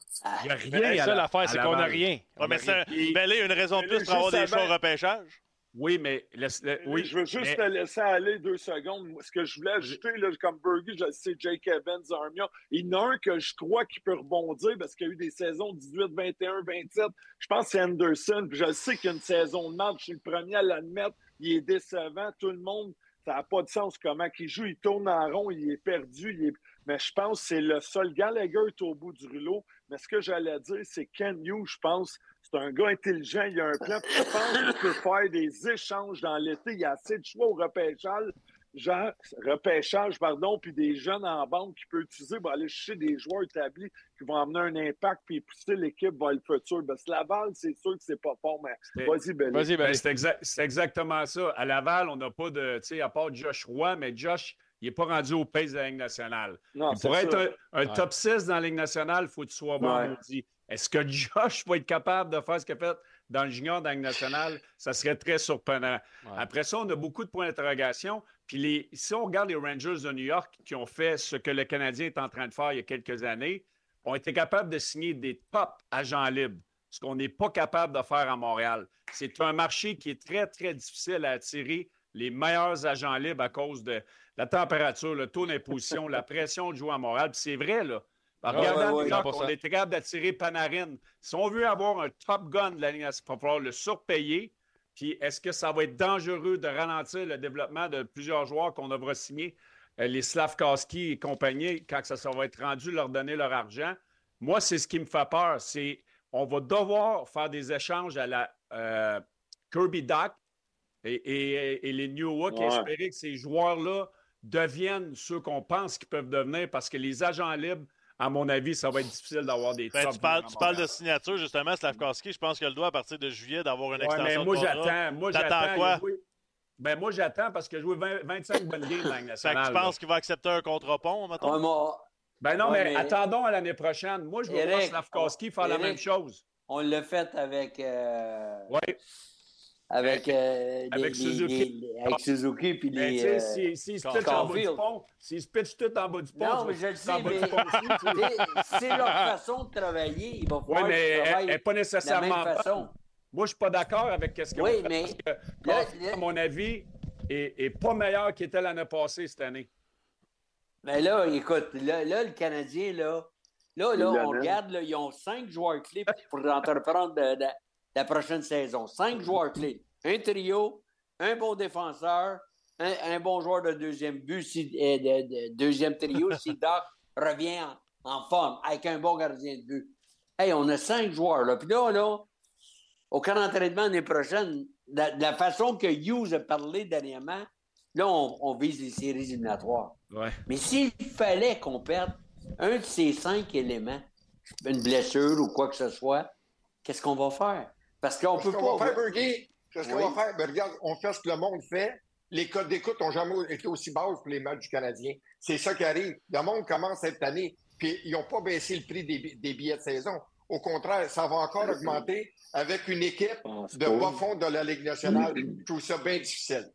Il n'y a rien Mais la à seule la- affaire, à c'est qu'on n'a rien. Ouais, mais c'est ben là, il y a une raison de plus pour avoir des choix au repêchage. Oui, mais laisse- le- Oui, je veux juste mais- te laisser aller deux secondes. Ce que je voulais ajouter, là, comme Bergie, je le sais, Jake Evans, Armia, il y en a un que je crois qu'il peut rebondir parce qu'il y a eu des saisons 18, 21, 27. Je pense que c'est Anderson. Puis je sais qu'il y a une saison de match. Je suis le premier à l'admettre. Il est décevant. Tout le monde, ça n'a pas de sens comment il joue. Il tourne en rond, il est perdu. il est- Mais je pense que c'est le seul. Gallagher est au bout du rouleau. Mais ce que j'allais dire, c'est Ken Hughes, je pense, c'est C'est un gars intelligent, il a un plan. Je pense qu'il peut faire des échanges dans l'été. Il y a assez de choix au repêchage, genre, repêchage, pardon, puis des jeunes en bande qu'il peut utiliser pour aller chercher des joueurs établis qui vont amener un impact puis pousser l'équipe vers le futur. Parce que Laval, c'est sûr que c'est pas fort, mais C'est- vas-y, Belly. Vas-y, ben. Ben, c'est exact- c'est exactement ça. À Laval, on n'a pas de. Tu sais, à part Josh Roy, mais Josh, il n'est pas rendu au pays de la Ligue nationale. Non, pour être un, un Ouais. top 6 dans la Ligue nationale, il faut que tu sois bon Ouais. Est-ce que Josh va être capable de faire ce qu'il a fait dans le junior dans la Ligue nationale? Ça serait très surprenant. Ouais. Après ça, on a beaucoup de points d'interrogation. Puis les, si on regarde les Rangers de New York qui ont fait ce que le Canadien est en train de faire il y a quelques années, ont été capables de signer des top agents libres, ce qu'on n'est pas capable de faire à Montréal. C'est un marché qui est très, très difficile à attirer les meilleurs agents libres à cause de la température, le taux d'imposition, la pression de jouer à Montréal. Puis c'est vrai, là. En Ah, regardant ouais, ouais, 100%. on est capable d'attirer Panarin. Si on veut avoir un top gun de la Ligue nationale, il va falloir le surpayer. Puis est-ce que ça va être dangereux de ralentir le développement de plusieurs joueurs qu'on devra signer, euh, les Slavkowski et compagnie, quand ça, ça va être rendu, leur donner leur argent? Moi, c'est ce qui me fait peur. C'est on va devoir faire des échanges à la euh, Kirby Doc et, et- et les New York Ouais. espérer que ces joueurs-là deviennent ceux qu'on pense qu'ils peuvent devenir parce que les agents libres, à mon avis, ça va être difficile d'avoir des Ben, tu, parles, tu parles de signature, justement, Slavkowski. Je pense qu'il a le droit à partir de juillet d'avoir une Ouais, extension mais moi, j'attends. Moi, T'attends j'attends. quoi? Il a joué- Ben, moi, j'attends parce que joué 20 25 bonnes games dans la Ligue Fait que nationale. tu penses qu'il va accepter un contre pont, mettons? Ouais, moi, Ben non, Ouais, mais, mais- attendons à l'année prochaine. Moi, je veux voir Eric, Slavkowski faire la même chose. on l'a fait avec. euh, Oui. Avec, euh, Avec les- Suzuki. les- les- avec Suzuki puis Mais les. tu sais, euh, s'il s'il se Carl- pitch en bas du pont, s'il se pitch tout en bas du pont, Non, je mais je le sais, mais c'est- leur façon de travailler. Il va Oui, falloir mais elle travaillent n'est pas de la nécessairement même façon. Moi, je ne suis pas d'accord avec ce qu'ils Oui, mais Parce que là, Caulfield, là- à mon avis, est, est pas meilleur qu'il était l'année passée cette année. Mais là, écoute, là, là, le Canadien, là, là, là on regarde, là, ils ont cinq joueurs clés pour entreprendre de- de- la prochaine saison. Cinq joueurs clés. Un trio, un bon défenseur, un, un bon joueur de deuxième but, si, euh, de, de- deuxième trio, si Doc revient en, en forme, avec un bon gardien de but. Hey, on a cinq joueurs, là. Puis là, là, au camp d'entraînement l'année prochaine, de, de la façon que Hughes a parlé dernièrement, là, on, on vise les séries éliminatoires. Ouais. Mais s'il fallait qu'on perde un de ces cinq éléments, une blessure ou quoi que ce soit, qu'est-ce qu'on va faire? Parce qu'on Qu'est-ce peut qu'on pas. va faire, Bergie? Qu'est-ce qu'on va faire? Ben, regarde, on fait ce que le monde fait. Les codes d'écoute n'ont jamais été aussi basses pour les matchs du Canadien. C'est ça qui arrive. Le monde commence cette année, puis ils n'ont pas baissé le prix des, bi- des billets de saison. Au contraire, ça va encore augmenter avec une équipe de bas fond de la Ligue nationale. Je trouve ça bien difficile.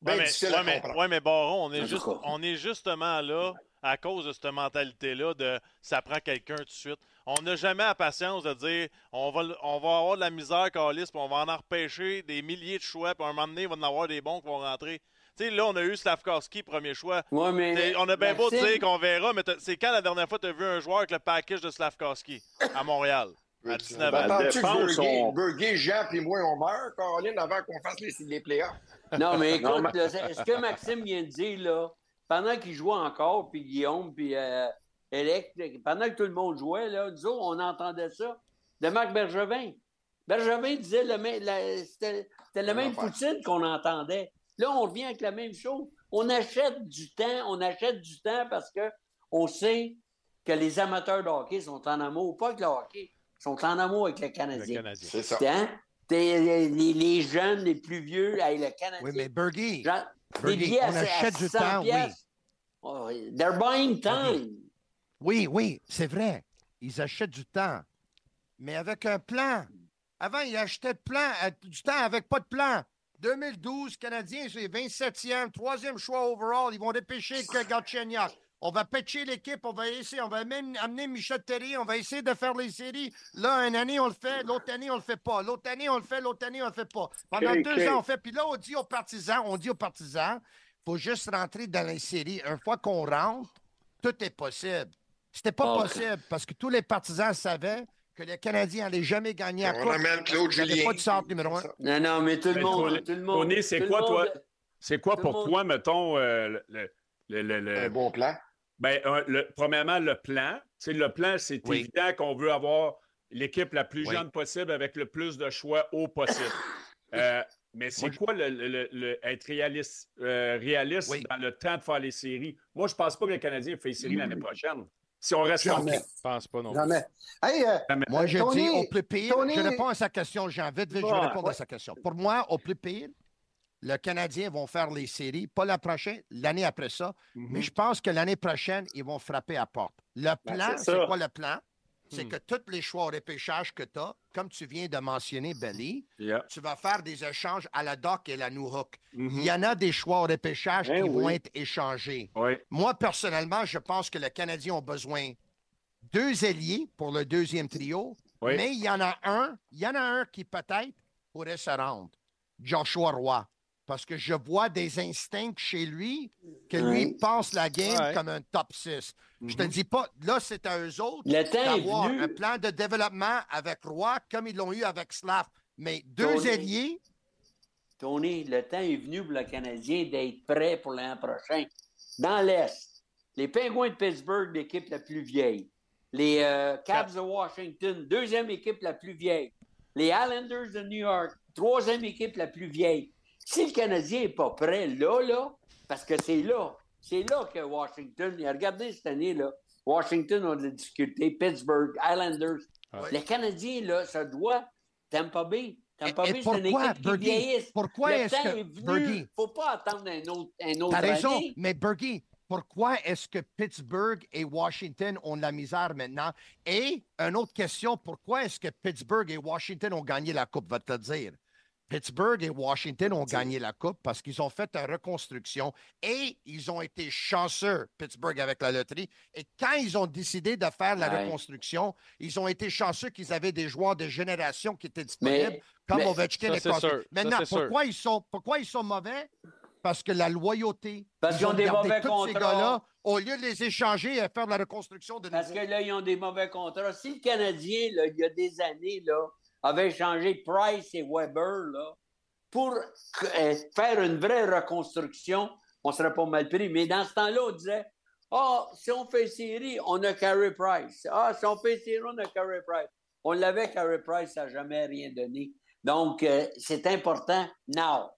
Bien Ouais, mais, difficile ouais, à mais, comprendre. ouais, mais Baron, on est, juste, on est justement là à cause de cette mentalité-là de ça prend quelqu'un tout de suite. On n'a jamais la patience de dire on va, on va avoir de la misère, Calis, puis on va en repêcher des milliers de choix, puis à un moment donné, il va en avoir des bons qui vont rentrer. Tu sais, là, on a eu Slavkowski, premier choix. Ouais, mais On a bien beau dire qu'on verra, mais c'est quand la dernière fois que tu as vu un joueur avec le package de Slavkowski à Montréal? À 19 Ben, ans. Attends-tu que Bergie, Jean puis moi, on meurt, Caroline, avant qu'on fasse les, les playoffs? Non, mais écoute, Non, mais- là, c'est- ce que Maxime vient de dire, là, pendant qu'il jouait encore, puis Guillaume, puis euh, Pendant que tout le monde jouait, là, nous autres, on entendait ça de Marc Bergevin. Bergevin disait le même, la- c'était c'était la Même affaire. poutine qu'on entendait. Là, on revient avec la même chose. On achète du temps, on achète du temps parce que on sait que les amateurs de hockey sont en amour, pas avec le hockey, sont en amour avec le Le Canadien. Canadien. C'est ça. Hein? Les, les jeunes, les plus vieux, avec le Canadien. Oui, mais Bergie, Genre, des Bergie, on achète à du 600 temps, oui. piastres. Oh, they're buying time. Oui, oui, c'est vrai. Ils achètent du temps. Mais avec un plan. Avant, ils achetaient de plan, euh, du temps avec pas de plan. 2012, Canadiens, c'est 27e, troisième choix overall. Ils vont dépêcher Galchenyuk. On va pitcher l'équipe, on va essayer, on va même amener Michel Terry, on va essayer de faire les séries. Là, une année, on le fait, l'autre année, on le fait pas. L'autre année, on le fait, l'autre année, on le fait pas. Pendant deux ans, on fait. Puis là, on dit aux partisans, on dit aux partisans, faut juste rentrer dans les séries. Une fois qu'on rentre, tout est possible. C'était pas possible parce que tous les partisans savaient que les Canadiens n'allaient jamais gagner à On coupe. amène Claude Julien. pas de centre numéro un. Non, non, mais tout le Mais monde. Tony- tout le monde Tony, c'est quoi, toi? C'est quoi pour toi, mettons, euh, le, le- le- le- Un bon plan. Ben, un- le- premièrement, le plan. Tu sais, le plan, c'est Oui. évident qu'on veut avoir l'équipe la plus Oui. jeune possible avec le plus de choix haut possible. Euh, mais c'est je- quoi le, le- le- être réaliste, euh, réaliste Oui. dans le temps de faire les séries? Moi, je pense pas que le Canadien fait les séries l'année prochaine. Si on reste Jamais. Je pense pas non. Jamais. Hey, euh, Moi, je Tony- dis au plus pire. Tony- Je réponds à sa question, Jean. Vite, vite, je vais Ouais. répondre à sa question. Pour moi, au plus pire, le Canadien vont faire les séries, pas la prochaine, l'année après ça. Mais je pense que l'année prochaine, ils vont frapper à porte. Le plan, c'est quoi le plan? C'est Hmm. que tous les choix au repêchage que tu as, comme tu viens de mentionner, Belly, Yeah. tu vas faire des échanges à la Doc et la New Hook. Mhm. Il y en a des choix au repêchage Ben qui vont être échangés. Oui. Moi, personnellement, je pense que le Canadien a besoin deux ailiers pour le deuxième trio, Oui. mais il y en a un, il y en a un qui peut-être pourrait se rendre. Joshua Roy. Parce que je vois des instincts chez lui que lui Ouais. pense la game Ouais. comme un top 6. Je Mhm. te dis pas, là, c'est à eux autres Le temps est d'avoir un plan de développement avec Roy comme ils l'ont eu avec Slav. Mais deux Tony. ailiers, Tony, le temps est venu pour le Canadien d'être prêt pour l'an prochain. Dans l'Est, les Penguins de Pittsburgh, l'équipe la plus vieille. Les euh, Cavs de Washington, deuxième équipe la plus vieille. Les Islanders de New York, troisième équipe la plus vieille. Si le Canadien n'est pas prêt là, là, parce que c'est là, c'est là que Washington, regardez cette année, là, Washington a de la difficulté, Pittsburgh, Islanders. Ouais. Le Canadien, là, ça doit, Tampa Bay, Tampa Bay, c'est une pourquoi, équipe qui Bergie, vieillisse. pourquoi est-ce que- est venu. Bergie. faut pas attendre un autre, un autre T'as raison, année. mais Bergie, pourquoi est-ce que Pittsburgh et Washington ont de la misère maintenant? Et une autre question, pourquoi est-ce que Pittsburgh et Washington ont gagné la Coupe, va te dire? Pittsburgh et Washington ont gagné la Coupe parce qu'ils ont fait une reconstruction et ils ont été chanceux, Pittsburgh, avec la loterie. Et quand ils ont décidé de faire la Ouais. reconstruction, ils ont été chanceux qu'ils avaient des joueurs de génération qui étaient disponibles, Mais- comme mais- Ovechkin Ça, et sûr. Ça, Maintenant, sûr. pourquoi ils, sont, pourquoi ils sont mauvais? Parce que la loyauté. Parce qu'ils ont des mauvais tous ces contrats. gars-là, au lieu de les échanger et faire de la reconstruction de Parce nouveau. que là, ils ont des mauvais contrats. Si le Canadien, là, il y a des années, là, avait changé Price et Weber là, pour euh, faire une vraie reconstruction, on ne serait pas mal pris. Mais dans ce temps-là, on disait Ah, si on fait série, on a Carey Price. Ah, si on fait série, on a Carey Price. On l'avait, Carey Price, ça n'a jamais rien donné. Donc, euh, c'est important now.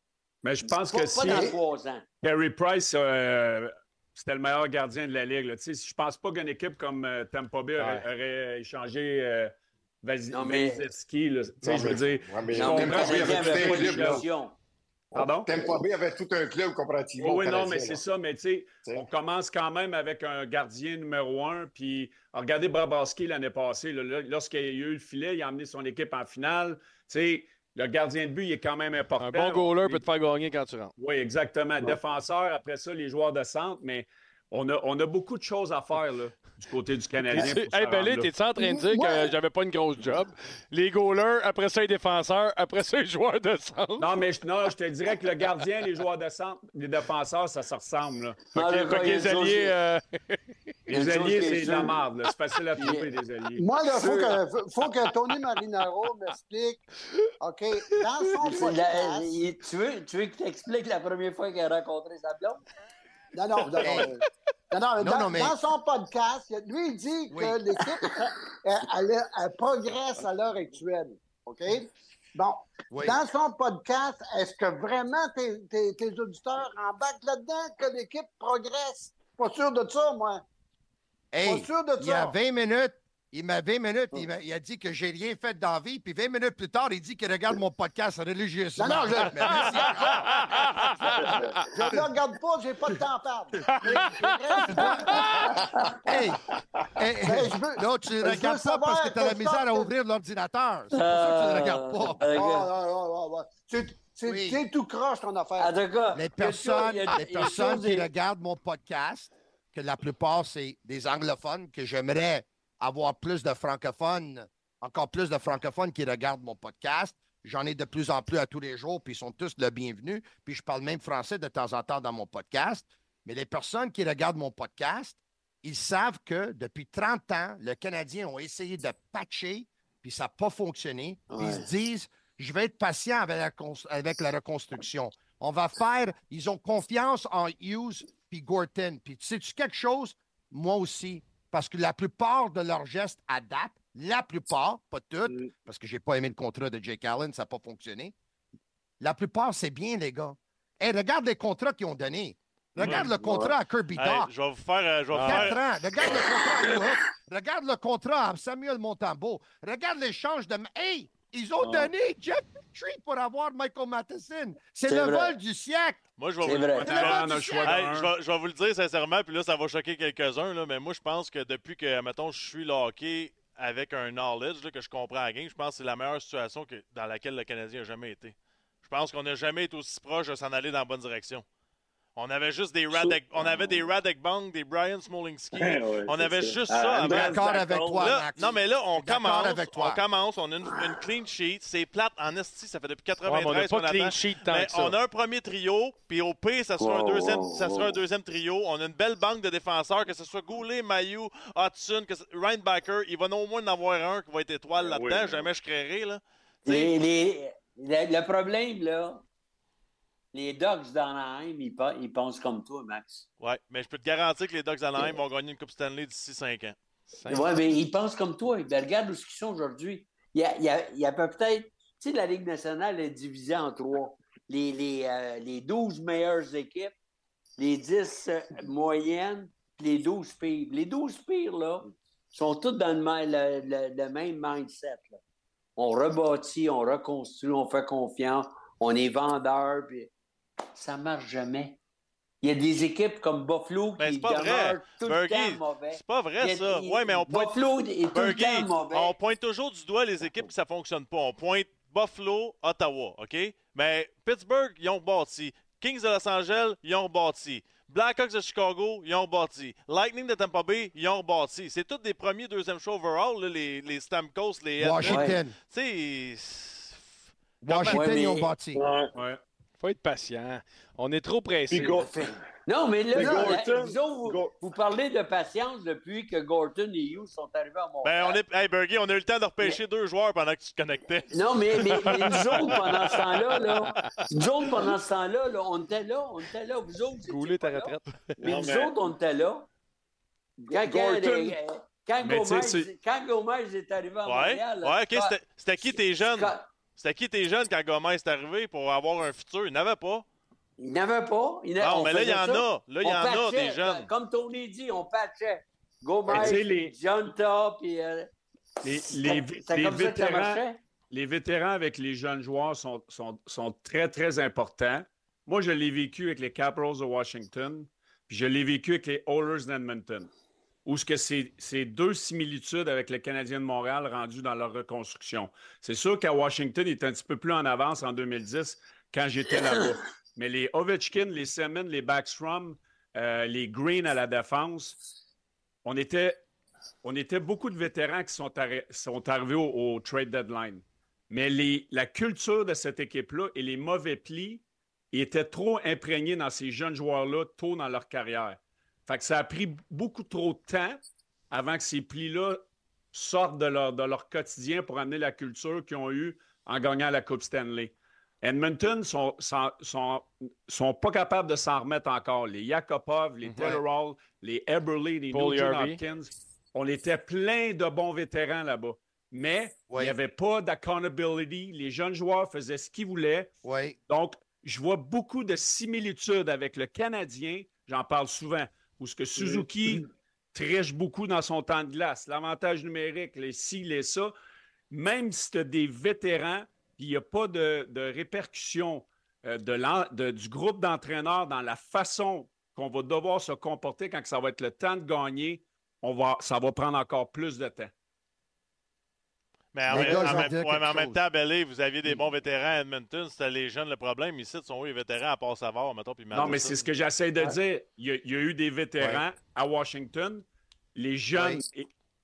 Mais je pense Pas, que pas si trois ans. Carey Price, euh, c'était le meilleur gardien de la Ligue. là. Je pense pas qu'une équipe comme euh, Tampa Bay aurait, Ouais. aurait échangé euh, Vasilevski, là. Tu sais, je veux dire. Ouais, mais Non, mais pas. Pardon? Tampa Bay avait tout un club comparativement. Oui, non, mais c'est ça. Mais tu sais, on commence quand même avec un gardien numéro un. Puis, regardez Brabaski l'année passée. Lorsqu'il y a eu le filet, il a amené son équipe en finale. Tu sais, le gardien de but, il est quand même important. Un bon goaler peut te faire gagner quand tu rentres. Oui, exactement. Défenseur, après ça, les joueurs de centre, mais on a, on a beaucoup de choses à faire là, du côté du Canadien. Hey, Belé, là. t'es-tu en train de dire que j'avais pas une grosse job? Les goalers, après ça, les défenseurs, après ça, les joueurs de centre. Non, mais je, non, je te dirais que le gardien, les joueurs de centre, les défenseurs, ça se ressemble. Là. Ah, que les alliés. euh, Les alliés, c'est de la merde. C'est facile à trouver, des alliés. Moi, il faut que, faut- que Tony Marinaro m'explique. OK, dans son C'est la- podcast. il- tu veux, tu veux qu'il t'explique la première fois qu'il a rencontré sa blonde? Non, non, non, non, non, non, Non, dans, non, mais- dans son podcast, lui, il dit Oui. que l'équipe, elle, elle- elle progresse à l'heure actuelle. OK? Bon, Oui. dans son podcast, est-ce que vraiment tes, tes- tes auditeurs embarquent là-dedans que l'équipe progresse? Pas sûr de ça, moi. Hey, Pas sûr de il y a ça. 20 minutes, il m'a 20 minutes, il, m'a- il a dit que j'ai rien fait dans la vie, puis 20 minutes plus tard, il dit qu'il regarde mon podcast religieusement. Non, non, je- ne le regarde pas, j'ai pas de temps à perdre. Hey, hey, Mais je veux- non, tu ne regardes pas parce que tu as la misère à ouvrir l'ordinateur. C'est pour ça que tu ne le regardes pas. Oh, regarde. non, non, non, non. C'est Oui. c'est tout croche ton affaire. Les personnes, a- les personnes qui des- regardent mon podcast, que la plupart, c'est des anglophones, que j'aimerais avoir plus de francophones, encore plus de francophones qui regardent mon podcast. J'en ai de plus en plus à tous les jours, puis ils sont tous le bienvenu. Puis je parle même français de temps en temps dans mon podcast. Mais les personnes qui regardent mon podcast, ils savent que depuis 30 ans, le Canadien ont essayé de patcher, puis ça n'a pas fonctionné. Ils se disent, je vais être patient avec la, avec la reconstruction. On va faire, ils ont confiance en Hughes puis Gorton. Puis sais-tu quelque chose? Moi aussi. Parce que la plupart de leurs gestes à date la plupart, pas toutes, Mm. parce que j'ai pas aimé le contrat de Jake Allen, ça n'a pas fonctionné. La plupart, c'est bien, les gars. Hey, regarde les contrats qu'ils ont donnés. Regarde le contrat à Kirby Hey, Doc. je vais vous faire. euh, je vais vous 4 faire- ans. Regarde le contrat à. Regarde le contrat à Samuel Montambeau. Regarde l'échange de. Hey! Ils ont Ah. donné Jeff Petrie pour avoir Michael Matheson. C'est le vrai. vol du siècle. Moi, je vais C'est vous vrai. le a choix siècle. Hey, je, vais, je vais vous le dire sincèrement, puis là, ça va choquer quelques-uns, mais moi, je pense que depuis que, mettons, je suis le hockey avec un knowledge, là, que je comprends la game, je pense que c'est la meilleure situation que, dans laquelle le Canadien n'a jamais été. Je pense qu'on n'a jamais été aussi proche de s'en aller dans la bonne direction. On avait juste des Radek, on avait des Radek Bang, des Brian Smolensky. Ouais, on avait ça. juste Ah, ça. D'accord avec toi, Là, Max. non, mais là, on commence, avec toi. on commence, on a une, une clean sheet, c'est plate en esti, ça fait depuis Ouais, mais on 93 n'a pas qu'on clean attend. sheet tant Mais que ça. on a un premier trio, puis au pire, ça sera, un, deuxième, wow, ça sera wow. un deuxième trio. On a une belle banque de défenseurs, que ce soit Goulet, Mayu, Hudson, que ce- Reinbacker. Il va au moins en avoir un qui va être étoile Ben là-dedans. oui, ben Jamais je créerai. Là. Les, les- le, le problème, là, les Ducks d'Anaheim, ils, ils pensent comme toi, Max. Ouais, mais je peux te garantir que les Ducks d'Anaheim vont gagner une Coupe Stanley d'ici 5 ans. Oui, mais ils pensent comme toi. Ben, regarde où ils sont aujourd'hui. Il y a, il y a- il y a peut-être. Tu sais, la Ligue nationale est divisée en trois. Les, les, euh, les 12 meilleures équipes, les 10 euh, moyennes, puis les 12 pires. Les 12 pires, là, sont tous dans le, ma- le- le- le même mindset. là. On rebâtit, on reconstruit, on fait confiance, on est vendeur, puis ça marche jamais. Il y a des équipes comme Buffalo Ben, qui c'est pas vrai. tout le Bergie, temps mauvais. C'est pas vrai, ça. Ouais, mais on pointe, Buffalo est tout le temps mauvais. on pointe toujours du doigt les équipes qui ça fonctionne pas. On pointe Buffalo, Ottawa, OK? Mais Pittsburgh, ils ont rebâti. Kings de Los Angeles, ils ont rebâti. Blackhawks de Chicago, ils ont rebâti. Lightning de Tampa Bay, ils ont rebâti. C'est tous des premiers, deuxième choix overall, là, les, les Stamkos, les. Washington. Tu sais, Washington, Ouais, mais- ils ont bâti. Ouais. Ouais. faut être patient. On est trop pressé. Non, mais là, Mais là, Gorton- la- vous, autres, vous, Go- vous parlez de patience depuis que Gorton et Hughes sont arrivés à Montréal. ben, on est, hey, Bergie, on a eu le temps de repêcher deux joueurs pendant que tu te connectais. Non, mais, mais, mais nous autres, pendant ce temps-là, là, nous autres, pendant ce temps-là, là, on était là, on était là. Vous autres, vous étiez ta pas là. retraite. Mais Non, nous autres, on était là. Quand, quand, Gorton- les- quand quand Gomez est arrivé à Ouais, Montréal... là, ouais, ok, c'était- qui tes jeunes? C'était qui tes jeunes quand Gomez est arrivé pour avoir un futur? Il n'avait pas. Il n'avait pas. Il Non, on mais là, il y en ça. a. Là, il y en a des jeunes. Comme Tony dit, on patchait. Gomez, les- Jonta, puis... euh, Les, les, c'est les comme ça que ça vétérans, les vétérans avec les jeunes joueurs sont, sont, sont très, très importants. Moi, je l'ai vécu avec les Capitals de Washington, puis je l'ai vécu avec les Oilers d'Edmonton, où ce que c'est deux similitudes avec le Canadien de Montréal rendus dans leur reconstruction. C'est sûr qu'à Washington, il est un petit peu plus en avance en 2010 quand j'étais là-bas. Mais les Ovechkin, les Semin, les Backstrom, euh, les Green à la défense, on était, on était beaucoup de vétérans qui sont, arri- sont arrivés au, au trade deadline. Mais les- la culture de cette équipe-là et les mauvais plis étaient trop imprégnés dans ces jeunes joueurs-là tôt dans leur carrière. Fait que ça a pris beaucoup trop de temps avant que ces plis-là sortent de leur, de leur quotidien pour amener la culture qu'ils ont eue en gagnant la Coupe Stanley. Edmonton sont, sont, sont, sont pas capables de s'en remettre encore. Les Yakupov, les Taylor Hall, les Eberle, les Nugent. Hopkins, on était plein de bons vétérans là-bas. Mais il n'y avait pas d'accountability. Les jeunes joueurs faisaient ce qu'ils voulaient. Oui. Donc, je vois beaucoup de similitudes avec le Canadien. J'en parle souvent. Où ce que Suzuki triche beaucoup dans son temps de glace. L'avantage numérique, les ci, les ça. Même si tu as des vétérans, il n'y a pas de, de répercussions euh, de l'en- de- du groupe d'entraîneurs dans la façon qu'on va devoir se comporter quand ça va être le temps de gagner, on va, ça va prendre encore plus de temps. Mais en, même, gars, en ouais, mais en même temps, Belé, vous aviez des bons vétérans à Edmonton. C'était les jeunes le problème. Ici, ce sont eux les vétérans à part Savard, mettons, puis Non, mais c'est ce que j'essaie de dire. Il y, a, il y a eu des vétérans à Washington. Les jeunes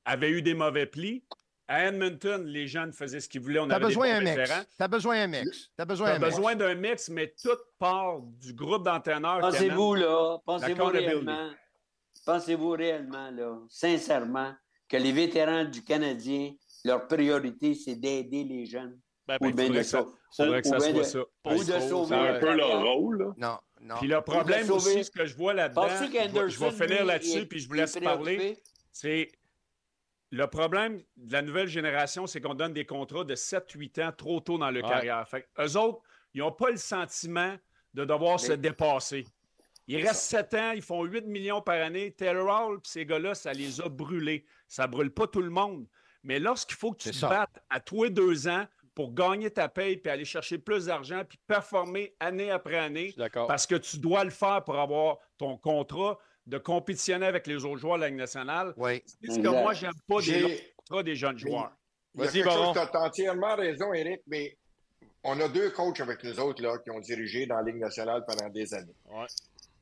avaient eu des mauvais plis. À Edmonton, les jeunes faisaient ce qu'ils voulaient. On T'as avait besoin des d'un bons mix. vétérans. T'as besoin d'un mix. T'as besoin T'as d'un mix. besoin d'un mix, mais toute part du groupe d'entraîneurs. qui Pensez-vous, là, pensez-vous réellement, pensez-vous réellement, là, sincèrement, que les vétérans du Canadien, leur priorité, c'est d'aider les jeunes? Ben, Ou ben, bien de ça- ou bien soit de- ça. Ou de sauver. C'est un peu leur rôle, là. Non, non. Puis le problème aussi, ce que je vois là-dedans, je vais- je vais qu'Anderson, finir là-dessus, puis je vous laisse parler, c'est Le problème de la nouvelle génération, c'est qu'on donne des contrats de 7-8 ans trop tôt dans leur Ouais. carrière. Fait eux autres, ils n'ont pas le sentiment de devoir se dépasser. Il reste 7 ans, ils font 8 millions par année. Taylor Hall, puis ces gars-là, ça les a brûlés. Ça brûle pas tout le monde. Mais lorsqu'il faut que tu te ça. battes à toi deux ans pour gagner ta paye, puis aller chercher plus d'argent, puis performer année après année, parce que tu dois le faire pour avoir ton contrat de compétitionner avec les autres joueurs de la Ligue nationale. Oui. C'est ce que moi, j'aime pas des contrats des jeunes joueurs. Vas-y, Baron. tu as entièrement raison, Eric, mais on a deux coachs avec nous autres là, qui ont dirigé dans la Ligue nationale pendant des années. Ouais.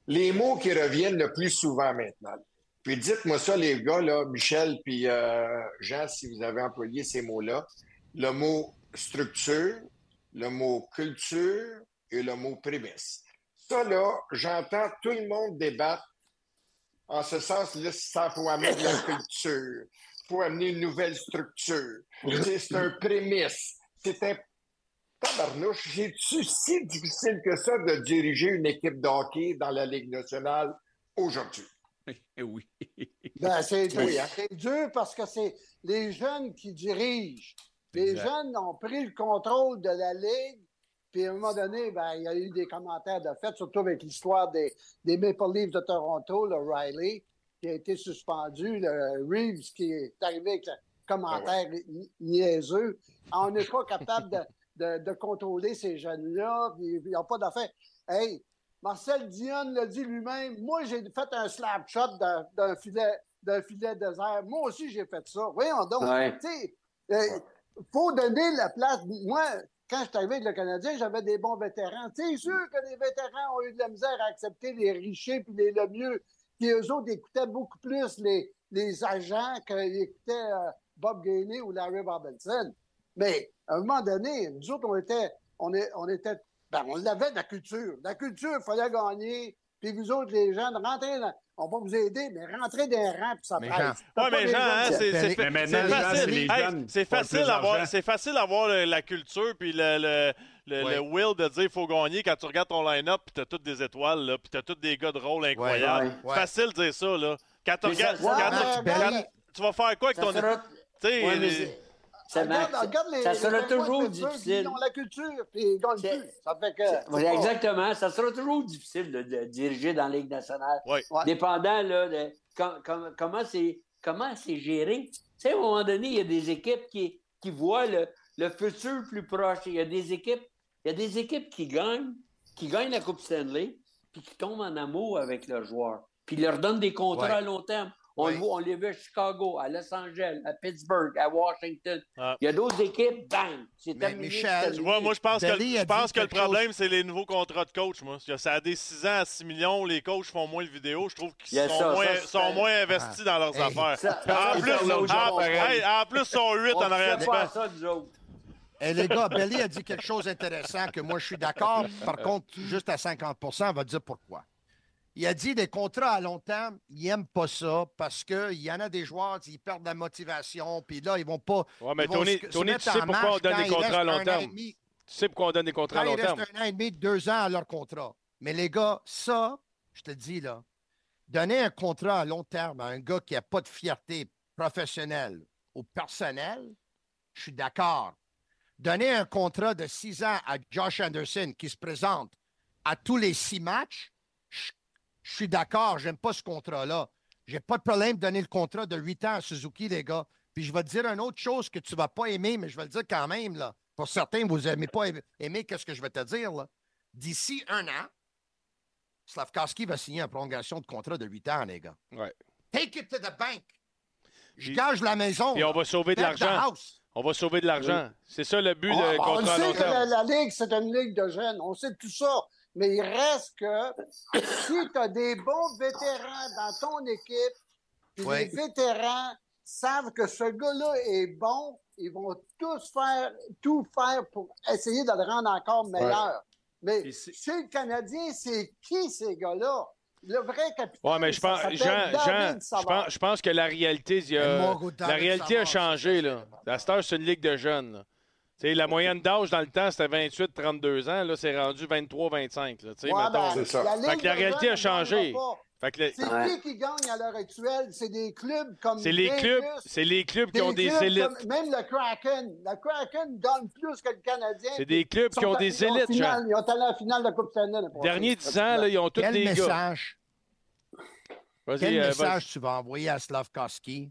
Les mots qui reviennent le plus souvent maintenant. Puis dites-moi ça, les gars, là, Michel puis euh, Jean, si vous avez employé ces mots-là. Le mot structure, le mot culture et le mot prémisse. Ça, là, j'entends tout le monde débattre en ce sens, là, ça faut amener de la culture, faut amener une nouvelle structure. C'est un prémisse. C'est un tabarnouche. C'est-tu si difficile que ça de diriger une équipe de hockey dans la Ligue nationale aujourd'hui? Eh oui. Ben, c'est dur. Oui, hein? C'est dur parce que c'est les jeunes qui dirigent. Les Exact. jeunes ont pris le contrôle de la Ligue. Puis à un moment donné, ben, il y a eu des commentaires de fait, surtout avec l'histoire des, des Maple Leafs de Toronto, le Riley, qui a été suspendu, le Reeves qui est arrivé avec le commentaire ni- niaiseux. On n'est pas capable de, de- de contrôler ces jeunes-là. Ils n'ont pas d'affaires. Hey, Marcel Dion l'a dit lui-même. Moi, j'ai fait un slap shot d'un filet, d'un filet désert. Moi aussi, j'ai fait ça. Voyons donc. Ouais. Sais, euh, faut donner la place. Moi, quand je suis arrivé avec le Canadien, j'avais des bons vétérans. C'est sûr que les vétérans ont eu de la misère à accepter les richiers puis les Lemieux. Puis eux autres écoutaient beaucoup plus les, les agents qu'ils écoutaient euh, Bob Gainey ou Larry Robinson. Mais à un moment donné, nous autres, on était, on est, on était, ben, on l'avait de la culture. La culture, il fallait gagner. Puis vous autres, les jeunes, rentrez dans, on va vous aider, mais rentrez dans les rangs, puis ça Mais presse. Jean- T'as Ouais, pas mais des Jean, hein, c'est fa- maintenant, c'est Jean, facile. Hey, c'est facile c'est facile d'avoir le- la culture puis le, le, le, Ouais. le will de dire il faut gagner quand tu regardes ton line-up puis t'as toutes des étoiles là, puis t'as tous des gars de rôle incroyables. Ouais. Ouais. Facile de dire ça là. Quand tu regardes, tu- vas faire quoi avec ton tu sais, Ça Regarde, marche. regarde les, ça sera les toujours difficile. Ils ont la culture, puis ils gagnent C'est- plus. Ça fait que. C'est- c'est ouais, pas- exactement. Ça sera toujours difficile de, de diriger dans la Ligue nationale. Dépendant là, de com- com- comment c'est comment c'est géré. Tu sais, à un moment donné, il y a des équipes qui, qui voient le, le futur plus proche. Il y a des équipes, il y a des équipes qui gagnent, qui gagnent la Coupe Stanley, puis qui tombent en amour avec leurs joueurs. Puis ils leur donnent des contrats Ouais. à long terme. On, les voit à Chicago, à Los Angeles, à Pittsburgh, à Washington. Ah. Il y a d'autres équipes, bang! C'est Mais terminé, Michel. Tu vois, moi, je pense que, je pense le problème, c'est les nouveaux contrats de coach, moi. Ça a des 6 ans à 6 millions, les coachs font moins de vidéos. Je trouve qu'ils sont, ça, moins, ça, c'est- sont moins investis dans leurs Hey. affaires. Ça- en, plus, c'est l'autre en- chose. hey, en plus, ils sont 8 On en arrière fait du pas banc. ça, nous autres. Eh, les gars, Belly a dit quelque chose d'intéressant que moi, je suis d'accord. Par contre, juste à 50% on va dire pourquoi. Il a dit des contrats à long terme, ils n'aiment pas ça parce qu'il y en a des joueurs, ils perdent la motivation, puis là, ils vont pas. Ouais, mais Tony, tu sais pourquoi on donne des contrats à long terme? Tu sais pourquoi on donne des contrats à long il reste terme? un an et demi, deux ans à leur contrat. Mais les gars, ça, je te dis là, donner un contrat à long terme à un gars qui n'a pas de fierté professionnelle ou personnelle, je suis d'accord. Donner un contrat de six ans à Josh Anderson qui se présente à tous les six matchs, je, je suis d'accord, j'aime pas ce contrat-là. J'ai pas de problème de donner le contrat de huit ans à Suzuki, les gars. Puis je vais te dire une autre chose que tu vas pas aimer, mais je vais le dire quand même, là. Pour certains, vous n'aimez pas aimer, qu'est-ce que je vais te dire, là. D'ici un an, Slavkowski va signer une prolongation de contrat de huit ans, les gars. Ouais. Take it to the bank. Je gage la maison. Puis on va sauver de l'argent. On va sauver de l'argent. C'est ça le but On, de on contrat à sait long que la, la Ligue, c'est une ligue de jeunes. On sait tout ça. Mais il reste que si tu as des bons vétérans dans ton équipe, puis Ouais. les vétérans savent que ce gars-là est bon, ils vont tous faire, tout faire pour essayer de le rendre encore meilleur. Mais chez le Canadien, c'est qui ces gars-là? Le vrai capitaine. Ouais, mais je ça pense, Jean, Jean, je pense, je pense que la réalité, il y a- la réalité a changé. Là. La Star, c'est une ligue de jeunes. là. Tu sais, la moyenne d'âge dans le temps, c'était 28-32 ans. Là, c'est rendu 23-25. là, tu sais, Ouais, mettons. ben, C'est ça. la Fait que la réalité a changé. Fait que le- C'est Ouais. qui qui gagne à l'heure actuelle? C'est des clubs comme c'est les clubs, c'est les clubs qui ont des clubs élites. comme- même le Kraken. Le Kraken gagne plus que le Canadien. C'est des clubs qui ont des élites, finale-. Ils ont allé à la finale de la Coupe Stanley. passée. 10 ans, là, ils ont tous Quel des gars. message, quel euh, vas-y. message tu vas envoyer à Slavkovski?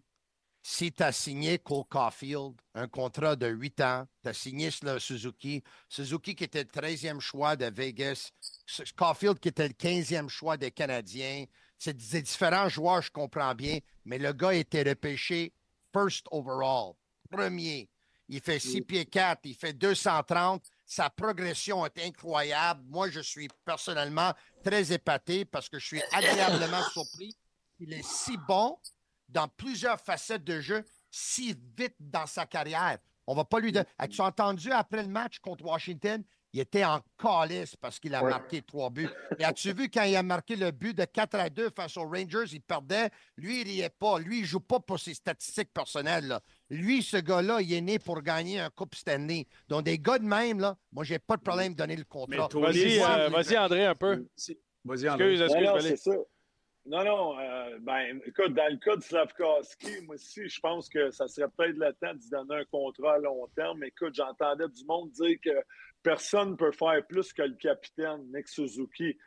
Si tu as signé Cole Caulfield, un contrat de 8 ans, tu as signé le Suzuki, Suzuki qui était le 13e choix de Vegas, Caulfield qui était le 15e choix des Canadiens. C'est des différents joueurs, je comprends bien, mais le gars était repêché first overall, premier. Il fait 6 pieds 4, il fait 230. Sa progression est incroyable. Moi, je suis personnellement très épaté parce que je suis agréablement surpris. Il est si bon dans plusieurs facettes de jeu, si vite dans sa carrière. On va pas lui donner. As-tu entendu après le match contre Washington? Il était en calice parce qu'il a Ouais. marqué trois buts. Et as-tu vu quand il a marqué le but de 4 à 2 face aux Rangers, il perdait? Lui, il riait pas. Lui, il joue pas pour ses statistiques personnelles. là. Lui, ce gars-là, il est né pour gagner un Coupe Stanley. Donc, des gars de même, là, moi, j'ai pas de problème de donner le contrat. Vas-y, les- euh, vas-y, André, un peu. Si- Vas-y, André. Excuse, excuse, non. Non, non, euh, ben, écoute, dans le cas de Slavkowski, moi aussi, je pense que ça serait peut-être le temps d'y donner un contrat à long terme. Mais écoute, j'entendais du monde dire que personne ne peut faire plus que le capitaine, Nick Suzuki.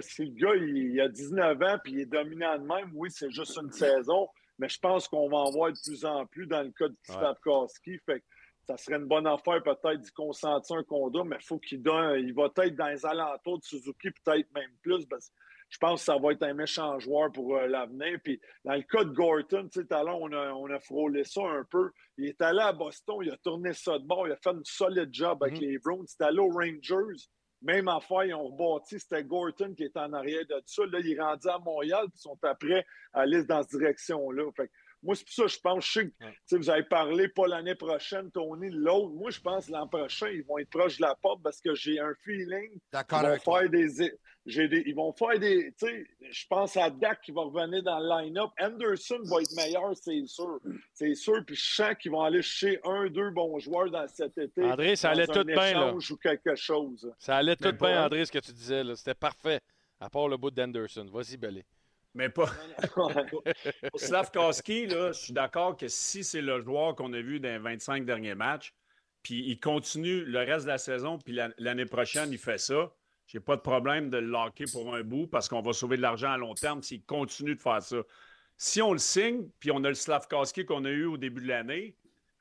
Si le gars, il, il a 19 ans puis il est dominant de même, oui, c'est juste une saison, mais je pense qu'on va en voir de plus en plus dans le cas de Slavkowski. Fait que ça serait une bonne affaire peut-être d'y consentir un contrat, mais il faut qu'il donne. Il va être dans les alentours de Suzuki, peut-être même plus, parce que je pense que ça va être un méchant joueur pour euh, l'avenir. Puis dans le cas de Gorton, tu sais, tout à l'heure, on a, on a frôlé ça un peu. Il est allé à Boston, il a tourné ça de bord, il a fait une solide job avec les Browns. Il est allé aux Rangers. Même affaire, ils ont rebâti, c'était Gorton qui était en arrière de ça. Là, il est rendu à Montréal, puis ils sont après à aller dans cette direction-là. Fait que moi, c'est pour ça je pense, je sais que vous avez parlé pas l'année prochaine, Tony, l'autre. Moi, je pense que l'an prochain, ils vont être proches de la porte parce que j'ai un feeling D'accord ils vont toi. faire des, ils vont faire des. Tu sais, je pense à Dak qui va revenir dans le line-up. Anderson va être meilleur, c'est sûr. C'est sûr. Puis je sens qu'ils vont aller chercher un, deux bons joueurs dans cet été. André, ça allait tout bien, là. ou quelque chose. Ça allait tout bien, André, ce que tu disais. C'était parfait. À part le bout d'Anderson. Vas-y, Belé. Mais pas. Pour Slavkowski, là, je suis d'accord que si c'est le joueur qu'on a vu dans les 25 derniers matchs, puis il continue le reste de la saison, puis la- l'année prochaine, il fait ça, j'ai pas de problème de le locker pour un bout parce qu'on va sauver de l'argent à long terme s'il continue de faire ça. Si on le signe, puis on a le Slavkowski qu'on a eu au début de l'année,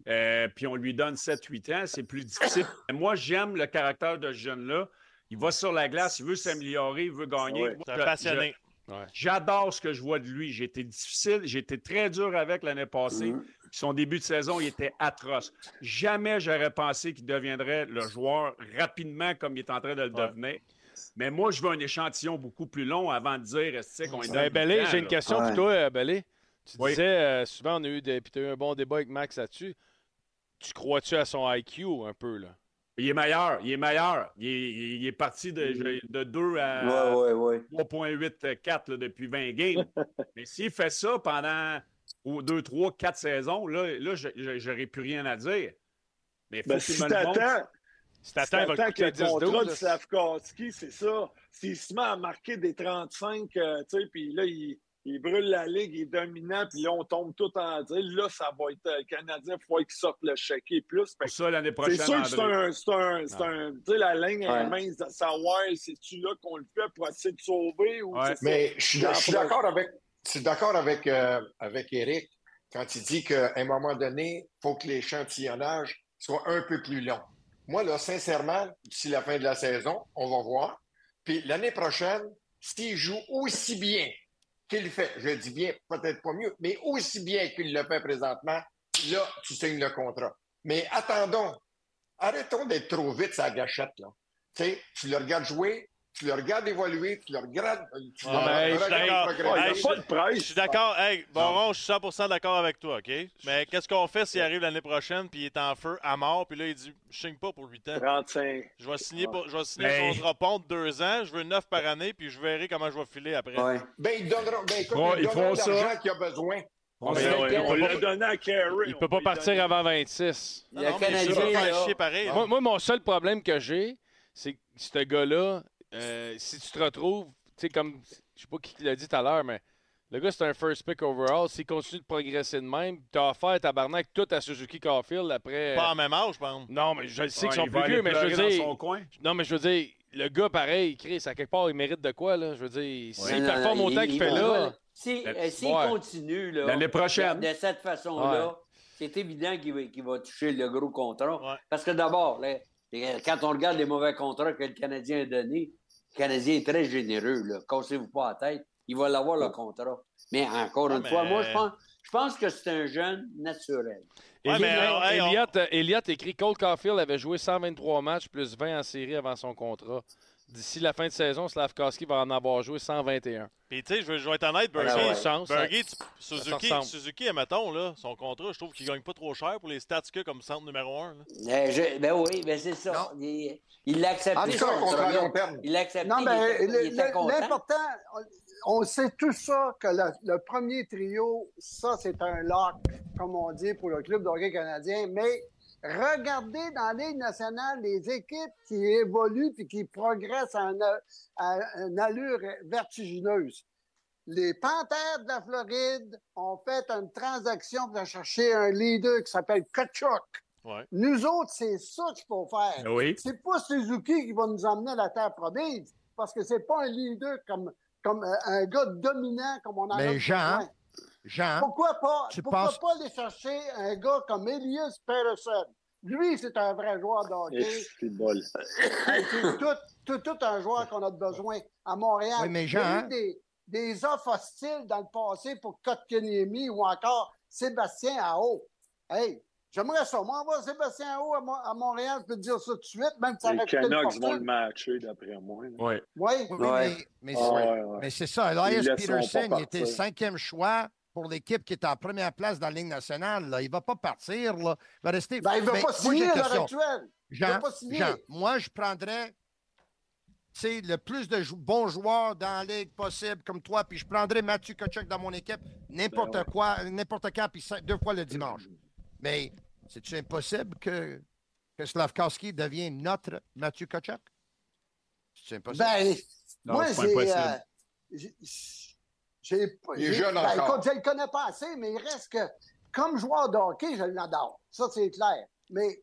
euh, puis on lui donne 7-8 ans, c'est plus difficile. Moi, j'aime le caractère de ce jeune-là. Il va sur la glace, il veut s'améliorer, il veut gagner. Ouais. Moi, je- passionné. J'adore ce que je vois de lui. J'ai été difficile, j'ai été très dur avec l'année passée. Son début de saison, il était atroce. Jamais j'aurais pensé qu'il deviendrait le joueur rapidement comme il est en train de le devenir. Mais moi, je veux un échantillon beaucoup plus long avant de dire est-ce qu'on est dans Ben, Belé, j'ai une question Ouais. pour toi, euh, Belé. Tu Oui. disais, euh, souvent, on a eu, des, puis t'as eu un bon débat avec Max là-dessus. Tu crois-tu à son IQ un peu, là? Il est meilleur, il est meilleur. Il est, il est parti de, de 2 à Ouais, ouais, ouais. 3.84 là, depuis 20 games. Mais s'il fait ça pendant 2, 3, 4 saisons, là, là je n'aurais plus rien à dire. Mais faut Ben, si t'attends, Si si t'attends, t'attends que le contrat 10-12. de là. Slavkowski, c'est ça. S'il se met à marquer des 35, euh, tu sais, puis là, il, il brûle la ligue, il est dominant, puis là, on tombe tout en dire. Là, ça va être euh, le Canadien, il faut qu'il sorte le chéquier plus. Pour ça, l'année prochaine, C'est sûr que c'est un, c'est un, c'est un- tu sais, la ligne est Ouais. mince de savoir, c'est-tu là qu'on le fait pour essayer de sauver ou Ouais. Mais je suis, je suis d'accord avec, je suis d'accord avec, euh, avec Eric quand il dit qu'à un moment donné, il faut que l'échantillonnage soit un peu plus long. Moi, là, sincèrement, d'ici la fin de la saison, on va voir. Puis l'année prochaine, s'il joue aussi bien qu'il fait, je dis bien, peut-être pas mieux, mais aussi bien qu'il le fait présentement, là, tu signes le contrat. Mais attendons, arrêtons d'être trop vite sa gâchette, là. Tu le regardes jouer, tu le regardes évoluer, tu le regardes. Tu Ouais, le ben, je suis regardes d'accord. Ouais, il Hey, n'y a pas de presse. Je suis d'accord. Hey, Boron, je suis 100% d'accord avec toi, OK? Mais qu'est-ce qu'on fait s'il arrive l'année prochaine puis il est en feu à mort puis là, il dit Je signe pas pour 8 ans. 35. Je vais signer, pour- je vais signer Ben- un contrat pont de 2 ans, je veux 9 par année puis je verrai comment je vais filer après. Ouais. Ben, ils donneront, ben, écoute, Bon, ils donneront l'argent qu'il a besoin. On Ben, ouais, l'a donné à Carey. Il on peut pas partir donner- avant 26. Non, Le non, je Canadien, là, pareil. Moi, moi, mon seul problème que j'ai, c'est que ce gars-là, euh, si tu te retrouves, sais, comme, je sais pas qui l'a dit tout à l'heure, mais le gars, c'est un first pick overall. S'il continue de progresser de même, t'as offert tabarnak tout à Suzuki Caulfield après. Pas en même âge, je pense. Non, mais je le sais Ouais, qu'ils sont plus vieux, mais je veux dire. dans son coin. Non, mais je veux dire, le gars, pareil, Chris, à quelque part, il mérite de quoi, là? Je veux dire, s'il non, performe non, autant il- qu'il il fait là. Si- Ouais. euh, S'il continue là, L'année prochaine. de, cette façon-là, Ouais. c'est évident qu'il va, va toucher le gros contrat. Parce que d'abord, quand on regarde les mauvais contrats que le Canadien a donnés, Canadien est très généreux. là. Cassez-vous pas la tête. Il va l'avoir, le contrat. Mais encore une mais- fois, moi, je pense, je pense que c'est un jeune naturel. Ouais, Elliott, mais, euh, on- euh, Elliott écrit Cole Caulfield avait joué 123 matchs plus 20 en série avant son contrat. D'ici la fin de saison, Slavkowski va en avoir joué 121. Puis, tu sais, je veux, je vais être honnête, Ouais, Bergie. ouais. Chance, Bergie, ça- Suzuki. Suzuki, admettons, là, son contrat, je trouve qu'il gagne pas trop cher pour les stats que comme centre numéro un. là. Euh, je- ben oui, ben c'est ça. Il il l'a accepté. En tout cas, contrat. long terme. Il l'a accepté. Non, mais l'important, on, sait tout ça que le, le premier trio, ça, c'est un lock, comme on dit, pour le club de hockey canadien. Mais regardez dans la Ligue nationale les équipes qui évoluent et qui progressent à une, à une allure vertigineuse. Les Panthères de la Floride ont fait une transaction pour chercher un leader qui s'appelle Kachuk. Ouais. Nous autres, c'est ça qu'il faut faire. Oui. C'est pas Suzuki qui va nous emmener à la terre promise, parce que c'est pas un leader comme, comme euh, un gars dominant comme on en a Mais Jean, besoin. Jean, Pourquoi pas, tu pourquoi penses- pas aller chercher un gars comme Elias Peterson? Lui, c'est un vrai joueur de hockey. C'est tout, tout, tout un joueur qu'on a besoin à Montréal. Oui, mais Il y a Jean, eu des, des offres hostiles dans le passé pour Kotkaniemi ou encore Sébastien Ao. Hey, j'aimerais ça. Moi, avoir Sébastien Ao à, Mo- à Montréal, je peux te dire ça tout de suite, même si ça Les Canucks vont le matcher, d'après moi. Oui. Oui. Oui, Ouais. mais, mais Ah, c'est- ouais, ouais. mais c'est ça. Elias Peterson, il était cinquième choix pour l'équipe qui est en première place dans la Ligue nationale. là. Il ne va pas partir. Là. Il va rester. Ben, il ne veut Mais pas signer à l'heure actuelle. Il veut Jean, pas signer. Jean, moi, je prendrais tu sais, le plus de jou- bons joueurs dans la ligue possible, comme toi, puis je prendrais Mathieu Kachuk dans mon équipe, n'importe Ben ouais. quoi, n'importe quand, puis deux fois le dimanche. Mais c'est-tu impossible que, que Slavkowski devienne notre Mathieu Kachuk? C'est impossible? Ben, Non, moi, c'est Il est jeune ben, encore. écoute, je le connais pas assez, mais il reste que, comme joueur de hockey, je l'adore. Ça, c'est clair. Mais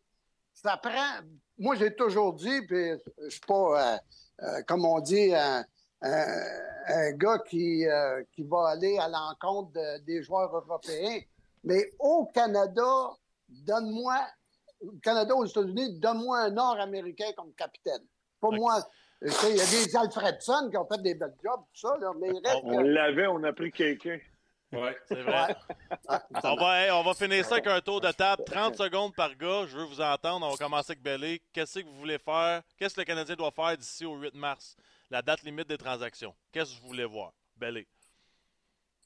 ça prend. Moi, j'ai toujours dit, puis je suis pas, euh, euh, comme on dit, un, un- un gars qui, euh, qui va aller à l'encontre de- des joueurs européens. Mais au Canada, donne-moi, au Canada, aux États-Unis, donne-moi un Nord-Américain comme capitaine. Pas Ok. moi. Il y a des Alfredson qui ont fait des belles jobs, tout ça, là, mais il reste On l'avait, on a pris quelqu'un. Ouais. C'est vrai. on, va, hey, on va finir ça avec un tour de table. 30 secondes par gars. Je veux vous entendre. On va commencer avec Bellé. Qu'est-ce que vous voulez faire? Qu'est-ce que le Canadien doit faire d'ici au 8 mars? La date limite des transactions. Qu'est-ce que vous voulez voir? Bellé.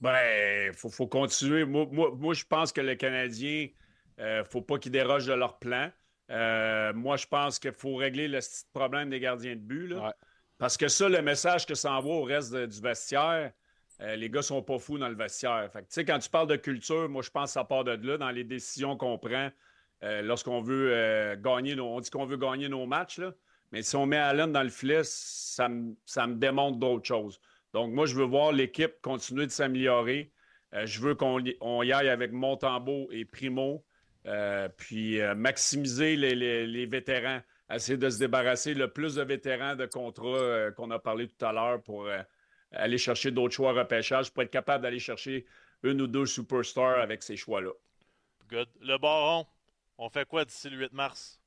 Ben, faut, faut continuer. Moi, moi, moi, je pense que le Canadien, euh, faut pas qu'ils dérogent de leur plan. Euh, moi, je pense qu'il faut régler le problème des gardiens de but. là. Ouais. Parce que ça, le message que ça envoie au reste de- du vestiaire, euh, les gars sont pas fous dans le vestiaire. Fait que, tu sais, quand tu parles de culture, moi, je pense que ça part de là, dans les décisions qu'on prend euh, lorsqu'on veut gagner nos... On dit qu'on veut gagner nos matchs, là. Mais si on met Allen dans le filet, ça me, ça me démontre d'autres choses. Donc, moi, je veux voir l'équipe continuer de s'améliorer. Je veux qu'on y, on y aille avec Montembeau et Primo, euh, puis euh, maximiser les, les- les vétérans, essayer de se débarrasser le plus de vétérans de contrats euh, qu'on a parlé tout à l'heure pour euh, aller chercher d'autres choix repêchage, pour être capable d'aller chercher une ou deux superstars avec ces choix-là. Good. Le baron, on fait quoi d'ici le 8 mars?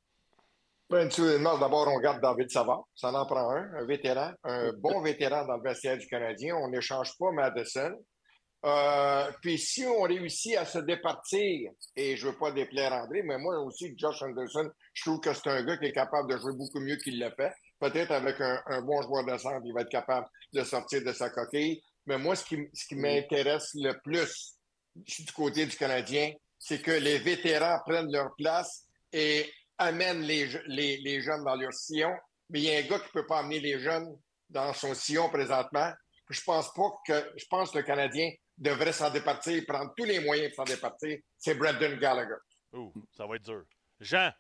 Ben, D'abord, on garde David Savard. Ça en prend un, un vétéran, un bon vétéran dans le vestiaire du Canadien. On n'échange pas Madison. Euh, puis si on réussit à se départir, et je veux pas déplaire André, mais moi aussi, Josh Anderson, je trouve que c'est un gars qui est capable de jouer beaucoup mieux qu'il le fait. Peut-être avec un, un bon joueur de centre, il va être capable de sortir de sa coquille. Mais moi, ce qui, ce qui m'intéresse le plus du côté du Canadien, c'est que les vétérans prennent leur place et amènent les, les jeunes dans leur sillon. Mais il y a un gars qui peut pas amener les jeunes dans son sillon présentement. Je pense pas que, je pense que le Canadien devrait s'en départir, prendre tous les moyens pour s'en départir. C'est Brendan Gallagher. Ouh, ça va être dur. Jean,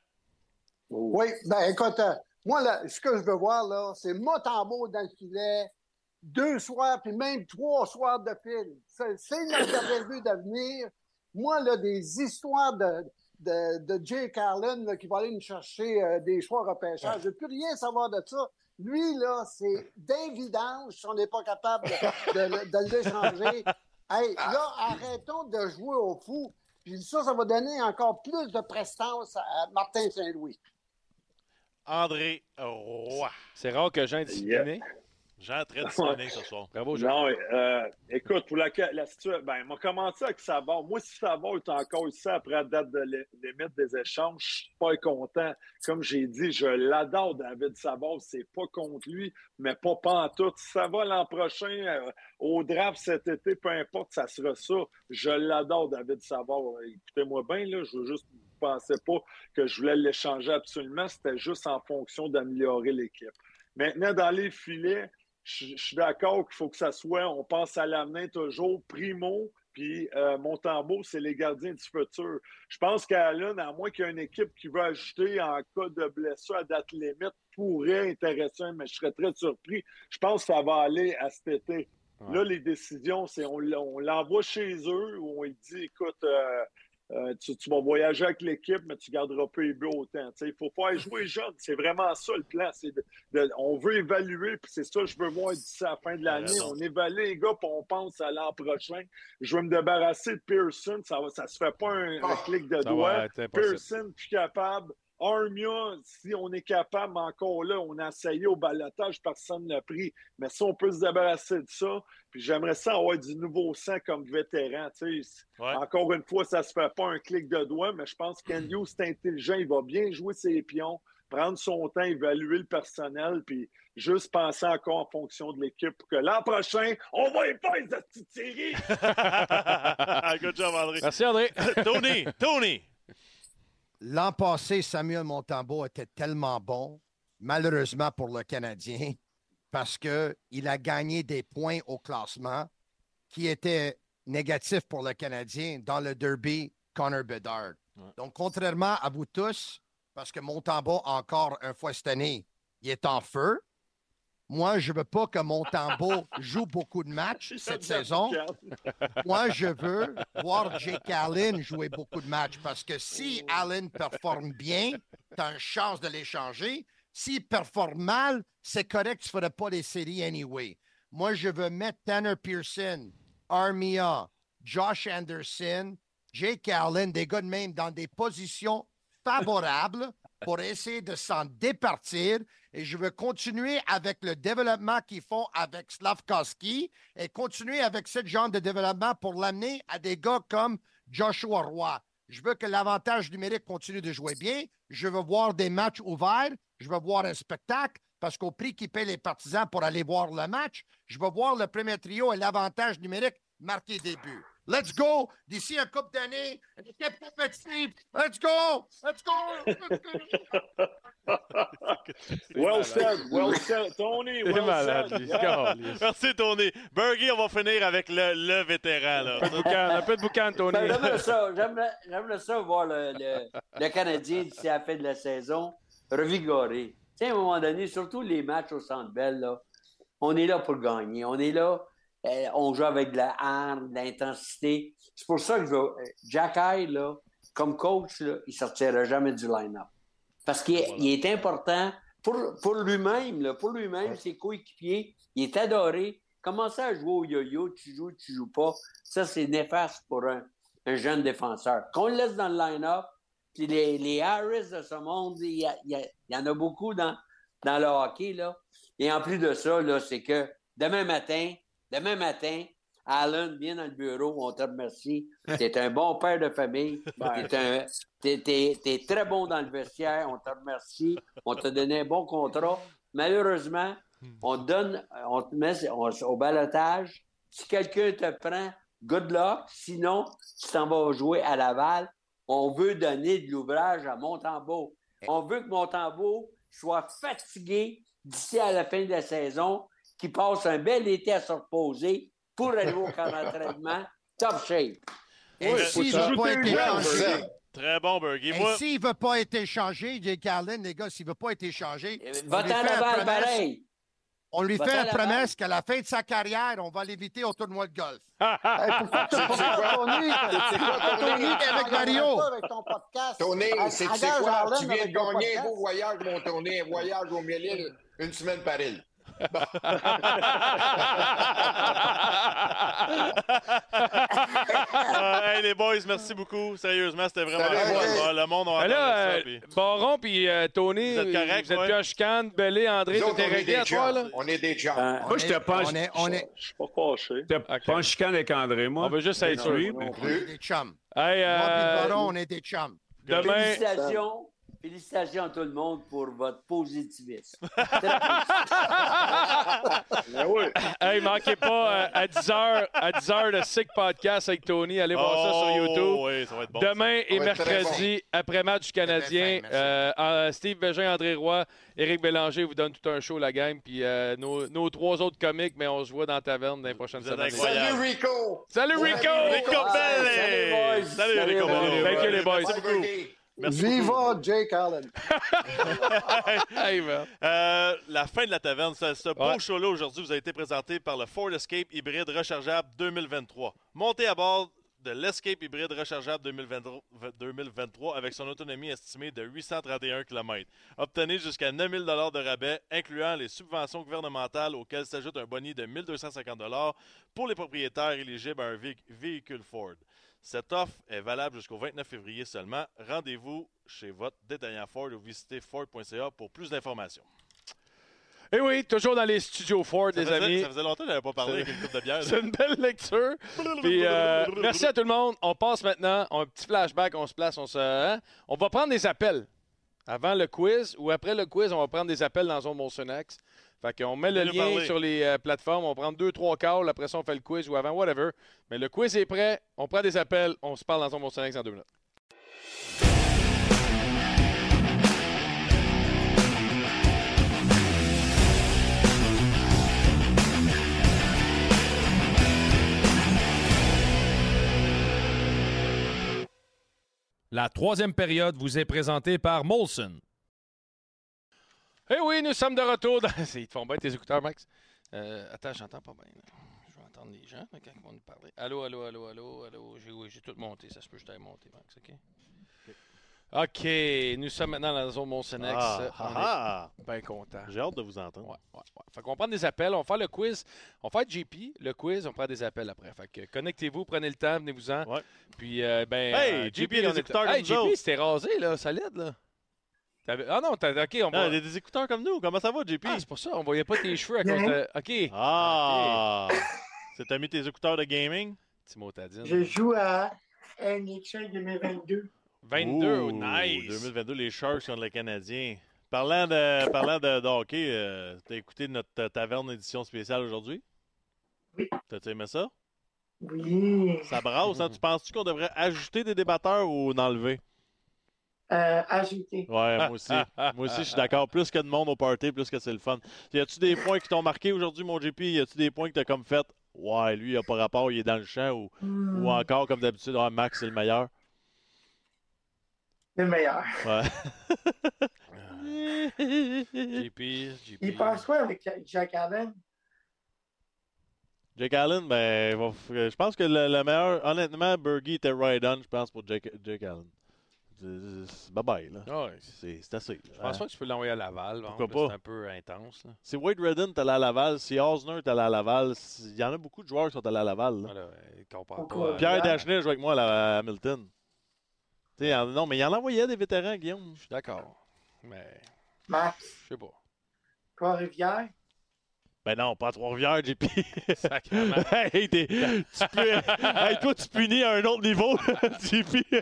Oui, ben écoute, euh, moi, là, ce que je veux voir, là, c'est Motambo dans le filet, deux soirs, puis même trois soirs de fil. C'est notre de but d'avenir. Moi, là, des histoires de, de, de Jay Carlin là, qui va aller nous chercher euh, des choix repêchage, je ne veux plus rien savoir de ça. Lui, là, c'est d'évidence si on n'est pas capable de, de- de l'échanger. Hey, là, arrêtons de jouer au fou. Puis ça, ça va donner encore plus de prestance à Martin Saint-Louis. André Roy. C'est rare que Jean est discipliné. Jean très discipliné ce soir. Bravo, Jean. Non, euh, écoute, pour la, la situation, ben, on va commencer avec Savard. Moi, si Savard est encore ici après la date de limite des échanges, je suis pas content. Comme j'ai dit, je l'adore, David Savard. C'est pas contre lui, mais pas pantoute. Si ça va l'an prochain, euh, au draft cet été, peu importe, ça sera ça. Je l'adore, David Savard. Écoutez-moi bien, là, je veux juste vous pensez pas que je voulais l'échanger absolument. C'était juste en fonction d'améliorer l'équipe. Maintenant, dans les filets, je, je suis d'accord qu'il faut que ça soit, on pense à l'avenir toujours, Primo, puis euh, Montembeau, c'est les gardiens du futur. Je pense qu'Allen, à moins qu'il y ait une équipe qui veut ajouter en cas de blessure à date limite, pourrait intéresser, mais je serais très surpris. Je pense que ça va aller à cet été. Là, les décisions, c'est on l'envoie chez eux où on lui dit, écoute, euh, euh, tu, tu vas voyager avec l'équipe, mais tu garderas pas les buts autant. Il faut faire jouer jeune. C'est vraiment ça le plan. De- de- on veut évaluer, puis c'est ça que je veux voir d'ici à la fin de l'année. On évalue les gars, puis on pense à l'an prochain. Je veux me débarrasser de Pearson. Ça ne ça se fait pas un, un clic de doigt. Pearson, plus capable. Armia, si on est capable encore là, on a essayé au balotage, personne ne l'a pris. Mais si on peut se débarrasser de ça, puis j'aimerais ça avoir du nouveau sang comme vétéran. tu sais. Ouais. Encore une fois, ça ne se fait pas un clic de doigt, mais je pense Hughes, c'est intelligent, il va bien jouer ses pions, prendre son temps, évaluer le personnel, puis juste penser encore en fonction de l'équipe pour que l'an prochain, on va y faire cette petite série. Good job, André. Merci, André. Tony, Tony. L'an passé, Samuel Montembeau était tellement bon, malheureusement pour le Canadien, parce qu'il a gagné des points au classement qui étaient négatifs pour le Canadien dans le derby Connor Bedard. Donc, contrairement à vous tous, parce que Montembeau, encore une fois cette année, il est en feu. Moi, je ne veux pas que Montembeau joue beaucoup de matchs cette saison. Moi, je veux voir Jake Allen jouer beaucoup de matchs parce que si Allen performe bien, tu as une chance de l'échanger. S'il performe mal, c'est correct, tu ne ferais pas les séries anyway. Moi, je veux mettre Tanner Pearson, Armia, Josh Anderson, Jake Allen, des gars de même dans des positions favorables pour essayer de s'en départir. Et je veux continuer avec le développement qu'ils font avec Slavkowski et continuer avec ce genre de développement pour l'amener à des gars comme Joshua Roy. Je veux que l'avantage numérique continue de jouer bien. Je veux voir des matchs ouverts. Je veux voir un spectacle parce qu'au prix qu'ils paient les partisans pour aller voir le match, je veux voir le premier trio et l'avantage numérique marquer des buts. Let's go! D'ici un couple d'années, une équipe compétitive. Let's go! Let's go! well said, well said. Tony, C'est well malade, said. Yeah. Caliste. Merci, Tony. Bergie, on va finir avec le, le vétéran. Là. Un peu de boucan, un peu de boucan, Tony. Ben, j'aimerais ça, j'aimerais- j'aimerais ça voir le, le- le Canadien d'ici à la fin de la saison revigorer. Tu sais, à un moment donné, surtout les matchs au Centre Bell, là, on est là pour gagner. On est là, euh, on joue avec de la hargne, de l'intensité. C'est pour ça que je veux- Jack Hyde, là, comme coach, là, il sortira jamais du line-up. Parce qu'il est, important pour, lui-même, pour lui-même, ses coéquipiers. Il est adoré. Commencer à jouer au yo-yo, tu joues, tu joues pas, ça, c'est néfaste pour un, un jeune défenseur. Qu'on le laisse dans le line-up, puis les, les Harris de ce monde, il y, a- il y a- il y en a beaucoup dans, dans le hockey, là. Et en plus de ça, là, c'est que demain matin, demain matin, Alan, viens dans le bureau, on te remercie. T'es un bon père de famille. T'es t'es très bon dans le vestiaire, on te remercie. On t'a donné un bon contrat. Malheureusement, on te donne, on te met on- au balotage. Si quelqu'un te prend, good luck. Sinon, tu t'en vas jouer à Laval. On veut donner de l'ouvrage à Montembeau. On veut que Montembeau soit fatigué d'ici à la fin de la saison, qu'il passe un bel été à se reposer pour aller au camp d'entraînement top shape. Et s'il ne veut pas être échangé. Très bon, Bergie. et Moi, s'il ne veut pas être échangé, Jake Allen, les gars, s'il ne veut pas être échangé, on lui Va-t'en promesse. pareil. On lui fait la promesse qu'à la fin de sa carrière, on va l'éviter au tournoi de golf. Hey, pourquoi tu quoi? Tony? C'est quoi, Tony, avec Mario. Avec ton podcast. Tony, c'est quoi? Tu viens de gagner un beau voyage, mon Tony, un voyage au Mille une semaine par île. Euh, hey, les boys, merci beaucoup. Sérieusement, c'était vraiment Salut, hey. Ah, Le monde a Ben entendu là, ça. euh, puis- Baron puis euh, Tony, Vous êtes correct, vous êtes ouais? plus chicane, Bellé, André, Nous tout autres, est on est réglé à des toi, là? chums. On est des chums. Euh, Moi, je pas, On est, on est, Je suis pas fâché. j'étais Ok. pas en chicane avec André, moi. On veut juste être sûr. Oui, Non mais- on est des chums. Hey, Moi et euh, le baron, on est des chums. demain, Félicitations. Félicitations à tout le monde pour votre positivisme. Oui. hey, manquez pas euh, à 10h, à 10h le Sick Podcast avec Tony. Allez voir ça sur Oh, YouTube. Oui, ça va être bon. Demain et Ça mercredi, après-match du Canadien, euh, euh, Steve Bégin, André Roy, Éric Bélanger vous donnent tout un show, la gang. Puis euh, nos, nos trois autres comiques, mais on se voit dans la taverne dans les prochaines semaines. Salut, Rico! Salut Rico! Rico Salut. Salut, Salut, Rico boys. Belli. Thank you, les boys. Merci beaucoup. Merci beaucoup. Viva Jake Allen. Hey, man. Euh, la fin de la taverne, ce, ce beau Ouais. show-là aujourd'hui vous a été présenté par le Ford Escape hybride rechargeable 2023. Montez à bord de l'Escape hybride rechargeable 2023, 2023 avec son autonomie estimée de 831 km. Obtenez jusqu'à 9000 de rabais, incluant les subventions gouvernementales auxquelles s'ajoute un boni de 1250 pour les propriétaires éligibles à un véhi- véhicule Ford. Cette offre est valable jusqu'au 29 février seulement. Rendez-vous chez votre détaillant Ford ou visitez Ford.ca pour plus d'informations. Et oui, toujours dans les studios Ford, Ça les faisait, amis. ça faisait longtemps que je n'avais pas parlé avec une coupe de bière. C'est une belle lecture. Puis, euh, merci à tout le monde. On passe maintenant. On a un petit flashback. On se place. On, se, hein? on va prendre des appels avant le quiz ou après le quiz. On va prendre des appels dans Zone Molson X. Fait qu'on met le lien parler. sur les euh, plateformes. On prend deux, trois calls. Après ça, on fait le quiz ou avant, whatever. Mais le quiz est prêt. On prend des appels. On se parle dans Zone Molson X en deux minutes. La troisième période vous est présentée par Molson. Eh oui, nous sommes de retour. Dans... Ils te font bien tes écouteurs, Max. Euh, attends, j'entends pas bien. Je vais entendre les gens quand ils vont nous parler. Allô, allô, allô, allô, allô. J'ai tout monté. Ça se peut je t'aille monté, Max. OK? OK. Nous sommes maintenant dans la zone Molsonex. Ah, on ah, ah. est bien contents. J'ai hâte de vous entendre. Ouais, ouais, ouais. Fait qu'on prend des appels, on va faire le quiz. On va faire JP, le quiz, on prend des appels après. Fait que connectez-vous, prenez le temps, venez-vous-en. Ouais. Puis, euh, ben. Hey, euh, JP, on est- écouteurs Hey, comme nous JP, c'était rasé, là, solide, là. T'avais- Ah non, t'as. OK, on va. il y a des écouteurs comme nous. Comment ça va, JP? Ah, c'est pour ça, on voyait pas tes cheveux à cause de. OK. Ah! C'est t'as mis tes écouteurs de gaming? Timo Tadine. Je joue à NHL 2022. 22, Ouh, nice. 2022, les Sharks contre les Canadiens. Parlant de, parlant de, de hockey, euh, t'as écouté notre euh, taverne édition spéciale aujourd'hui? Oui. T'as-tu aimé ça? Oui. Ça brasse, hein? Tu penses-tu qu'on devrait ajouter des débatteurs ou en enlever? Euh, ajouté. Ouais, moi aussi. moi aussi, je suis d'accord. Plus que de monde au party, plus que c'est le fun. Y a-tu des points qui t'ont marqué aujourd'hui, mon JP? Y a-tu des points que t'as comme fait? Ouais, lui, il a pas rapport, il est dans le champ. Ou, Hmm, ou encore, comme d'habitude, ah, Max, c'est le meilleur. Le meilleur. Ouais. JP, JP. Il passe quoi avec Jack Allen? Jake Allen, ben, va f- je pense que le, le meilleur, honnêtement, Bergie était right on, je pense, pour Jake, Jake Allen. C'est- c'est- Bye bye, là. Ouais. C'est c'est assez. Je pense pas que tu peux l'envoyer à Laval. Pourquoi pas? C'est un peu intense. Là. Si Wade Redden est allé à Laval, si Osner est allé à Laval, il y en a beaucoup de joueurs qui sont allés à Laval. là. Voilà. Pierre. Dagenet joue avec moi à, la- à Hamilton. En- non, mais il en envoyait des vétérans, Guillaume. Je suis d'accord. Mais, Max? je sais pas. Trois-Rivières? Ben non, pas à Trois-Rivières, JP. Sacrément. hey, t'es- tu peux- hey, toi, tu punis à un autre niveau, JP.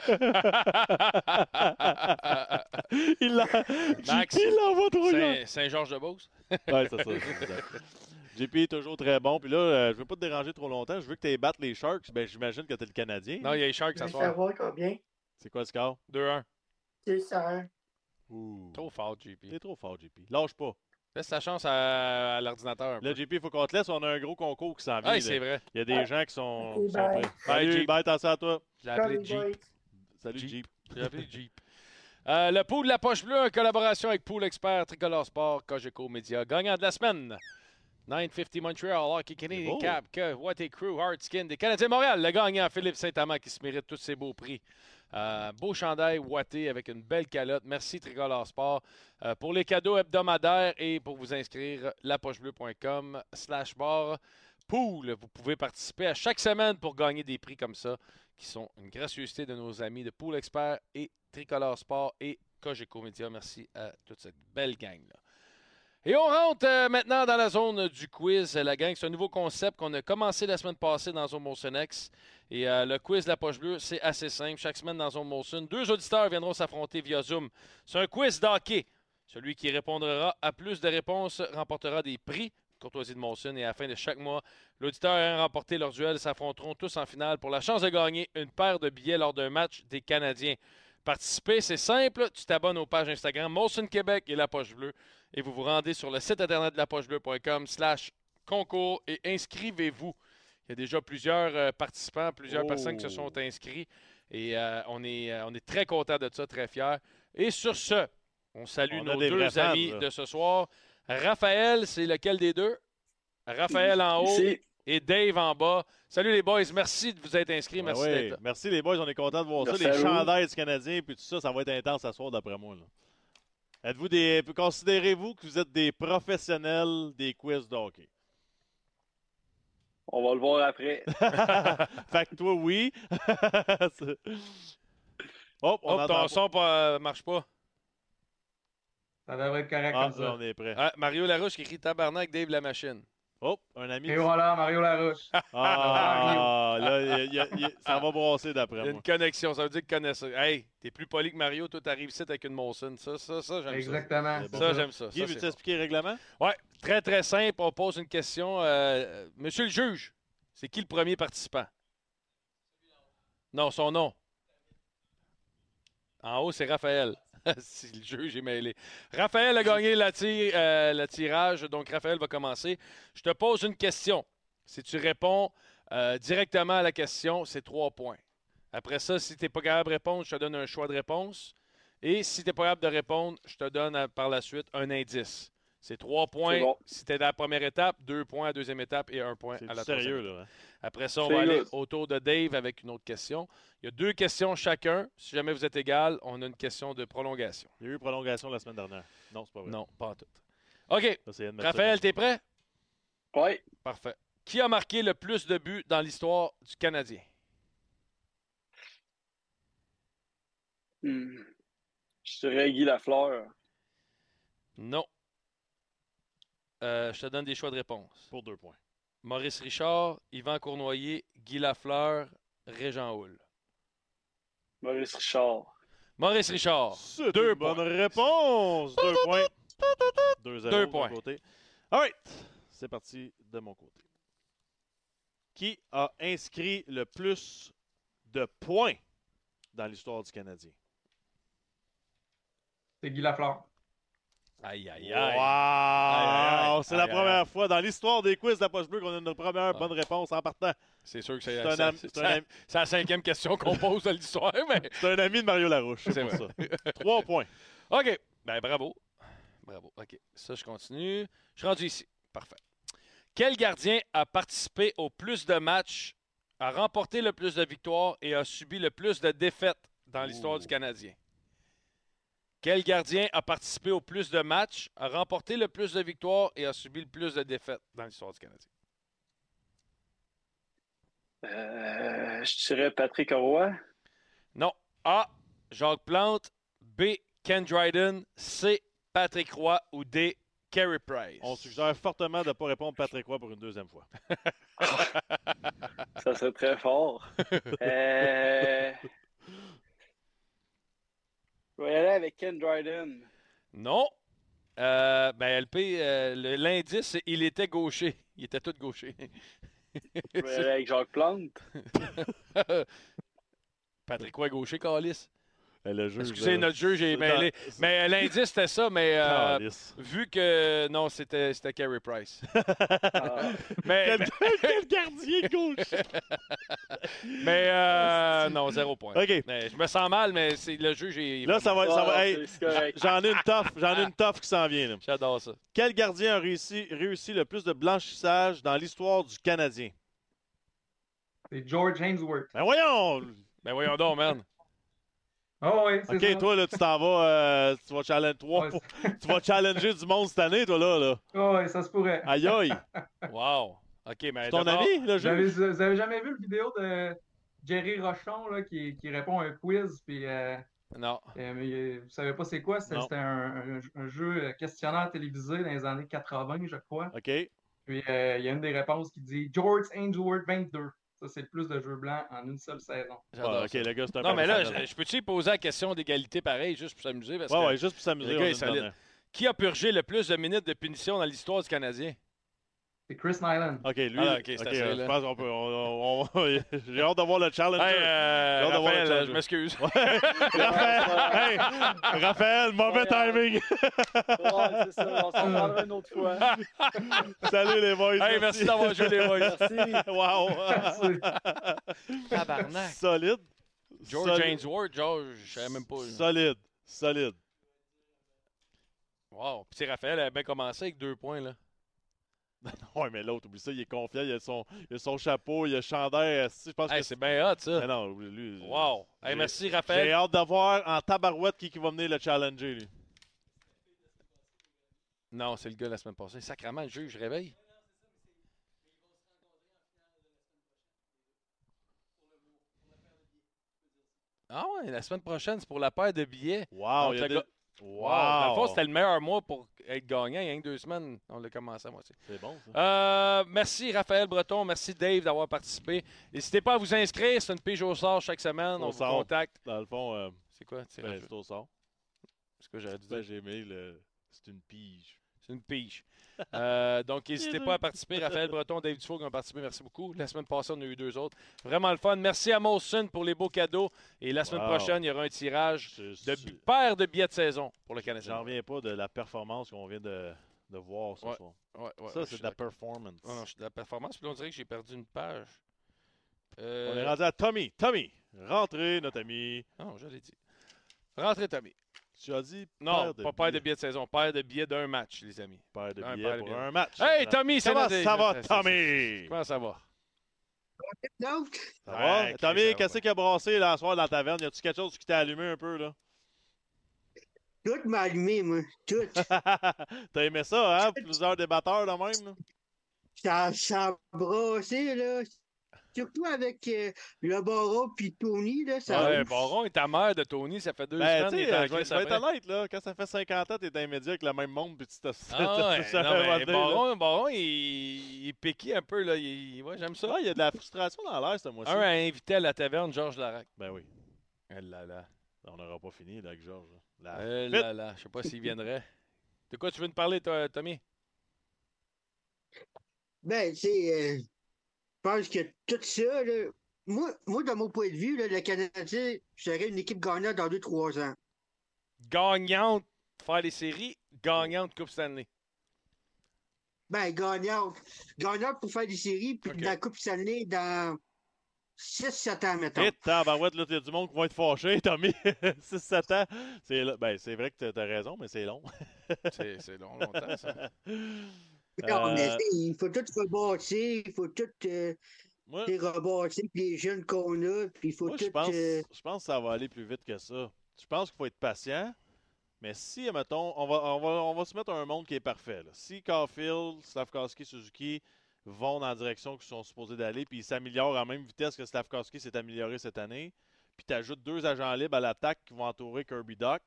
il l'a- Max, JP l'envoie trop loin. Saint- Saint-Georges-de-Beauce. Ouais, c'est ça. exact. JP est toujours très bon. Puis là, euh, je veux pas te déranger trop longtemps. Je veux que tu battes les Sharks. Ben, j'imagine que tu es le Canadien. Non, il y a les Sharks Je ce veux soir. savoir combien. C'est quoi le score? 2-1. 6 à 1. Ouh. Trop fort, JP. T'es trop fort, JP. Lâche pas. Laisse ta chance à, à l'ordinateur. Là, peu. JP, il faut qu'on te laisse. On a un gros concours qui s'en vient. Ah, c'est vrai. Il y a des gens qui sont. Ok, qui sont bye. prêts. Bye, Salut, Jeep. bye, attention à toi. Je l'ai appelé Salut, Jeep. Salut, Jeep. Je l'ai appelé Jeep. Euh, le pool de la poche bleue en collaboration avec Pool Expert, Tricolore Sport, Cogeco Média. Gagnant de la semaine. 950 Montreal, Hockey Canadian. Cap, que What a Crew, Hard Skin des Canadiens de Montréal, le gagnant Philippe Saint-Amand qui se mérite tous ces beaux prix. Euh, beau chandail Watté avec une belle calotte. Merci Tricolore Sport. Euh, pour les cadeaux hebdomadaires et pour vous inscrire, lapochebleu.com slash bar pool. Vous pouvez participer à chaque semaine pour gagner des prix comme ça qui sont une gracieuseté de nos amis de Pool Expert et Tricolore Sport et Cogeco Media. Merci à toute cette belle gang-là. Et on rentre euh, maintenant dans la zone du quiz, euh, la gang. C'est un nouveau concept qu'on a commencé la semaine passée dans Zone Molson X. Et euh, le quiz de la poche bleue, c'est assez simple. Chaque semaine dans Zone Molson, deux auditeurs viendront s'affronter via Zoom. C'est un quiz d'hockey. Celui qui répondra à plus de réponses remportera des prix. Courtoisie de Molson. Et à la fin de chaque mois, l'auditeur ayant remporté leur duel s'affronteront tous en finale pour la chance de gagner une paire de billets lors d'un match des Canadiens. Participer, c'est simple. Tu t'abonnes aux pages Instagram Molson Québec et La Poche Bleue et vous vous rendez sur le site internet de lapochebleu.com slash concours et inscrivez-vous. Il y a déjà plusieurs euh, participants, plusieurs Oh. personnes qui se sont inscrits et euh, on, est, euh, on est très content de ça, très fiers. Et sur ce, on salue On nos deux amis de ce soir. Raphaël, c'est lequel des deux? Raphaël en haut. Et Dave en bas. Salut les boys, merci de vous être inscrits. Ben Merci oui. d'être là. Merci les boys, on est contents de voir Merci ça. Les chandails du Canadien, puis tout ça, ça va être intense à soir d'après moi. là. Êtes-vous des. Considérez-vous que vous êtes des professionnels des quiz de hockey? On va le voir après. fait que toi, oui. Hop, ton pas. son ne marche pas. Ça devrait être correct Ah, comme ça. on est prêt. Ah, Mario Larouche qui écrit tabarnak Dave la machine. Hop, un ami. Et voilà, Mario Larouche. Ah, là, il y a- il y a- il y a- ça va brasser d'après moi. une connexion, ça veut dire que connaisse. Hey, t'es plus poli que Mario, toi t'arrives ici avec une Molson. Ça, ça, ça, j'aime Exactement. Ça. bon. Ça, j'aime ça. Guy, veux-tu expliquer le règlement? Ouais, très très simple. On pose une question. Euh, monsieur le juge, c'est qui le premier participant? Non, son nom. En haut, c'est Raphaël. si le juge est mêlé. Raphaël a gagné euh, le tirage, donc Raphaël va commencer. Je te pose une question. Si tu réponds euh, directement à la question, c'est trois points. Après ça, si tu n'es pas capable de répondre, je te donne un choix de réponse. Et si tu n'es pas capable de répondre, je te donne euh, par la suite un indice. C'est trois points bon. si tu es dans la première étape, deux points à la deuxième étape et un point à la du sérieux, troisième. là. hein? Après ça, on va aller autour de Dave avec une autre question. Il y a deux questions chacun. Si jamais vous êtes égal, on a une question de prolongation. Il y a eu prolongation la semaine dernière. Non, c'est pas vrai. Non, pas en tout. OK. Ça, Raphaël, t'es prêt? Oui. Parfait. Qui a marqué le plus de buts dans l'histoire du Canadien? Hmm. Je dirais Guy Lafleur. Non. Euh, je te donne des choix de réponse. Pour deux points. Maurice Richard, Yvan Cournoyer, Guy Lafleur, Régent Houle. Maurice Richard. Maurice Richard. C'est Deux une bonne points. réponse. Deux points. Deux, Deux de mon points. côté. All right. C'est parti de mon côté. Qui a inscrit le plus de points dans l'histoire du Canadien? C'est Guy Lafleur. Aïe, aïe, Wow! aïe. Aïe, C'est la aïe, première aïe. fois dans l'histoire des quiz de la poche bleue qu'on a une première Ah. bonne réponse en partant. C'est sûr que c'est am- am- c'est la cinquième question qu'on pose de l'histoire, mais C'est un ami de Mario Larouche. C'est C'est pour vrai. ça. Trois points. OK. Ben bravo. Bravo. OK. Ça, je continue. Je suis rendu ici. Parfait. Quel gardien a participé au plus de matchs, a remporté le plus de victoires et a subi le plus de défaites dans l'histoire du Canadien? Quel gardien a participé au plus de matchs, a remporté le plus de victoires et a subi le plus de défaites dans l'histoire du Canadien? Euh, je dirais Patrick Roy. Non. A. Jacques Plante. B. Ken Dryden. C. Patrick Roy. Ou D. Carey Price. On suggère fortement de ne pas répondre Patrick Roy pour une deuxième fois. Ça serait très fort. Euh, Je vais y aller avec Ken Dryden. Non. Euh, ben, LP, euh, l'indice, il était gaucher. Il était tout gaucher. Je vais y aller avec Jacques Plante. Patrick Roy gaucher, Calis. Le juge, Excusez, euh, notre mêlé. c'est- Mais euh, l'indice, c'était ça, mais euh, vu que. Non, c'était Carey Price. Ah. mais, Quel, quel gardien gauche! Mais euh, non, zéro point. OK. Mais je me sens mal, mais le jeu, j'ai. Là, ça va, ça va- Ah, hey, j'en ai une tough, j'en ai une tough qui s'en vient. là. J'adore ça. Quel gardien a réussi, réussi le plus de blanchissage dans l'histoire du Canadien? C'est George Hainsworth. Ben voyons! Ben voyons donc, man. Oh oui, c'est OK, ça. toi, là, tu t'en vas, euh, tu vas challenger, toi, Ouais, pour- tu vas challenger du monde cette année, toi, là. là. Oh, oui, ça se pourrait. Aïe, aïe. Wow. OK, mais. Ton ami, le Vous avez, jeu? vous avez jamais vu le vidéo de Jerry Rochon là, qui, qui répond à un quiz? Puis, euh, Non. euh, mais, vous savez pas c'est quoi? C'était un, un- un jeu questionnaire télévisé dans les années 80, je crois. OK. Puis euh, il y a une des réponses qui dit George Ainsworth 22. Ça, c'est le plus de jeux blancs en une seule saison. J'adore Ah, OK, le gars, c'est un Non, mais là, je, je peux-tu poser la question d'égalité pareil, juste pour s'amuser? Parce Ouais, que ouais, juste pour s'amuser. Qui a purgé le plus de minutes de punition dans l'histoire du Canadien? C'est Chris Nyland. OK, lui, Ah, ok, c'est OK, assez, euh, je pense qu'on peut... on- on- on- J'ai hâte de voir le challenge. Hey, euh, J'ai hâte de voir le Raphaël, challenge. je m'excuse. Raphaël, hey, Raphaël, mauvais timing. Ouais, c'est ça, on s'en parlera une autre fois. Salut les boys. Hey, merci d'avoir joué les boys. Merci. Wow. Tabarnak. Solide. George Solide. Ainsworth, George, je savais même pas. là. Solide. Solide. Wow. Puis c'est Raphaël a bien commencé avec deux points, là. Ouais, mais l'autre, oublie ça, il est confiant, il a son, il a son chapeau, il a le chandail. Je pense Hey, que c'est bien hot, ça. Mais non, lui. Wow. Hey, j'ai- merci, J'ai Raphaël. hâte de voir en tabarouette qui, qui va venir le challenger, lui. Non, c'est le gars la semaine passée. Sacrement, le juge, réveille. Ah ouais, la semaine prochaine, c'est pour la paire de billets. Wow, il y a des- Wow. Dans le fond, c'était le meilleur mois pour être gagnant. Il y a que deux semaines, on l'a commencé à moitié. C'est bon, ça. Euh, merci Raphaël Breton, merci Dave d'avoir participé. N'hésitez pas à vous inscrire, c'est une pige au sort chaque semaine, Au on vous sort. contacte. Dans le fond, euh, C'est quoi? ben, c'est au sort. C'est quoi j'aurais dû Ben, dire? j'ai aimé le. C'est une pige. C'est une pige. Euh, donc, n'hésitez pas à participer. Raphaël Breton, Dave Dufault qui ont participé. Merci beaucoup. La semaine passée, on a eu deux autres. Vraiment le fun. Merci à Molson pour les beaux cadeaux. Et la semaine Wow. prochaine, il y aura un tirage de paire de billets de saison pour le J'en Canadien. reviens pas de la performance qu'on vient de, de voir ce Ouais. soir. Ouais, ouais, ouais, ça, c'est de la performance. Non, de la performance. Puis on dirait que j'ai perdu une page. On Euh, est rendu à Tommy. Tommy, rentrez, notre ami. Non, je l'ai dit. Rentrez, Tommy. Tu as dit Non, paire de pas paire de billets. de saison, paire de billets d'un match, les amis. Paire de billets pour un match. Hey, Tommy, c'est Comment notre- ça va, Tommy? Comment ça va? Donc, Ça va? Ouais, Tommy, qu'est-ce qui a brassé là, ce soir dans la taverne? Y a-tu quelque chose qui t'a allumé un peu, là? Tout m'a allumé, moi. Tout. T'as aimé ça, hein? Plusieurs débatteurs, là, même, là? Ça, ça a brassé, là. Surtout avec euh, le Baron puis Tony, là. Ça Ouais, ouf. Baron est ta mère de Tony, ça fait deux Ben, semaines tu qu'il sais, vais être honnête, là, quand ça fait 50 ans, t'es dans les médias avec le même monde, puis tu te... Ah ouais, tu te- non, mais tu- Baron, Baron, il, il est piqué un peu, là. Il, ouais, j'aime ça. Ouais, il y a de la frustration dans l'air, ce mois-ci. Un a invité à la taverne Georges Larac. Ben oui. Eh là là. On n'aura pas fini, là, avec Georges. là. La Eh fête. là là. Je sais pas s'il viendrait. De quoi tu veux nous parler, toi, Tommy? Ben, tu sais, euh, pense que tout ça, là, moi, moi, de mon point de vue, là, le Canadien serait une équipe gagnante dans 2-3 ans. Gagnante, faire les séries, gagnante Coupe Stanley. Ben, gagnante. Gagnante pour faire des séries, puis dans la Coupe Stanley dans 6-7 ans, mettons. Et tabarouette, là, il y a du monde qui va être fâché, Tommy. 6-7 ans. C'est ben, c'est vrai que t'as- t'as raison, mais c'est long. C'est c'est long, longtemps, ça. Non, mais Euh, il faut tout rebâtir, il faut tout euh, sais, rebâtir, puis les jeunes qu'on a, puis il faut Moi, tout... je pense, euh, je pense que ça va aller plus vite que ça. Je pense qu'il faut être patient. Mais si, mettons, on va, on va, on va se mettre un monde qui est parfait. là. Si Caulfield, Slavkowski, Suzuki vont dans la direction qu'ils sont supposés d'aller, puis ils s'améliorent à la même vitesse que Slavkowski s'est amélioré cette année, puis tu ajoutes deux agents libres à l'attaque qui vont entourer Kirby Doc,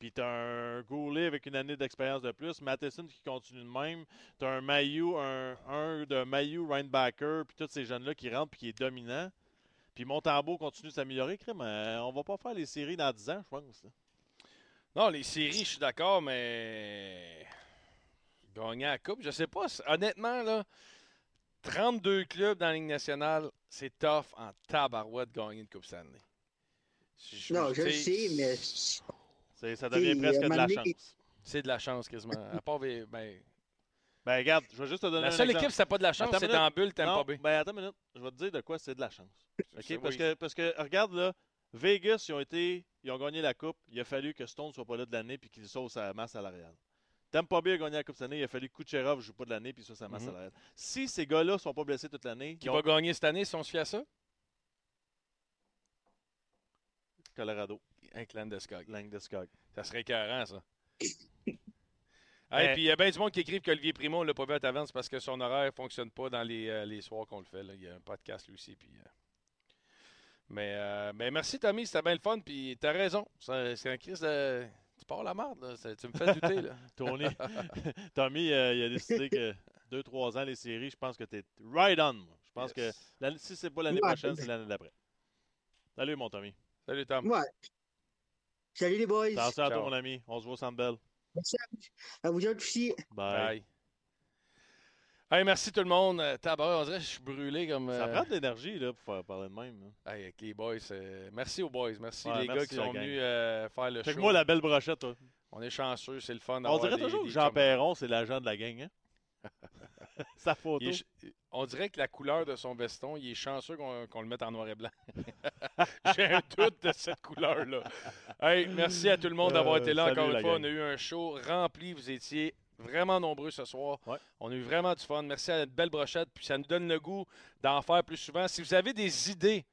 puis tu as un Goulet avec une année d'expérience de plus, Matheson qui continue de même, tu as un Mayu, un, un de Mayu, Reinbacker, puis tous ces jeunes-là qui rentrent puis qui est dominant. Puis Montembeau continue de s'améliorer, crème. euh, on va pas faire les séries dans 10 ans, je pense. Non, les séries, je suis d'accord, mais. Gagner la Coupe, je sais pas. Honnêtement, là, 32 clubs dans la Ligue nationale, c'est tough en tabarouette de gagner une Coupe Stanley. Non, je le sais, mais... C'est- ça devient presque de la chance. C'est de la chance, quasiment. À part, ben, ben, Ben, regarde, je vais juste te donner La un seule exemple. équipe, c'était pas de la chance, Attends c'est dans bulle, Non, Bay. Ben, attends une minute. Je vais te dire de quoi c'est de la chance. Parce, oui. que, parce que, regarde, là, Vegas, ils ont, été, ils ont gagné la Coupe. Il a fallu que Stone ne soit pas là de l'année puis qu'il sauve sa masse salariale. Tampa Bay a gagné la Coupe cette année. Il a fallu que Kucherov ne joue pas de l'année puis soit sa masse Mhm. salariale. Si ces gars-là ne sont pas blessés toute l'année, Qui va gagner cette année si on se fie à ça? Colorado. Avec Landeskog. Landeskog. Ça serait écœurant, ça. Hey, puis il y a bien du monde qui écrive qu'Olivier Primo, on l'a pas vu à Taverne, c'est parce que son horaire ne fonctionne pas dans les, euh, les soirs qu'on le fait. là. Il y a un podcast lui aussi. Puis, euh, Mais, euh, mais merci, Tommy, c'était bien le fun. Puis t'as raison. C'est un crise de. Tu pars la marde, là. Tu me fais douter, là. Tony, Tommy, euh, il a décidé que 2-3 ans, les séries, je pense que tu es right on. moi. Je pense Yes. que si c'est pas l'année prochaine, c'est l'année d'après. Salut, mon Tommy. Salut, Tom. Ouais. Salut les boys. Attention à toi, mon ami. On se voit au Centre Bell. Merci à vous. À vous autres aussi. Bye. Bye. Hey, merci tout le monde. Euh, tabarouette, on dirait que je suis brûlé comme. Ça euh, prend de l'énergie là, pour faire parler de même. là. hey, avec les boys. euh, Merci aux boys. Merci Ouais, les gars merci, qui sont gang. venus euh, faire le Fait show. que moi, la belle brochette, toi. On est chanceux, c'est le fun. On d'avoir dirait des- toujours des que Jean. Perron, c'est l'agent de la gang. Hein? Sa photo. Est on dirait que la couleur de son veston, il est chanceux qu'on le mette en noir et blanc. J'ai un doute de cette couleur-là. Hey, merci à tout le monde d'avoir Euh, été là salut, encore une fois. gang. On a eu un show rempli. Vous étiez vraiment nombreux ce soir. Ouais. On a eu vraiment du fun. Merci à notre belle brochette. Puis ça nous donne le goût d'en faire plus souvent. Si vous avez des idées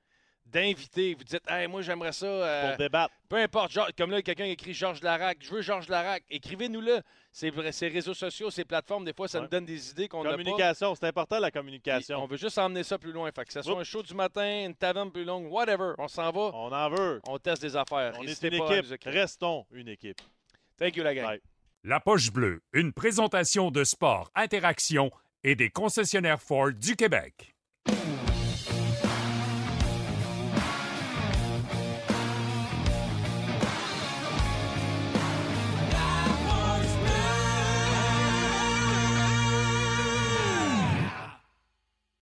d'invités, vous dites Hey, moi j'aimerais ça. euh, Pour débattre. peu importe, genre- comme là, quelqu'un écrit Georges Larac, je veux Georges Larac, écrivez-nous-le. Ces, ces réseaux sociaux, ces plateformes, des fois, ça Ouais. nous donne des idées qu'on n'a pas. Communication, c'est important la communication. On veut juste emmener ça plus loin. Fait que ce soit Oups. un show du matin, une taverne plus longue, whatever. On s'en va, On en veut. on teste des affaires. On est N'hésitez une pas équipe. Restons une équipe. Thank you, la gang. Bye. La Poche Bleue, une présentation de sport, interaction et des concessionnaires Ford du Québec.